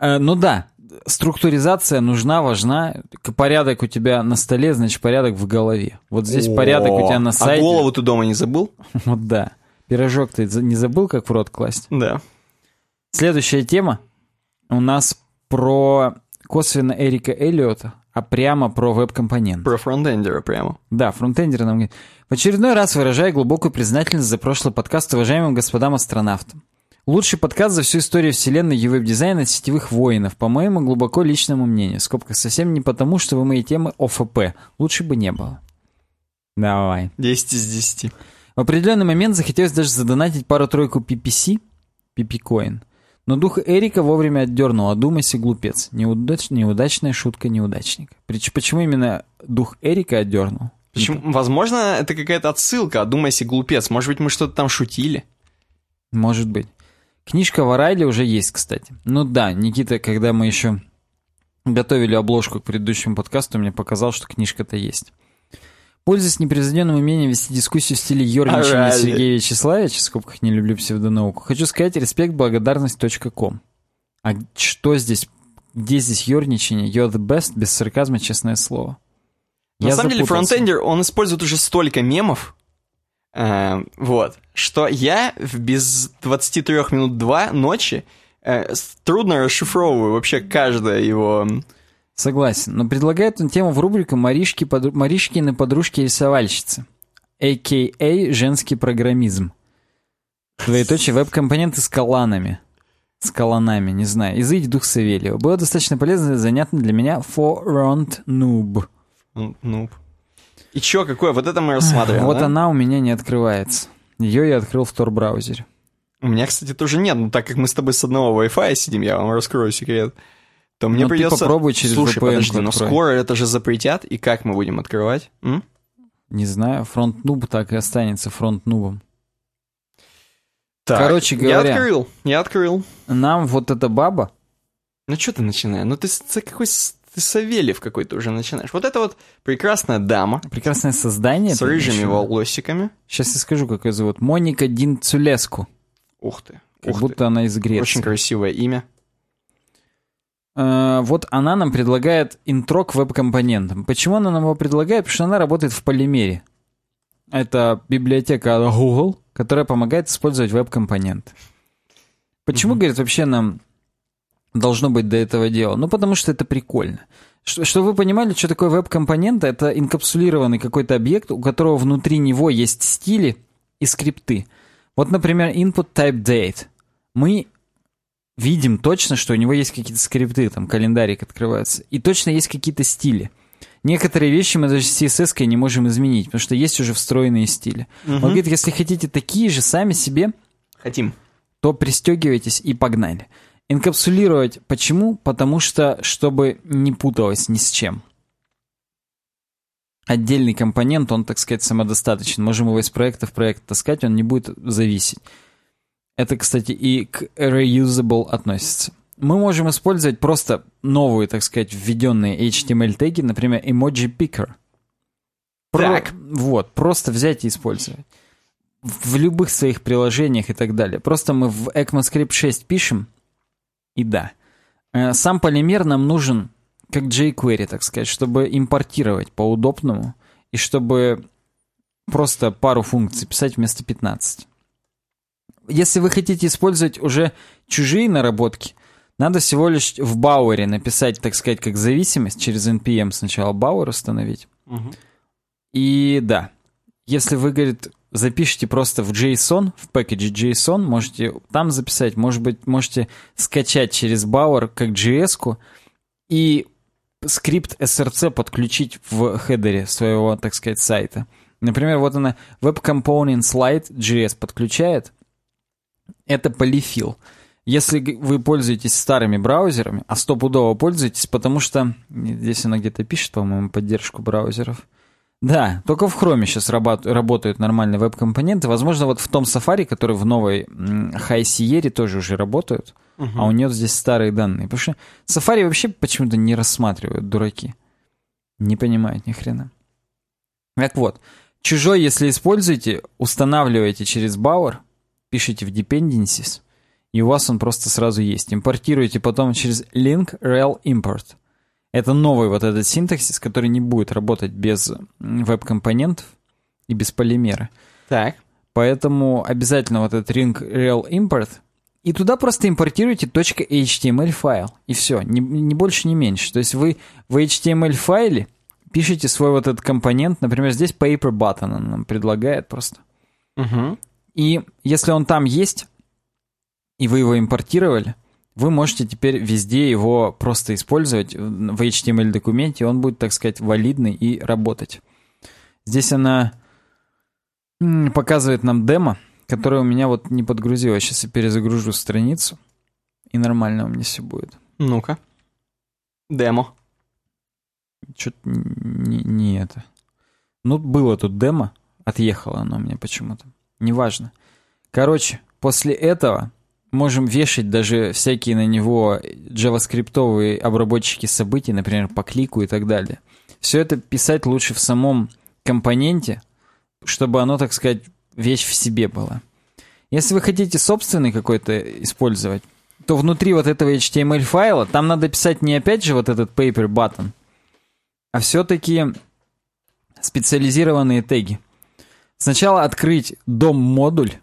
Э, Ну да, структуризация нужна, важна. Порядок у тебя на столе, значит, порядок в голове. Вот здесь порядок у тебя на А сайте. голову ты дома не забыл? [laughs] Вот да. Пирожок ты не забыл, как в рот класть? Да. Следующая тема у нас про косвенно Эрика Эллиота, а прямо про веб-компонент. Про фронтендера прямо. Да, фронтендер нам говорит. В очередной раз выражаю глубокую признательность за прошлый подкаст уважаемым господам астронавтам. Лучший подкаст за всю историю вселенной и веб-дизайна от сетевых воинов, по моему глубоко личному мнению. В скобках совсем не потому, что вы мои темы ОФП. Лучше бы не было. Давай. 10 из 10. В определенный момент захотелось даже задонатить пару-тройку PPC, PP-коин. Но дух Эрика вовремя отдернул, одумайся, глупец. Неудач... Неудачная шутка неудачника. Прич- Почему именно дух Эрика отдернул? Почему? Возможно, это какая-то отсылка. Одумайся, глупец. Может быть, мы что-то там шутили? Может быть. Книжка в Арайле уже есть, кстати. Ну да, Никита, когда мы еще готовили обложку к предыдущему подкасту, мне показал, что книжка-то есть. Пользуясь непревзойденным умением вести дискуссию в стиле Ёрничания Орали. Сергея Вячеславовича, в скобках не люблю псевдонауку, хочу сказать респект благодарность.ком. А что здесь, где здесь ёрничание? You're the best, без сарказма, честное слово. На Я самом деле, запутался. фронтендер, он использует уже столько мемов, э, вот, что я в без 23 минут 2 ночи э, трудно расшифровываю вообще каждое его... Согласен, но предлагает он тему в рубрику «Маришки, подру... «Маришкины подружки-рисовальщицы», а.к.а. «Женский программизм». Двоеточие веб-компоненты с колонами. С колонами, не знаю. Изыди дух Савельева. Было достаточно полезно и занятно для меня for noob. ну, Ну, и чё, какое? Вот это мы рассматриваем, Вот да? она у меня не открывается. Ее я открыл в Tor-браузере. У меня, кстати, тоже нет, но так как мы с тобой с одного Wi-Fi сидим, я вам раскрою секрет, то мне Ну, ты придется... попробуй через Слушай, VPN подожди, но открой. скоро это же запретят, и как мы будем открывать? М? Не знаю, фронт-нуб так и останется фронт-нубом. Так, Короче Я говоря. открыл, я открыл. Нам вот эта баба, Ну что ты начинаешь? Ну ты, ты какой ты Савельев какой-то уже начинаешь. Вот это вот прекрасная дама прекрасное создание. с рыжими виду? волосиками. Сейчас я скажу, как ее зовут. Моника Дин Цулеску. Ух ты, Как Ух будто ты. она из Греции. Очень красивое имя. Э, вот она нам предлагает интро к веб-компонентам. Почему она нам его предлагает? Потому что она работает в полимере. Это библиотека от Google, которая помогает использовать веб-компонент. Почему, говорит, вообще нам должно быть до этого дела? Ну, потому что это прикольно. Что, чтобы вы понимали, что такое веб-компонент, это инкапсулированный какой-то объект, у которого внутри него есть стили и скрипты. Вот, например, input type date. Мы видим точно, что у него есть какие-то скрипты, там календарик открывается, и точно есть какие-то стили. Некоторые вещи мы даже с CSS не можем изменить, потому что есть уже встроенные стили. Он говорит, если хотите такие же сами себе, Хотим. то пристегивайтесь и погнали. Инкапсулировать почему? Потому что, чтобы не путалось ни с чем. Отдельный компонент, он, так сказать, самодостаточен. Можем его из проекта в проект таскать, он не будет зависеть. Это, кстати, и к reusable относится. Мы можем использовать просто новые, так сказать, введенные HTML-теги, например, emoji picker. Так. Вот, просто взять и использовать. В любых своих приложениях и так далее. Просто мы в ECMAScript 6 пишем, и да. Э, Сам полимер нам нужен как jQuery, так сказать, чтобы импортировать по-удобному и чтобы просто пару функций писать вместо 15. Если вы хотите использовать уже чужие наработки, надо всего лишь в Бауэре написать, так сказать, как зависимость, через NPM сначала Бауэр установить. И да, если вы, говорит, запишите просто в JSON, в пакете JSON, можете там записать, может быть, можете скачать через Bower как JS-ку и скрипт SRC подключить в хедере своего, так сказать, сайта. Например, вот она Web Component Slide JS подключает. Это полифил. Если вы пользуетесь старыми браузерами, а стопудово пользуетесь, потому что здесь она где-то пишет, по-моему, поддержку браузеров. Да, только в Chrome сейчас работают нормальные веб-компоненты. Возможно, вот в том Safari, который в новой High Sierra тоже уже работают, а у нее здесь старые данные. Потому что Safari вообще почему-то не рассматривают, дураки. Не понимают ни хрена. Так вот, чужой, если используете, устанавливаете через Bower, пишите в dependencies, и у вас он просто сразу есть. Импортируете потом через link rel import. Это новый вот этот синтаксис, который не будет работать без веб-компонентов и без полимера. Так. Поэтому обязательно вот этот link rel import. И туда просто импортируете .html файл. И все, ни больше, ни меньше. То есть вы в HTML файле пишете свой вот этот компонент. Например, здесь paper button он нам предлагает просто. Угу. И если он там есть, и вы его импортировали, вы можете теперь везде его просто использовать в HTML-документе, он будет, так сказать, валидный и работать. Здесь она показывает нам демо, которое у меня вот не подгрузилось. Сейчас я перезагружу страницу, и нормально у меня все будет. Ну-ка. Демо. Что-то не, не это. Ну, было тут демо, отъехало оно у меня почему-то. Неважно. Короче, после этого можем вешать даже всякие на него джаваскриптовые обработчики событий, например, по клику и так далее. Все это писать лучше в самом компоненте, чтобы оно, так сказать, вещь в себе была. Если вы хотите собственный какой-то использовать, то внутри вот этого HTML файла там надо писать не опять же вот этот paper button, а все-таки специализированные теги. Сначала открыть дом-модуль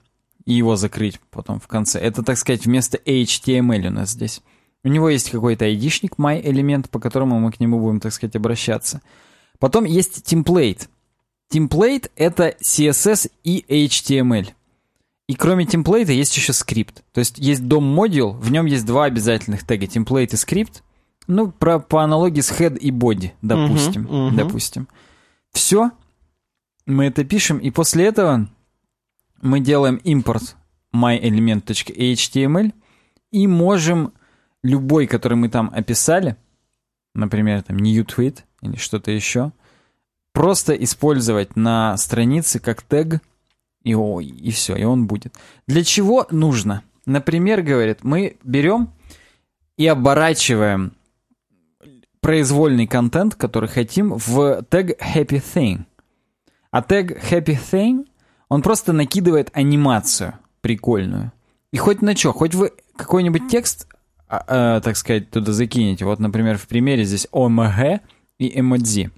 и его закрыть потом в конце. Это, так сказать, вместо HTML у нас здесь. У него есть какой-то айдишник, my-элемент, по которому мы к нему будем, так сказать, обращаться. Потом есть template. Template — это CSS и HTML. И кроме темплейта есть еще скрипт. То есть есть дом-модул, в нем есть два обязательных тега, темплейт и скрипт. Ну, про, по аналогии с head и body, допустим. Мгм, мгм. допустим. Все, мы это пишем, и после этого мы делаем импорт myelement.html и можем любой, который мы там описали, например, там new tweet или что-то еще, просто использовать на странице как тег, и, о, и все, и он будет. Для чего нужно? Например, говорит, мы берем и оборачиваем произвольный контент, который хотим, в тег happy thing. А тег happy thing, он просто накидывает анимацию прикольную. И хоть на что, хоть вы какой-нибудь текст, а, а, так сказать, туда закинете. Вот, например, в примере здесь OMG и эмодзи.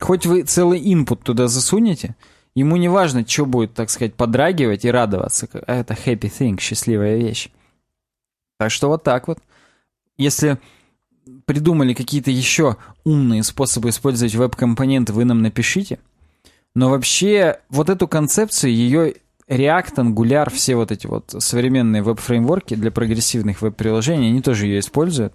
Хоть вы целый input туда засунете, ему не важно, что будет, так сказать, подрагивать и радоваться. Это happy thing, счастливая вещь. Так что вот так вот. Если придумали какие-то еще умные способы использовать веб-компоненты, вы нам напишите. Но вообще, вот эту концепцию, ее React, Angular, все вот эти вот современные веб-фреймворки для прогрессивных веб-приложений, они тоже ее используют.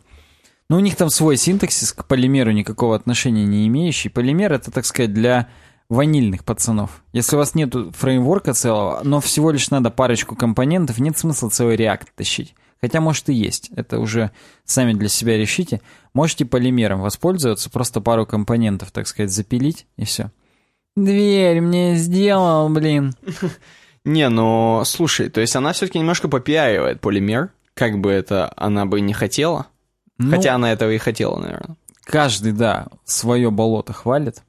Но у них там свой синтаксис к полимеру никакого отношения не имеющий. Полимер это, так сказать, для ванильных пацанов. Если у вас нет фреймворка целого, но всего лишь надо парочку компонентов, нет смысла целый React тащить. Хотя, может, и есть. Это уже сами для себя решите. Можете полимером воспользоваться, просто пару компонентов, так сказать, запилить, и все. Дверь мне сделал, блин. [laughs] Не, ну, слушай, то есть она все-таки немножко попиаривает полимер, как бы это она бы не хотела. Ну, Хотя она этого и хотела, наверное. Каждый, да, свое болото хвалит.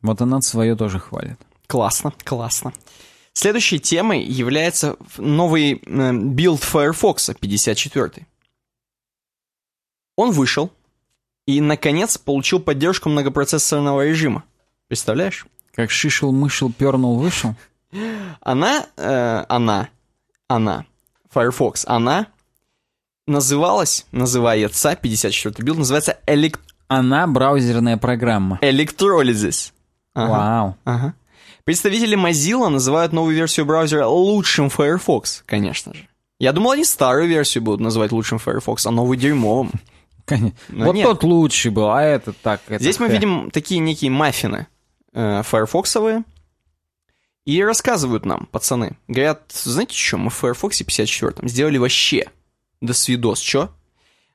Вот она свое тоже хвалит. Классно, классно. Следующей темой является новый э, билд Firefox 54. Он вышел и, наконец, получил поддержку многопроцессорного режима. Представляешь? Как шишел-мышел, пернул, вышел? Она, э, она, она, Firefox, она называлась, называется, 54 билд, называется elect... Она браузерная программа. Electrolysis. Ага. Вау. Ага. Представители Mozilla называют новую версию браузера лучшим Firefox, конечно же. Я думал, они старую версию будут называть лучшим Firefox, а новую дерьмовым. Но вот нет. тот лучший был, а этот так. Это Здесь мы видим такие некие маффины э. И рассказывают нам, пацаны. Говорят, знаете что, мы в Firefox 54 сделали вообще до свидос, чё?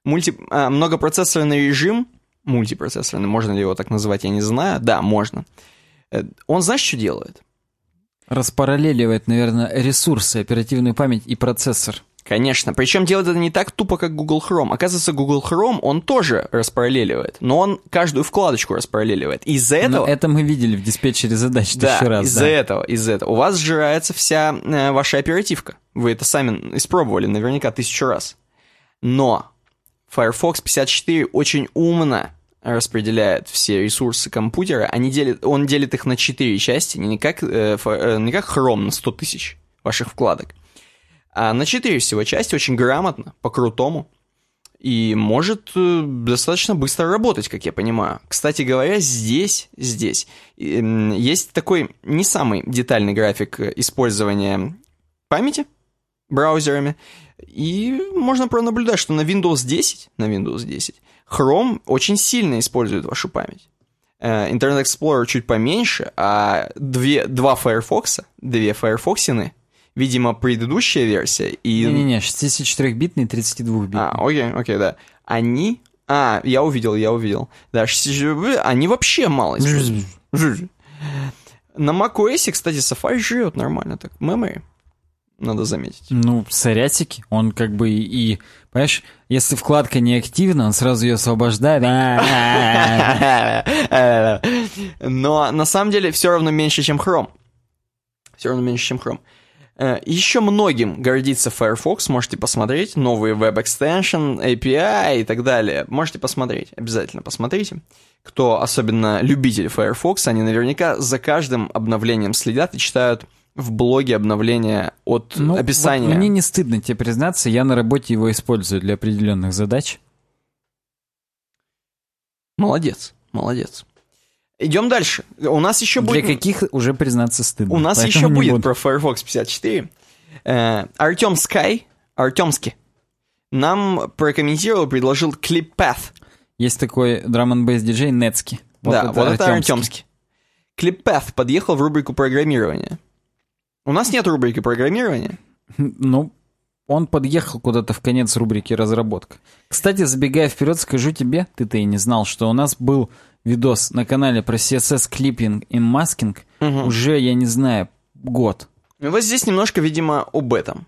Мульти... А, многопроцессорный режим, мультипроцессорный, можно ли его так называть, я не знаю. Да, можно. Э, он знаешь, что делает? Распараллеливает, наверное, ресурсы, оперативную память и процессор. Конечно. Причем делает это не так тупо, как Google Chrome. Оказывается, Google Chrome, он тоже распараллеливает. Но он каждую вкладочку распараллеливает. Из-за этого... Но это мы видели в диспетчере задач да, тысячу раз. из-за да. этого, из-за этого. У вас сжирается вся э, ваша оперативка. Вы это сами испробовали наверняка тысячу раз. Но Firefox 54 очень умно распределяет все ресурсы компьютера. Они делят, он делит их на четыре части, не как, э, э, не как Chrome на 100 тысяч ваших вкладок а на четыре всего части очень грамотно, по-крутому. И может э, достаточно быстро работать, как я понимаю. Кстати говоря, здесь, здесь есть такой не самый детальный график использования памяти браузерами. И можно пронаблюдать, что на Windows 10, на Windows 10, Chrome очень сильно использует вашу память. Э, Internet Explorer чуть поменьше, а две, два Firefox, две Firefoxины видимо, предыдущая версия и... Не-не-не, 64-битный 32-битный. А, окей, окей, да. Они... А, я увидел, я увидел. Да, 64 они вообще мало. На macOS, кстати, Safari живет нормально так. Memory, надо заметить. Ну, сорятики, он как бы и... Понимаешь, если вкладка не активна, он сразу ее освобождает. Но на самом деле все равно меньше, чем Chrome. Все равно меньше, чем Chrome. Э, Еще многим гордится Firefox, можете посмотреть. Новые Web Extension, API и так далее. Можете посмотреть, обязательно посмотрите. Кто особенно любитель Firefox, они наверняка за каждым обновлением следят и читают в блоге обновления от ну, описания. Вот мне не стыдно тебе признаться, я на работе его использую для определенных задач. Молодец, молодец. Идем дальше. У нас еще будет... Для каких уже признаться стыдно. У нас еще будет буду. про Firefox 54. Э, Артем Скай, Артемский, нам прокомментировал, предложил ClipPath. Есть такой драм н диджей Нецки. Вот да, это вот это Артемский. ClipPath подъехал в рубрику программирования. У нас нет рубрики программирования. [laughs] Ну, он подъехал куда-то в конец рубрики разработка. Кстати, забегая вперед, скажу тебе, ты-то и не знал, что у нас был видос на канале про CSS клиппинг и маскинг угу. уже, я не знаю, год. Ну, вот здесь немножко, видимо, об этом.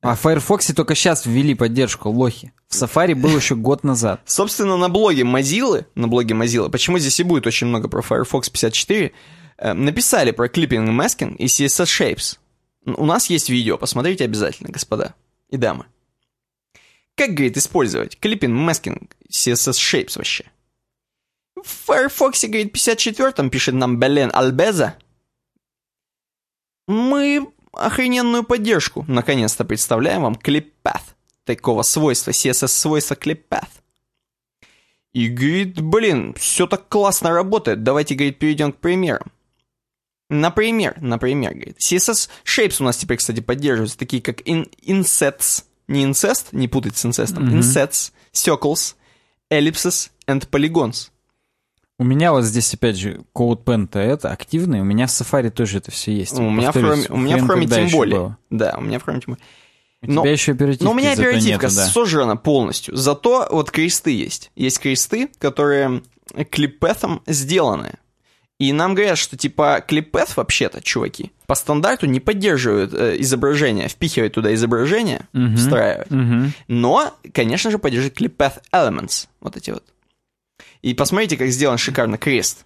А в Firefox только сейчас ввели поддержку, лохи. В Safari был еще год назад. [laughs] Собственно, на блоге Mozilla, на блоге Mozilla, почему здесь и будет очень много про Firefox 54, э, написали про клиппинг и маскинг и CSS Shapes. У нас есть видео, посмотрите обязательно, господа и дамы. Как, говорит, использовать клиппинг, маскинг, CSS Shapes вообще? В Firefox, говорит, 54-м пишет нам Белен Альбеза. Мы охрененную поддержку наконец-то представляем вам ClipPath. Такого свойства, CSS-свойства ClipPath. И говорит, блин, все так классно работает, давайте, говорит, перейдем к примерам. Например, например, говорит, CSS Shapes у нас теперь, кстати, поддерживаются, такие как in, insets, не incest, не путать с инцестом, mm-hmm. insets, circles, ellipses and polygons. У меня вот здесь, опять же, CodePen-то это активный, у меня в Safari тоже это все есть. У меня, в Chrome, у меня в Chrome тем более. Было. Да, у меня в Chrome тем более. У но, тебя еще оперативка Но у меня оперативка нету, да. сожрана полностью. Зато вот кресты есть. Есть кресты, которые клиппетом сделаны. И нам говорят, что типа клиппет вообще-то, чуваки, по стандарту не поддерживают э, изображение, впихивают туда изображение, uh-huh, встраивать. Uh-huh. Но, конечно же, поддерживает клиппет elements. Вот эти вот. И посмотрите, как сделан шикарно крест.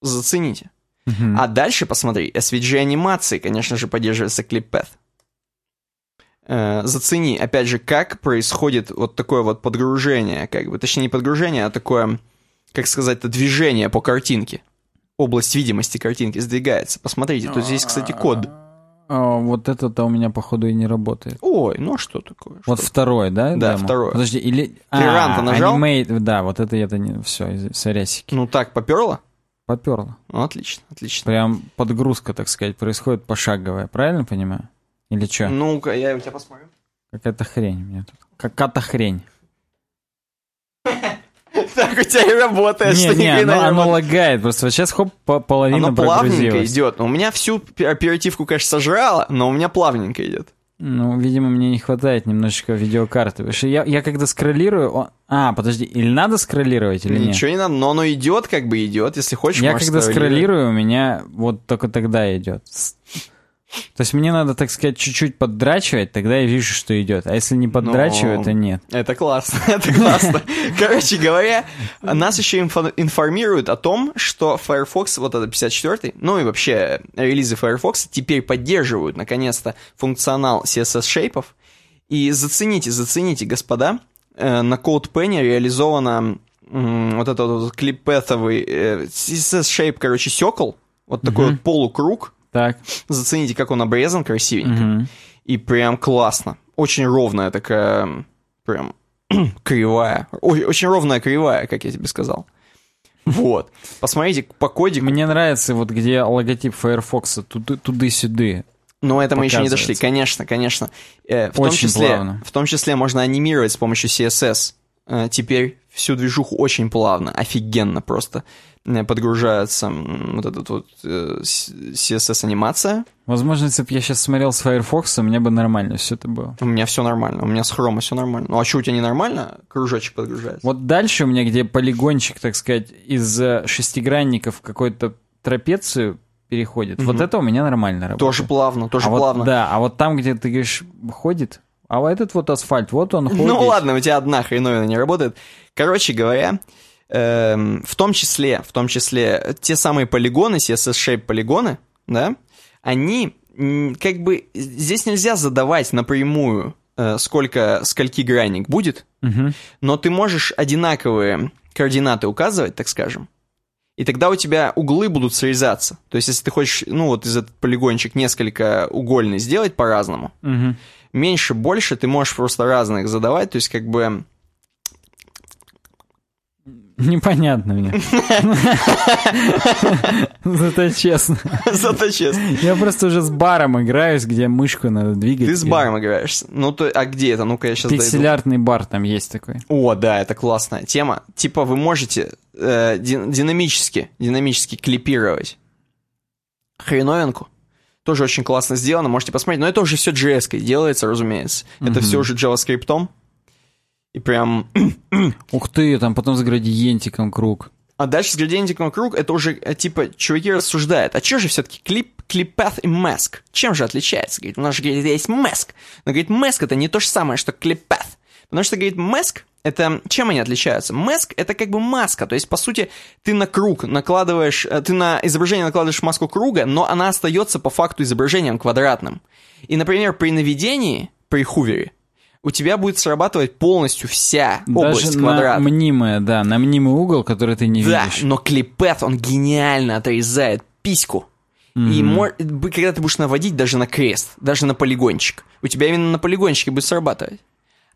Зацените. Uh-huh. А дальше посмотри, SVG анимации, конечно же, поддерживается клиппет. Э, зацени, опять же, как происходит вот такое вот подгружение, как бы, точнее не подгружение, а такое, как сказать, движение по картинке. Область видимости картинки сдвигается. Посмотрите, тут здесь, кстати, код. А, вот это-то у меня, походу, и не работает. Ой, ну а что такое? Вот что второй, да? Да, демо? второй. Подожди, или... Ты а, нажал? Animate, да, вот это я-то не... Все, сорясики. Ну так, поперло? Поперло. Ну, отлично, отлично. Прям подгрузка, так сказать, происходит пошаговая, правильно понимаю? Или что? Ну-ка, я у тебя посмотрю. Какая-то хрень у меня тут. Какая-то хрень. Так у тебя и работает. Не, не, оно, оно лагает. Просто вот сейчас хоп, половина Оно плавненько идет. У меня всю оперативку, конечно, сожрала, но у меня плавненько идет. Ну, видимо, мне не хватает немножечко видеокарты. Потому что я, я когда скроллирую... Он... А, подожди, или надо скроллировать, или нет? Ничего не надо, но оно идет, как бы идет. Если хочешь, Я когда скроллирую, у меня вот только тогда идет. То есть мне надо, так сказать, чуть-чуть поддрачивать, тогда я вижу, что идет. А если не поддрачиваю, ну, то нет. Это классно, [laughs] это классно. Короче говоря, нас еще информируют о том, что Firefox, вот это 54 ну и вообще релизы Firefox теперь поддерживают, наконец-то, функционал CSS-шейпов. И зацените, зацените, господа, э, на CodePen реализовано вот этот вот клиппетовый э, CSS-шейп, короче, секл, вот такой вот полукруг, так. Зацените, как он обрезан красивенько. Угу. И прям классно. Очень ровная такая, прям [clears throat] кривая. Ой, очень ровная кривая, как я тебе сказал. Вот. Посмотрите по кодику. Мне нравится вот где логотип Firefox туды-сюды. Но это мы еще не дошли, конечно, конечно. Э, в, Очень том числе, плавно. в том числе можно анимировать с помощью CSS. Э, теперь всю движуху очень плавно, офигенно просто. Э, подгружается вот эта вот э, CSS-анимация. Возможно, если бы я сейчас смотрел с Firefox, у меня бы нормально все это было. У меня все нормально, у меня с хрома все нормально. Ну а что, у тебя не нормально кружочек подгружается? Вот дальше у меня, где полигончик, так сказать, из шестигранников какой-то трапецию переходит, угу. вот это у меня нормально работает. Тоже плавно, тоже а плавно. Вот, да, а вот там, где ты говоришь, ходит, а вот этот вот асфальт, вот он ходит. Ну ладно, у тебя одна хреновина не работает. Короче говоря, в том числе, в том числе, те самые полигоны, CSS-shape полигоны, да, они как бы здесь нельзя задавать напрямую, э, сколько, скольки граник будет, угу. но ты можешь одинаковые координаты указывать, так скажем, и тогда у тебя углы будут срезаться. То есть, если ты хочешь, ну, вот из этот полигончик несколько угольный сделать по-разному, угу. меньше, больше ты можешь просто разных задавать, то есть, как бы Непонятно мне. Зато честно. Зато честно. Я просто уже с баром играюсь, где мышку надо двигать. Ты с баром играешь? Ну, то, а где это? Ну-ка я сейчас Пикселярный бар там есть такой. О, да, это классная тема. Типа вы можете э, динамически, динамически клипировать хреновинку. Тоже очень классно сделано, можете посмотреть. Но это уже все JS делается, разумеется. Это все уже JavaScript. И прям... [clears throat] Ух ты, там потом с градиентиком круг. А дальше с градиентиком круг, это уже, э, типа, чуваки рассуждают, а что же все-таки клип, клиппаth и mask? Чем же отличается? Говорит, у нас же, говорит, есть mask. Но, говорит, mask это не то же самое, что клиппаth. Потому что, говорит, mask это чем они отличаются? Маск это как бы маска, то есть по сути ты на круг накладываешь, э, ты на изображение накладываешь маску круга, но она остается по факту изображением квадратным. И, например, при наведении, при хувере, у тебя будет срабатывать полностью вся область Даже квадрата. на мнимое, да, на мнимый угол, который ты не да, видишь. но клипет, он гениально отрезает письку. И мо- б- когда ты будешь наводить даже на крест, даже на полигончик, у тебя именно на полигончике будет срабатывать.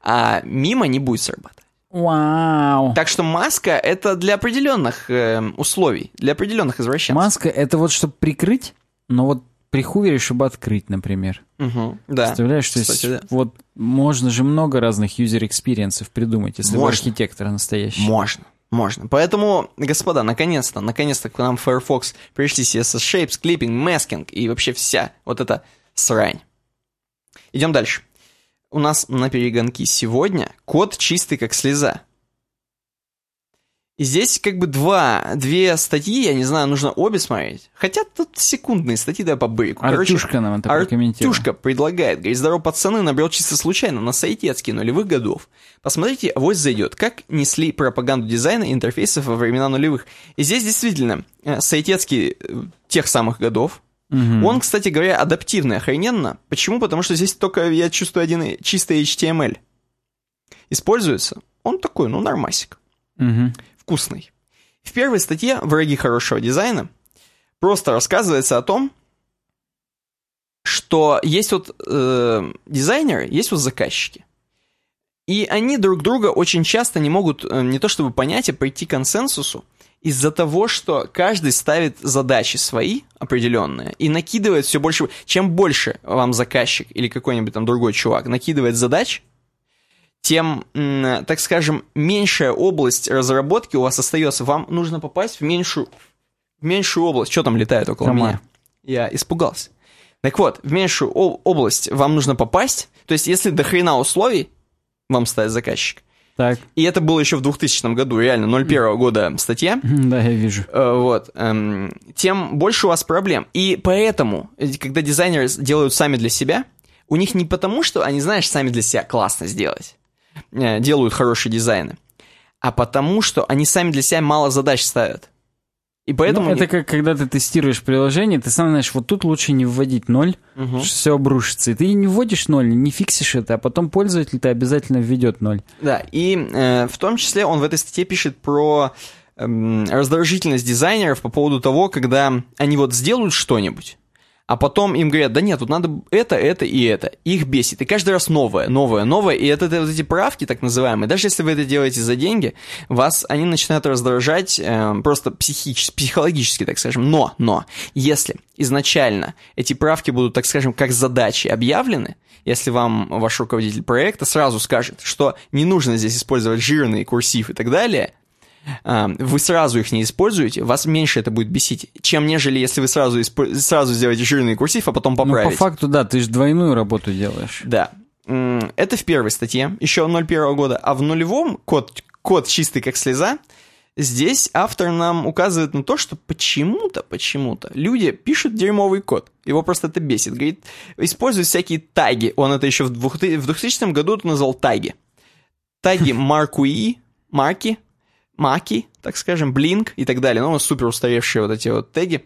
А мимо не будет срабатывать. Вау. Так что маска это для определенных э, условий, для определенных извращенцев. Маска это вот чтобы прикрыть, но вот при hover е, чтобы открыть, например. Мгм, да. Представляешь, то есть Кстати, да. вот можно же много разных user experience ов придумать, если вы Можно. архитектор настоящий. Можно. Можно. Поэтому, господа, наконец-то, наконец-то к нам Firefox пришли CSS Shapes, Clipping, Masking и вообще вся вот эта срань. Идем дальше. У нас на перегонки сегодня код чистый как слеза. И здесь как бы два, две статьи, я не знаю, нужно обе смотреть. Хотя тут секундные статьи, да, по бырику. Артюшка нам это. Артюшка предлагает, говорит, здорово, пацаны, набрел чисто случайно, на сайте от нулевых годов. Посмотрите, авось зайдет, как несли пропаганду дизайна интерфейсов во времена нулевых. И здесь действительно э, сайтецкий э, тех самых годов. Мгм. Он, кстати говоря, адаптивный охрененно. Почему? Потому что здесь только, я чувствую, один чистый HTML используется. Он такой, ну, нормасик Мгм. Вкусный. В первой статье «Враги хорошего дизайна» просто рассказывается о том, что есть вот э, дизайнеры, есть вот заказчики. И они друг друга очень часто не могут э, не то чтобы понять, а прийти к консенсусу из-за того, что каждый ставит задачи свои определенные и накидывает все больше. Чем больше вам заказчик или какой-нибудь там другой чувак накидывает задач, тем, так скажем, меньшая область разработки у вас остается. Вам нужно попасть в меньшую, в меньшую область. Что там летает около Комар. меня? Я испугался. Так вот, в меньшую область вам нужно попасть. То есть, если до хрена условий вам ставит заказчик, Так, и это было еще в 2000 году, реально, 01 года статья, да, я вижу. Э, вот, эм, тем больше у вас проблем. И поэтому, э, когда дизайнеры делают сами для себя, у них не потому, что они, знаешь, сами для себя классно сделать, делают хорошие дизайны, а потому, что они сами для себя мало задач ставят. И поэтому... Ну, это как когда ты тестируешь приложение, ты сам знаешь, вот тут лучше не вводить ноль, Мгм. все обрушится. И ты не вводишь ноль, не фиксишь это, а потом пользователь-то обязательно введет ноль. Да, и э, в том числе он в этой статье пишет про эм, раздражительность дизайнеров по поводу того, когда они вот сделают что-нибудь, а потом им говорят, да нет, тут надо это, это и это. Их бесит. И каждый раз новое, новое, новое. И это, это вот эти правки, так называемые, даже если вы это делаете за деньги, вас они начинают раздражать э, просто психически, психологически, так скажем. Но, но, если изначально эти правки будут, так скажем, как задачи объявлены, если вам ваш руководитель проекта сразу скажет, что не нужно здесь использовать жирный курсив и так далее, вы сразу их не используете, вас меньше это будет бесить, чем нежели если вы сразу, испо- сразу сделаете жирный курсив, а потом Ну, по поправите. факту, да, ты же двойную работу делаешь. Да. Это в первой статье, еще 01 года. А в нулевом, код, код чистый как слеза, здесь автор нам указывает на то, что почему-то, почему-то люди пишут дерьмовый код. Его просто это бесит. Говорит, используют всякие таги. Он это еще в 2000, в 2000 году назвал таги. Таги [laughs] маркуи, марки, маки, так скажем, блинк и так далее. Ну, супер устаревшие вот эти вот теги.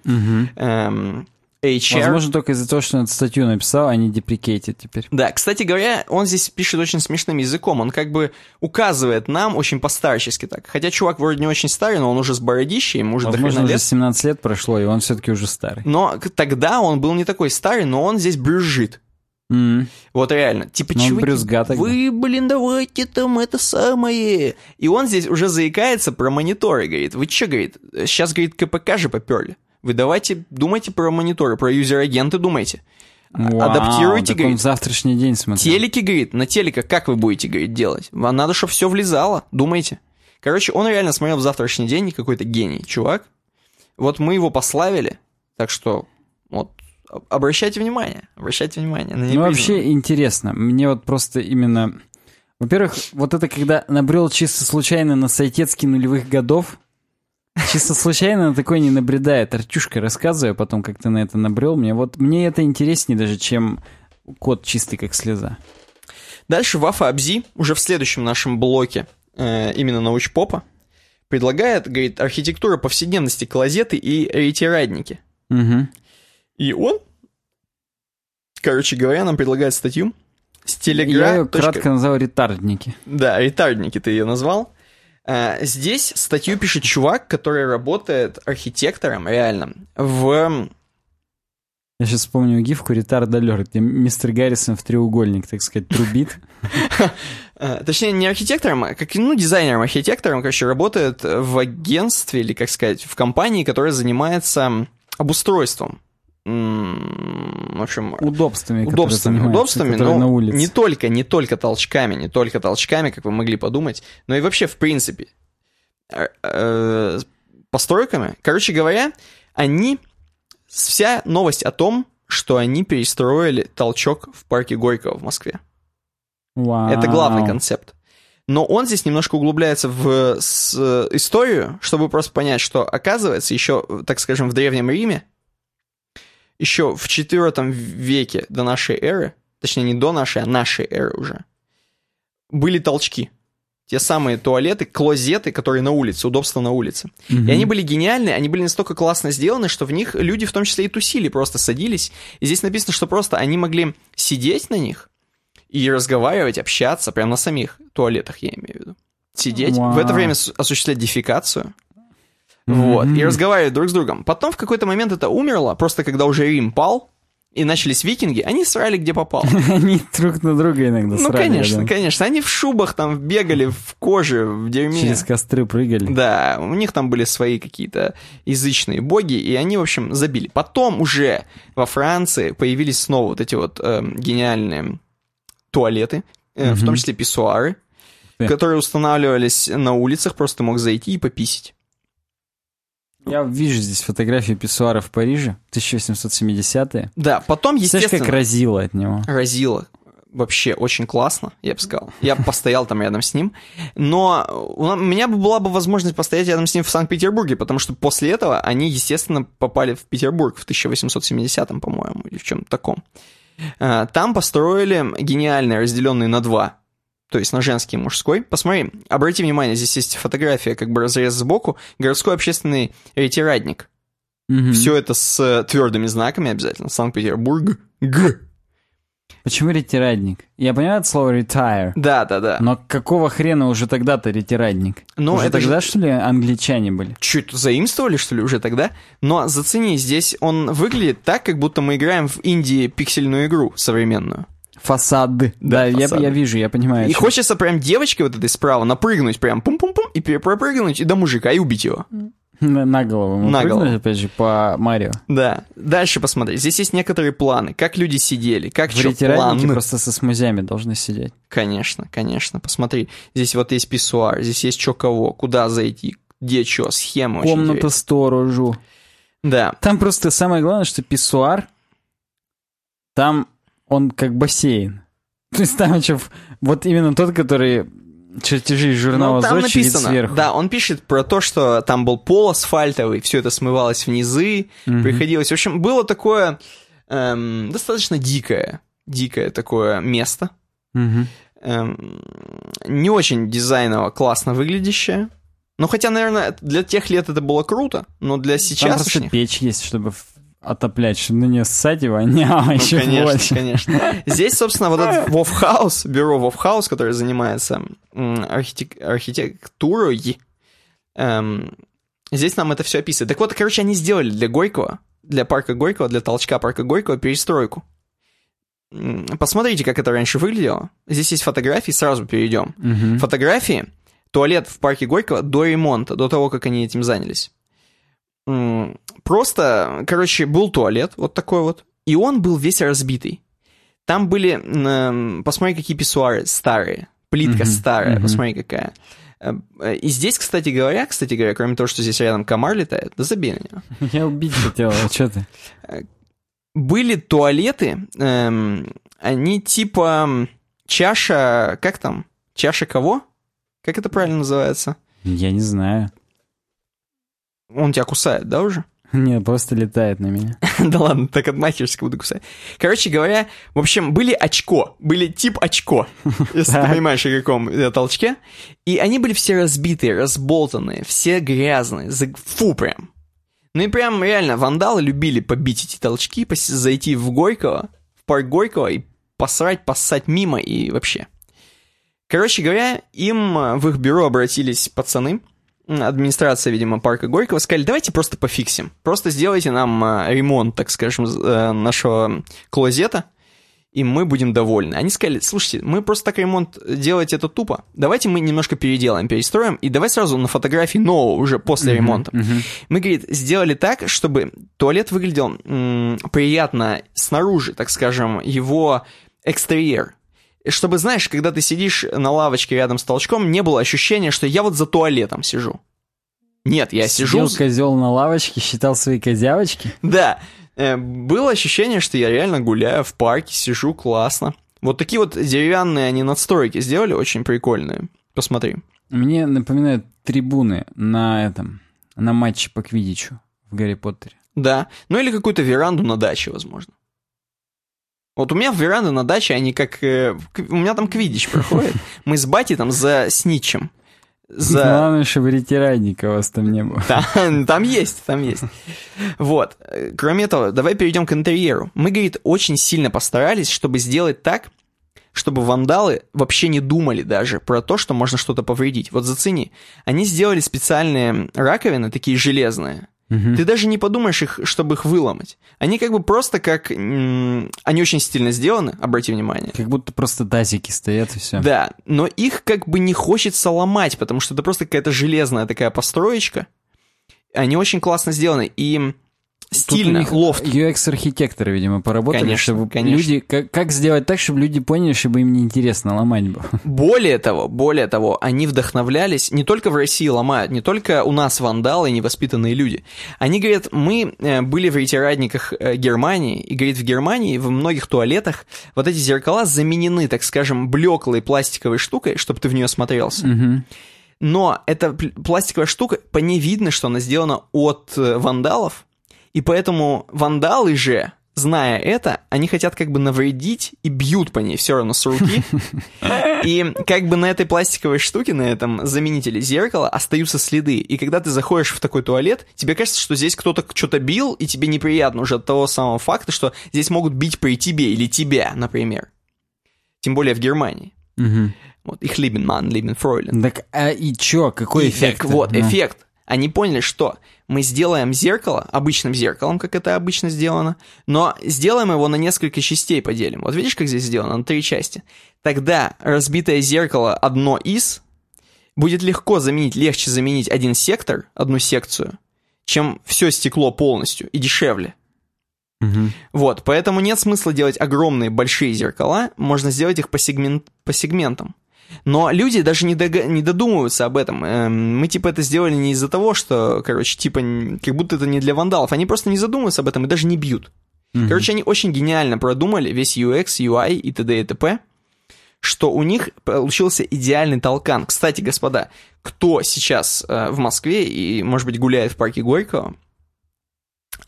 Эм, HR. Возможно, только из-за того, что он эту статью написал, а не деприкейтит теперь. Да, кстати говоря, он здесь пишет очень смешным языком. Он как бы указывает нам очень постарчески так. Хотя чувак вроде не очень старый, но он уже с бородищей, ему уже Возможно, уже лет. 17 лет прошло, и он все-таки уже старый. Но тогда он был не такой старый, но он здесь брюзжит. М. Вот реально. Типа, Ну, чуваки, брюзга тогда. вы, блин, давайте там это самое. И он здесь уже заикается про мониторы, говорит. Вы что, говорит, сейчас, говорит, КПК же поперли. Вы давайте думайте про мониторы, про юзер-агенты думайте. Вау, Адаптируйте, говорит. завтрашний день смотрел. Телеки, говорит, на телеках как вы будете, говорит, делать? Вам надо, чтобы все влезало, думайте. Короче, он реально смотрел в завтрашний день, какой-то гений, чувак. Вот мы его пославили, так что вот обращайте внимание, обращайте внимание на Ну, вообще интересно. Мне вот просто именно... Во-первых, вот это когда набрел чисто случайно на сайтецкий нулевых годов, чисто случайно на такой не набредает. Артюшка, рассказывай потом, как ты на это набрел. Мне вот мне это интереснее даже, чем код чистый как слеза. Дальше Вафа Абзи уже в следующем нашем блоке э, именно научпопа, предлагает, говорит, архитектура повседневности, клозеты и ретирадники. Мгм. И он, короче говоря, нам предлагает статью с Я телегра... ее кратко назвал ретардники. Да, ретардники ты ее назвал. А, Здесь статью пишет чувак, который работает архитектором, реально, в... Я сейчас вспомню гифку ретард алерт, где мистер Гаррисон в треугольник, так сказать, трубит. [laughs] а, Точнее, не архитектором, а как, ну, дизайнером-архитектором, короче, работает в агентстве, или, как сказать, в компании, которая занимается обустройством. В общем, Удобствами, удобствами, удобствами, но на улице. не только, не только толчками, не только толчками, как вы могли подумать, но и вообще в принципе э, э, постройками. Короче говоря, они вся новость о том, что они перестроили толчок в парке Горького в Москве. Вау. Это главный концепт. Но он здесь немножко углубляется в с- историю, чтобы просто понять, что оказывается еще, так скажем, в Древнем Риме, еще в IV веке до нашей эры, точнее не до нашей, а нашей эры уже, были толчки. Те самые туалеты, клозеты, которые на улице, удобство на улице. Мгм. И они были гениальны, они были настолько классно сделаны, что в них люди в том числе и тусили, просто садились. И здесь написано, что просто они могли сидеть на них и разговаривать, общаться прямо на самих туалетах, я имею в виду. Сидеть, в это Вау. время осуществлять дефекацию. Вот, и Мгм. разговаривать друг с другом. Потом в какой-то момент это умерло, просто когда уже Рим пал, и начались викинги, они срали где попало. [laughs] Они друг на друга иногда Ну, срали, конечно, да. конечно. Они в шубах там бегали, [laughs] в коже, в дерьме. Через костры прыгали. Да, у них там были свои какие-то язычные боги, и они, в общем, забили. Потом уже во Франции появились снова вот эти вот эм, гениальные туалеты, э, в том числе писсуары, которые устанавливались на улицах, просто мог зайти и пописить. Я вижу здесь фотографии писсуара в Париже, 1870-е. Да, потом, Знаешь, естественно, как разило от него. разило. Вообще очень классно, я бы сказал. Я бы постоял там рядом с ним. Но у меня бы была бы возможность постоять рядом с ним в Санкт-Петербурге, потому что после этого они, естественно, попали в Петербург в 1870-м, по-моему, или в чем-то таком. А, Там построили гениальный, разделенный на два. То есть на женский и мужской. Посмотри, обрати внимание, здесь есть фотография, как бы разрез сбоку. Городской общественный ретирадник. Мгм. Все это с твердыми знаками обязательно. Санкт-Петербург. Г. Почему ретирадник? Я понимаю это слово retire, Да, да, да. но какого хрена уже тогда-то ретирадник? Ну, уже это же- тогда, что ли, англичане были? чуть заимствовали, что ли, уже тогда. Но зацени, здесь он выглядит так, как будто мы играем в Индии пиксельную игру современную. Фасады. Да, Да, я, фасады. я вижу, я понимаю. И чем. хочется прям девочке вот этой справа напрыгнуть прям пум-пум-пум и пере- пропрыгнуть и до мужика и убить его. На, на голову. Мы На голову. опять же, по Марио. Да. Дальше посмотри. Здесь есть некоторые планы. Как люди сидели, как В что ретираднике план. просто со смузями должны сидеть. Конечно, конечно. Посмотри. Здесь вот есть писсуар, здесь есть что кого, куда зайти, где что, схема Комната сторожу. Да. Там просто самое главное, что писсуар, там он как бассейн. [laughs] То есть там еще вот именно тот, который чертежи из журнала Ну, там сверху. да, он пишет про то, что там был пол асфальтовый, все это смывалось в низы, Мгм. приходилось... В общем, было такое эм, достаточно дикое, дикое такое место. Мгм. Эм, не очень дизайново классно выглядящее. Ну, хотя, наверное, для тех лет это было круто, но для Там сейчас... просто печь есть, чтобы в- отоплять, чтобы на нее ссать и воняло Ну, еще конечно, больше. конечно. [laughs] Здесь, собственно, вот этот Вовхаус, бюро Вовхаус, которое занимается архитек- архитектурой, эм, здесь нам это все описывает. Так вот, короче, они сделали для Горького, для парка Горького, для толчка парка Горького перестройку. Посмотрите, как это раньше выглядело. Здесь есть фотографии, сразу перейдем. Мгм. Фотографии, туалет в парке Горького до ремонта, до того, как они этим занялись. Просто, короче, был туалет, вот такой вот, и он был весь разбитый. Там были, м, посмотри, какие писсуары старые, плитка Мгм, старая, мгм. посмотри, какая. Э, э, И здесь, кстати говоря, кстати говоря, кроме того, что здесь рядом комар летает, да забей на него. [laughs] Я убить хотел, а что ты? Были туалеты, эм, они типа чаша, как там? Чаша кого? Как это правильно называется? Я не знаю. Он тебя кусает, да, уже? Нет, просто летает на меня. [laughs] да ладно, так отмахиваешься, буду кусать. Короче говоря, в общем, были очко, были тип очко, если ты понимаешь, о каком толчке. И они были все разбитые, разболтанные, все грязные, фу прям. Ну и прям реально, вандалы любили побить эти толчки, зайти в Горького, в парк Горького и посрать, поссать мимо и вообще. Короче говоря, им э, в их бюро обратились пацаны, администрация, видимо, парка Горького, сказали, давайте просто пофиксим. Просто сделайте нам э, ремонт, так скажем, э, нашего клозета, и мы будем довольны. Они сказали, слушайте, мы просто так ремонт делать это тупо. Давайте мы немножко переделаем, перестроим, и давай сразу на фотографии нового уже после uh-huh, ремонта. Uh-huh. Мы, говорит, сделали так, чтобы туалет выглядел м- приятно снаружи, так скажем, его экстерьер чтобы, знаешь, когда ты сидишь на лавочке рядом с толчком, не было ощущения, что я вот за туалетом сижу. Нет, я Сидел сижу... козел на лавочке, считал свои козявочки? Да. Э, было ощущение, что я реально гуляю в парке, сижу классно. Вот такие вот деревянные они надстройки сделали, очень прикольные. Посмотри. Мне напоминают трибуны на этом, на матче по квидичу в Гарри Поттере. Да, ну или какую-то веранду на даче, возможно. Вот у меня в веранды на даче, они как... Э, у меня там квидич [laughs] проходит. Мы с батей там за сничем. За... Главное, чтобы ретирадника у вас там не было. Там, [laughs] там есть, там есть. Вот. Кроме этого, давай перейдем к интерьеру. Мы, говорит, очень сильно постарались, чтобы сделать так, чтобы вандалы вообще не думали даже про то, что можно что-то повредить. Вот зацени. Они сделали специальные раковины, такие железные, Угу. Ты даже не подумаешь их, чтобы их выломать. Они как бы просто как... Они очень стильно сделаны, обрати внимание. Как будто просто тазики стоят и все. Да, но их как бы не хочется ломать, потому что это просто какая-то железная такая построечка. Они очень классно сделаны. И стильно, Тут лофт. UX-архитекторы, видимо, поработали, конечно, чтобы конечно. люди... Как, как сделать так, чтобы люди поняли, чтобы им неинтересно ломать было? [laughs] Более того, более того, они вдохновлялись, не только в России ломают, не только у нас вандалы, невоспитанные люди. Они говорят, мы э, были в ретирадниках э, Германии, и, говорит, в Германии в многих туалетах вот эти зеркала заменены, так скажем, блеклой пластиковой штукой, чтобы ты в нее смотрелся. Угу. Но эта пластиковая штука, по ней видно, что она сделана от э, вандалов, и поэтому вандалы же, зная это, они хотят как бы навредить и бьют по ней все равно с руки. [laughs] И как бы на этой пластиковой штуке, на этом заменителе зеркала остаются следы. И когда ты заходишь в такой туалет, тебе кажется, что здесь кто-то что-то бил, и тебе неприятно уже от того самого факта, что здесь могут бить при тебе или тебя, например. Тем более в Германии. Вот, их lieben Fräulein. Так, а и чё, какой эффект? Так вот, эффект. Они поняли, что мы сделаем зеркало обычным зеркалом, как это обычно сделано, но сделаем его на несколько частей поделим. Вот видишь, как здесь сделано? На три части. Тогда разбитое зеркало одно из будет легко заменить, легче заменить один сектор, одну секцию, чем все стекло полностью и дешевле. Угу. Вот, поэтому нет смысла делать огромные большие зеркала, можно сделать их по, сегмент, по сегментам. Но люди даже не, дог... не додумываются об этом. Эм, мы, типа, это сделали не из-за того, что, короче, типа, как будто это не для вандалов. Они просто не задумываются об этом и даже не бьют. Mm-hmm. Короче, они очень гениально продумали весь UX, UI и т.д. и т.п., что у них получился идеальный толкан. Кстати, господа, кто сейчас э, в Москве и, может быть, гуляет в парке Горького,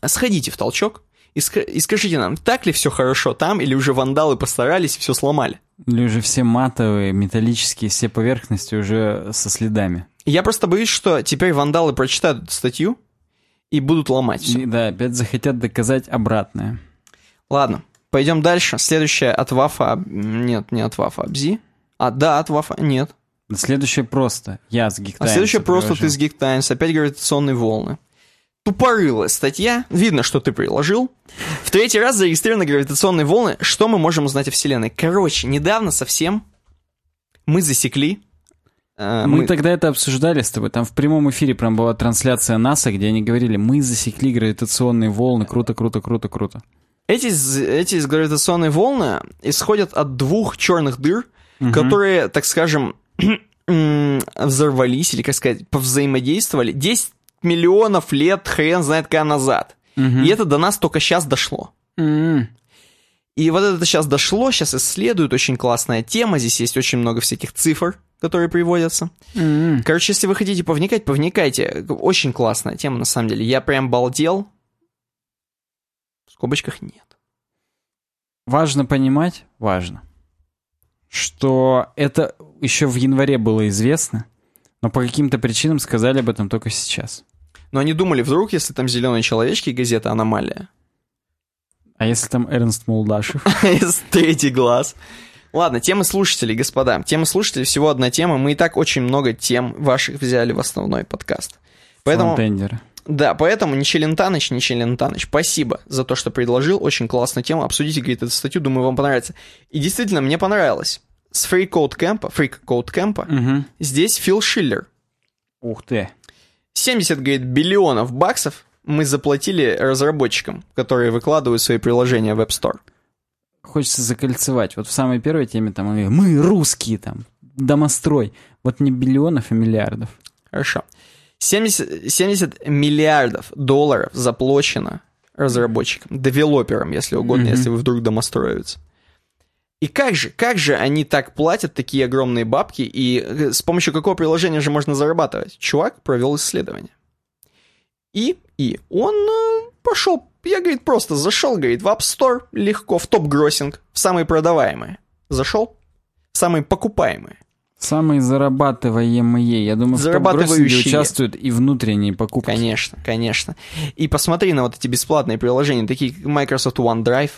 сходите в толчок, и, ск- и скажите нам, так ли все хорошо там, или уже вандалы постарались и все сломали? Или уже все матовые, металлические, все поверхности уже со следами. Я просто боюсь, что теперь вандалы прочитают эту статью и будут ломать все. И, да, опять захотят доказать обратное. Ладно, пойдем дальше. Следующая от Вафа... Нет, не от Вафа, Абзи. А, да, от Вафа, нет. Следующее просто. Я с Geek А следующее просто ты с Geek Times. Опять гравитационные волны тупорылая статья, видно, что ты приложил. В третий раз зарегистрированы гравитационные волны. Что мы можем узнать о Вселенной? Короче, недавно совсем мы засекли... Э, мы, мы тогда это обсуждали с тобой. Там в прямом эфире прям была трансляция НАСА, где они говорили, мы засекли гравитационные волны, круто, круто, круто, круто. Эти, эти гравитационные волны исходят от двух черных дыр, угу. которые, так скажем, [clears throat] взорвались, или, как сказать, повзаимодействовали 10 миллионов лет, хрен знает когда назад. Угу. И это до нас только сейчас дошло. Угу. И вот это сейчас дошло, сейчас исследуют, очень классная тема, здесь есть очень много всяких цифр, которые приводятся. М-м. Короче, если вы хотите повникать, повникайте. Очень классная тема, на самом деле. Я прям балдел. В скобочках нет. Важно понимать, важно, что это еще в январе было известно, но по каким-то причинам сказали об этом только сейчас. Но они думали, вдруг, если там зеленые человечки, газета «Аномалия», А если там Эрнст Молдашев? [laughs] третий глаз. Ладно, темы слушателей, господа. Темы слушателей всего одна тема. Мы и так очень много тем ваших взяли в основной подкаст. Поэтому, Фронтендеры. да, поэтому Ничелентаныч, Ничелентаныч, спасибо за то, что предложил. Очень классную тему. Обсудите, говорит, эту статью, думаю, вам понравится. И действительно, мне понравилось. С Free Code Camp, Free Code Camp, Мгм. здесь Фил Шиллер. Ух ты. 70, говорит, биллионов баксов мы заплатили разработчикам, которые выкладывают свои приложения в App Store. Хочется закольцевать. Вот в самой первой теме там мы, русские там, домострой. Вот не биллионов, а миллиардов. Хорошо. 70, 70 миллиардов долларов заплачено разработчикам, девелоперам, если угодно, Мгм. если вы вдруг домостроивец. И как же, как же они так платят такие огромные бабки, и э, с помощью какого приложения же можно зарабатывать? Чувак провел исследование. И, и он э, пошел, я, говорит, просто зашел, говорит, в App Store легко, в топ-гроссинг, в самые продаваемые. Зашел, в самые покупаемые. Самые зарабатываемые. Я думаю, в Зарабатывающие. топ-гроссинге участвуют и внутренние покупки. Конечно, конечно. И посмотри на вот эти бесплатные приложения, такие как Microsoft OneDrive,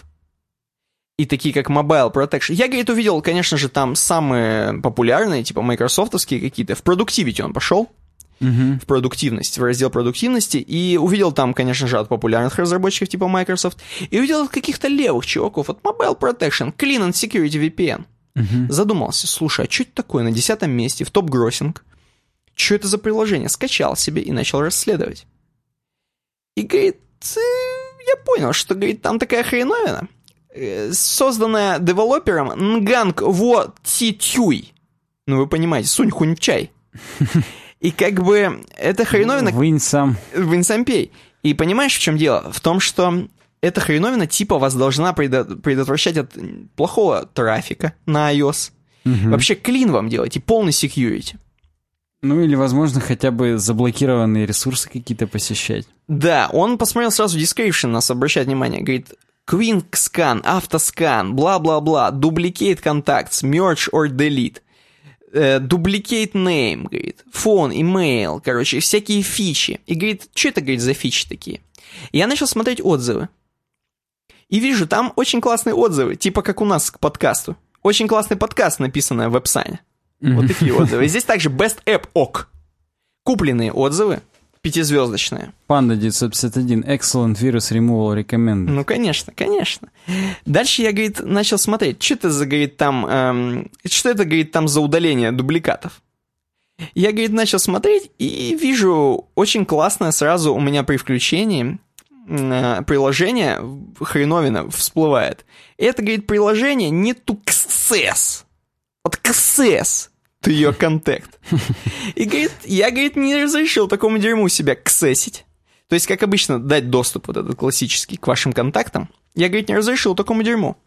и такие как Mobile Protection. Я, говорит, увидел, конечно же, там самые популярные, типа майкрософтовские какие-то. В Productivity он пошел, Мгм. в продуктивность, в раздел продуктивности, и увидел там, конечно же, от популярных разработчиков типа Microsoft, и увидел от каких-то левых чуваков, от Mobile Protection, Clean and Security VPN. Мгм. Задумался, слушай, а что это такое на десятом месте в топ-гроссинг? Что это за приложение? Скачал себе и начал расследовать. И говорит, «Э, я понял, что, говорит, там такая хреновина, созданная девелопером Нганг Во Ти Тюй. Ну, вы понимаете, сунь хунь в чай. [laughs] И как бы эта хреновина Вынь сам. в Инсампей. И понимаешь, в чем дело? В том, что эта хреновина типа вас должна предо- предотвращать от плохого трафика на iOS. Мгм. Вообще клин вам делать и полный security. Ну или, возможно, хотя бы заблокированные ресурсы какие-то посещать. Да, он посмотрел сразу description, нас обращает внимание, говорит, Quick Scan, Автоскан, бла-бла-бла, Duplicate Contacts, Merge or Delete, э, Duplicate Name, говорит, Phone, Email, короче, всякие фичи. И говорит, что это, говорит, за фичи такие? Я начал смотреть отзывы. И вижу, там очень классные отзывы, типа как у нас к подкасту. Очень классный подкаст, написанный в веб-сане. Вот такие отзывы. И здесь также Best App OK. Купленные отзывы, пятизвездочные. Панда 951. Excellent virus removal recommended. Ну, конечно, конечно. Дальше я, говорит, начал смотреть, что это за, говорит, там, эм, что это, говорит, там за удаление дубликатов. Я, говорит, начал смотреть и вижу очень классное сразу у меня при включении э, приложение хреновина всплывает. Это, говорит, приложение не to access. Вот access to your contact. И, говорит, я, говорит, не разрешил такому дерьму себя ксесить. То есть, как обычно, дать доступ вот этот классический к вашим контактам. Я, говорит, не разрешил такому дерьму.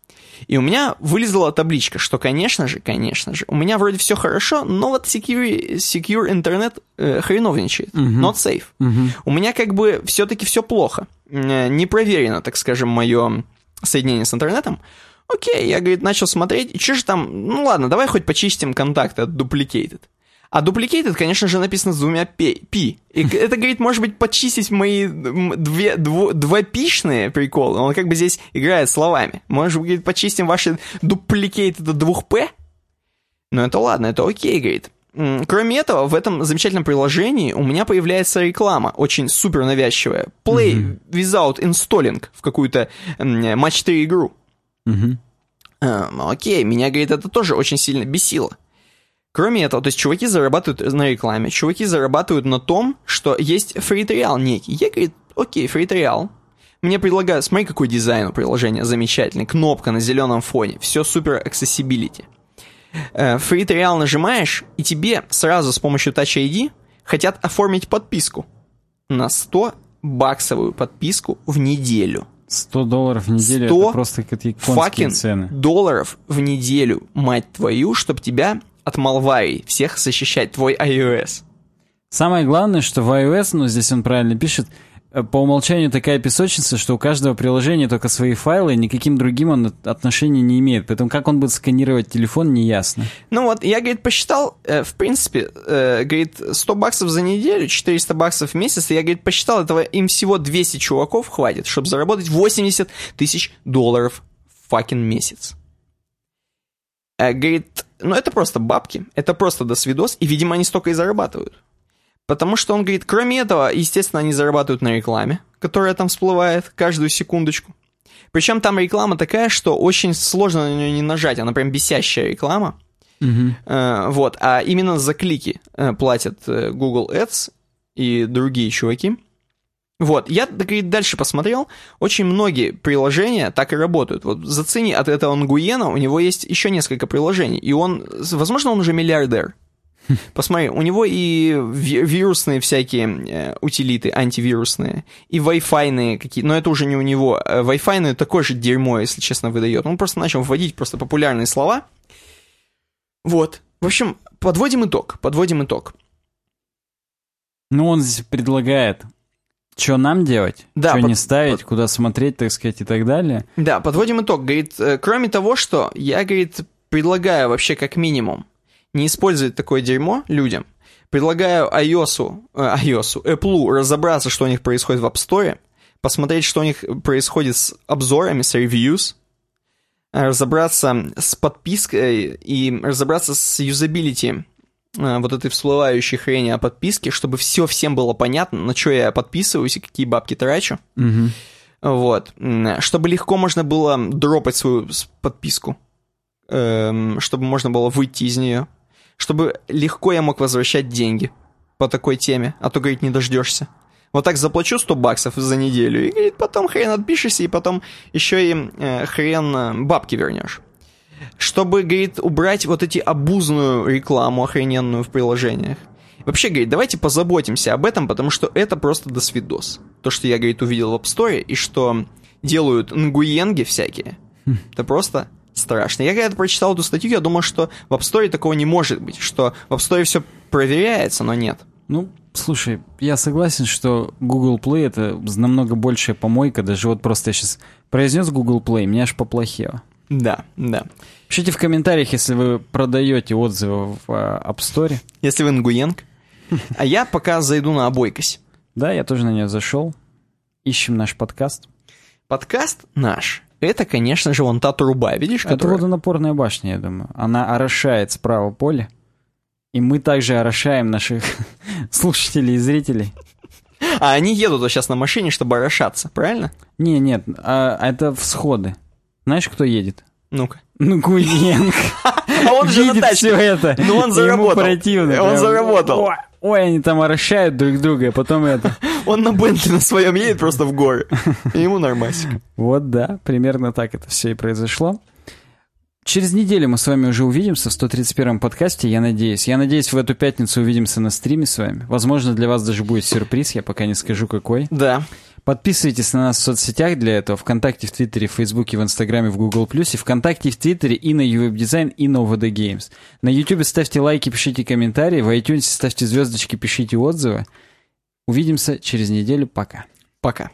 И у меня вылезла табличка, что, конечно же, конечно же, у меня вроде все хорошо, но вот secure, secure интернет э, хреновничает. Мгм. Not safe. Мгм. У меня как бы все-таки все плохо. Э, Не проверено, так скажем, мое соединение с интернетом. Окей, я, говорит, начал смотреть, и что же там, ну ладно, давай хоть почистим контакты от duplicated. А duplicated, конечно же, написано с двумя пи. пи. И это, говорит, может быть, почистить мои две, дво, двопишные приколы. Он как бы здесь играет словами. Может, говорит, почистим ваши duplicated до двух п? Ну это ладно, это окей, говорит. Кроме этого, в этом замечательном приложении у меня появляется реклама, очень супер навязчивая. Play without installing в какую-то матч 3 игру. Мгм. А, окей, меня, говорит, это тоже очень сильно бесило. Кроме этого, то есть чуваки зарабатывают на рекламе, чуваки зарабатывают на том, что есть фритриал некий. Я, говорит, окей, фритриал. Мне предлагают, смотри, какой дизайн у приложения замечательный, кнопка на зеленом фоне, все супер accessibility. Фритриал нажимаешь, и тебе сразу с помощью Touch ID хотят оформить подписку на 100 баксовую подписку в неделю. 100 долларов в неделю 100 это просто какие Факин цены. долларов в неделю, мать твою, чтобы тебя от малварий всех защищать твой iOS. Самое главное, что в iOS, ну здесь он правильно пишет, по умолчанию такая песочница, что у каждого приложения только свои файлы, никаким другим он отношения не имеет. Поэтому как он будет сканировать телефон, неясно. Ну вот, я, говорит, посчитал, э, в принципе, э, говорит, 100 баксов за неделю, 400 баксов в месяц, и я, говорит, посчитал, этого им всего 200 чуваков хватит, чтобы заработать 80 тысяч долларов в факин месяц. Э, говорит, ну это просто бабки, это просто досвидос, и, видимо, они столько и зарабатывают. Потому что он говорит, кроме этого, естественно, они зарабатывают на рекламе, которая там всплывает каждую секундочку. Причем там реклама такая, что очень сложно на нее не нажать, она прям бесящая реклама. Угу. Э, вот, а именно за клики э, платят э, Google Ads и другие чуваки. Вот, я говорит, дальше посмотрел, очень многие приложения так и работают. Вот зацени от этого Нгуена, у него есть еще несколько приложений, и он, возможно, он уже миллиардер. Посмотри, у него и вирусные всякие э, утилиты, антивирусные, и Wi-Fi какие но это уже не у него. Э, Wi-Fi такое же дерьмо, если честно, выдает. Он просто начал вводить просто популярные слова. Вот. В общем, подводим итог, подводим итог. Ну, он здесь предлагает, что нам делать, Да, что под- не ставить, под- куда смотреть, так сказать, и так далее. Да, подводим итог. Говорит, э, кроме того, что я, говорит, предлагаю вообще как минимум не использовать такое дерьмо людям, предлагаю iOS, э, iOS, Apple разобраться, что у них происходит в App Store, посмотреть, что у них происходит с обзорами, с reviews, э, разобраться с подпиской и разобраться с юзабилити э, вот этой всплывающей хрени о подписке, чтобы все всем было понятно, на что я подписываюсь и какие бабки трачу. Мгм. Вот. Чтобы легко можно было дропать свою подписку. Эм, чтобы можно было выйти из нее. Чтобы легко я мог возвращать деньги по такой теме. А то, говорит, не дождешься. Вот так заплачу 100 баксов за неделю, и, говорит, потом хрен отпишешься, и потом еще и э, хрен э, бабки вернешь. Чтобы, говорит, убрать вот эти обузную рекламу охрененную в приложениях. Вообще, говорит, давайте позаботимся об этом, потому что это просто досвидос. То, что я, говорит, увидел в App Store, и что делают нгуенги всякие, это просто страшно. Я когда прочитал эту статью, я думал, что в App Store такого не может быть, что в App Store все проверяется, но нет. Ну, слушай, я согласен, что Google Play это намного большая помойка. Даже вот просто я сейчас произнес Google Play, мне аж поплохело. Да, да. Пишите в комментариях, если вы продаете отзывы в а, App Store. Если вы нгуенг. [laughs] А я пока зайду на обойкость. Да, я тоже на нее зашел. Ищем наш подкаст. Подкаст наш. Это, конечно же, вон та труба, видишь, Это которая... водонапорная башня, я думаю. Она орошает справа поле. И мы также орошаем наших [laughs] слушателей и зрителей. А они едут вот сейчас на машине, чтобы орошаться, правильно? Не, нет, а, это всходы. Знаешь, кто едет? Ну-ка. Ну, Гуенко. [laughs] А он же на тачке. все это. Ну, он заработал. Ему противно. Он заработал. Ой, они там орошают друг друга, а потом это. [laughs] Он на Бентли на своем едет просто в горы. [laughs] И ему нормасик. Вот да, примерно так это все и произошло. Через неделю мы с вами уже увидимся в 131-м подкасте, я надеюсь. Я надеюсь, в эту пятницу увидимся на стриме с вами. Возможно, для вас даже будет сюрприз, я пока не скажу какой. Да. Подписывайтесь на нас в соцсетях для этого. Вконтакте, в Твиттере, в Фейсбуке, в Инстаграме, в Google+. И Вконтакте, в Твиттере, и на Uweb Design, и на OVD Games. На Ютубе ставьте лайки, пишите комментарии. В iTunes ставьте звездочки, пишите отзывы. Увидимся через неделю. Пока. Пока.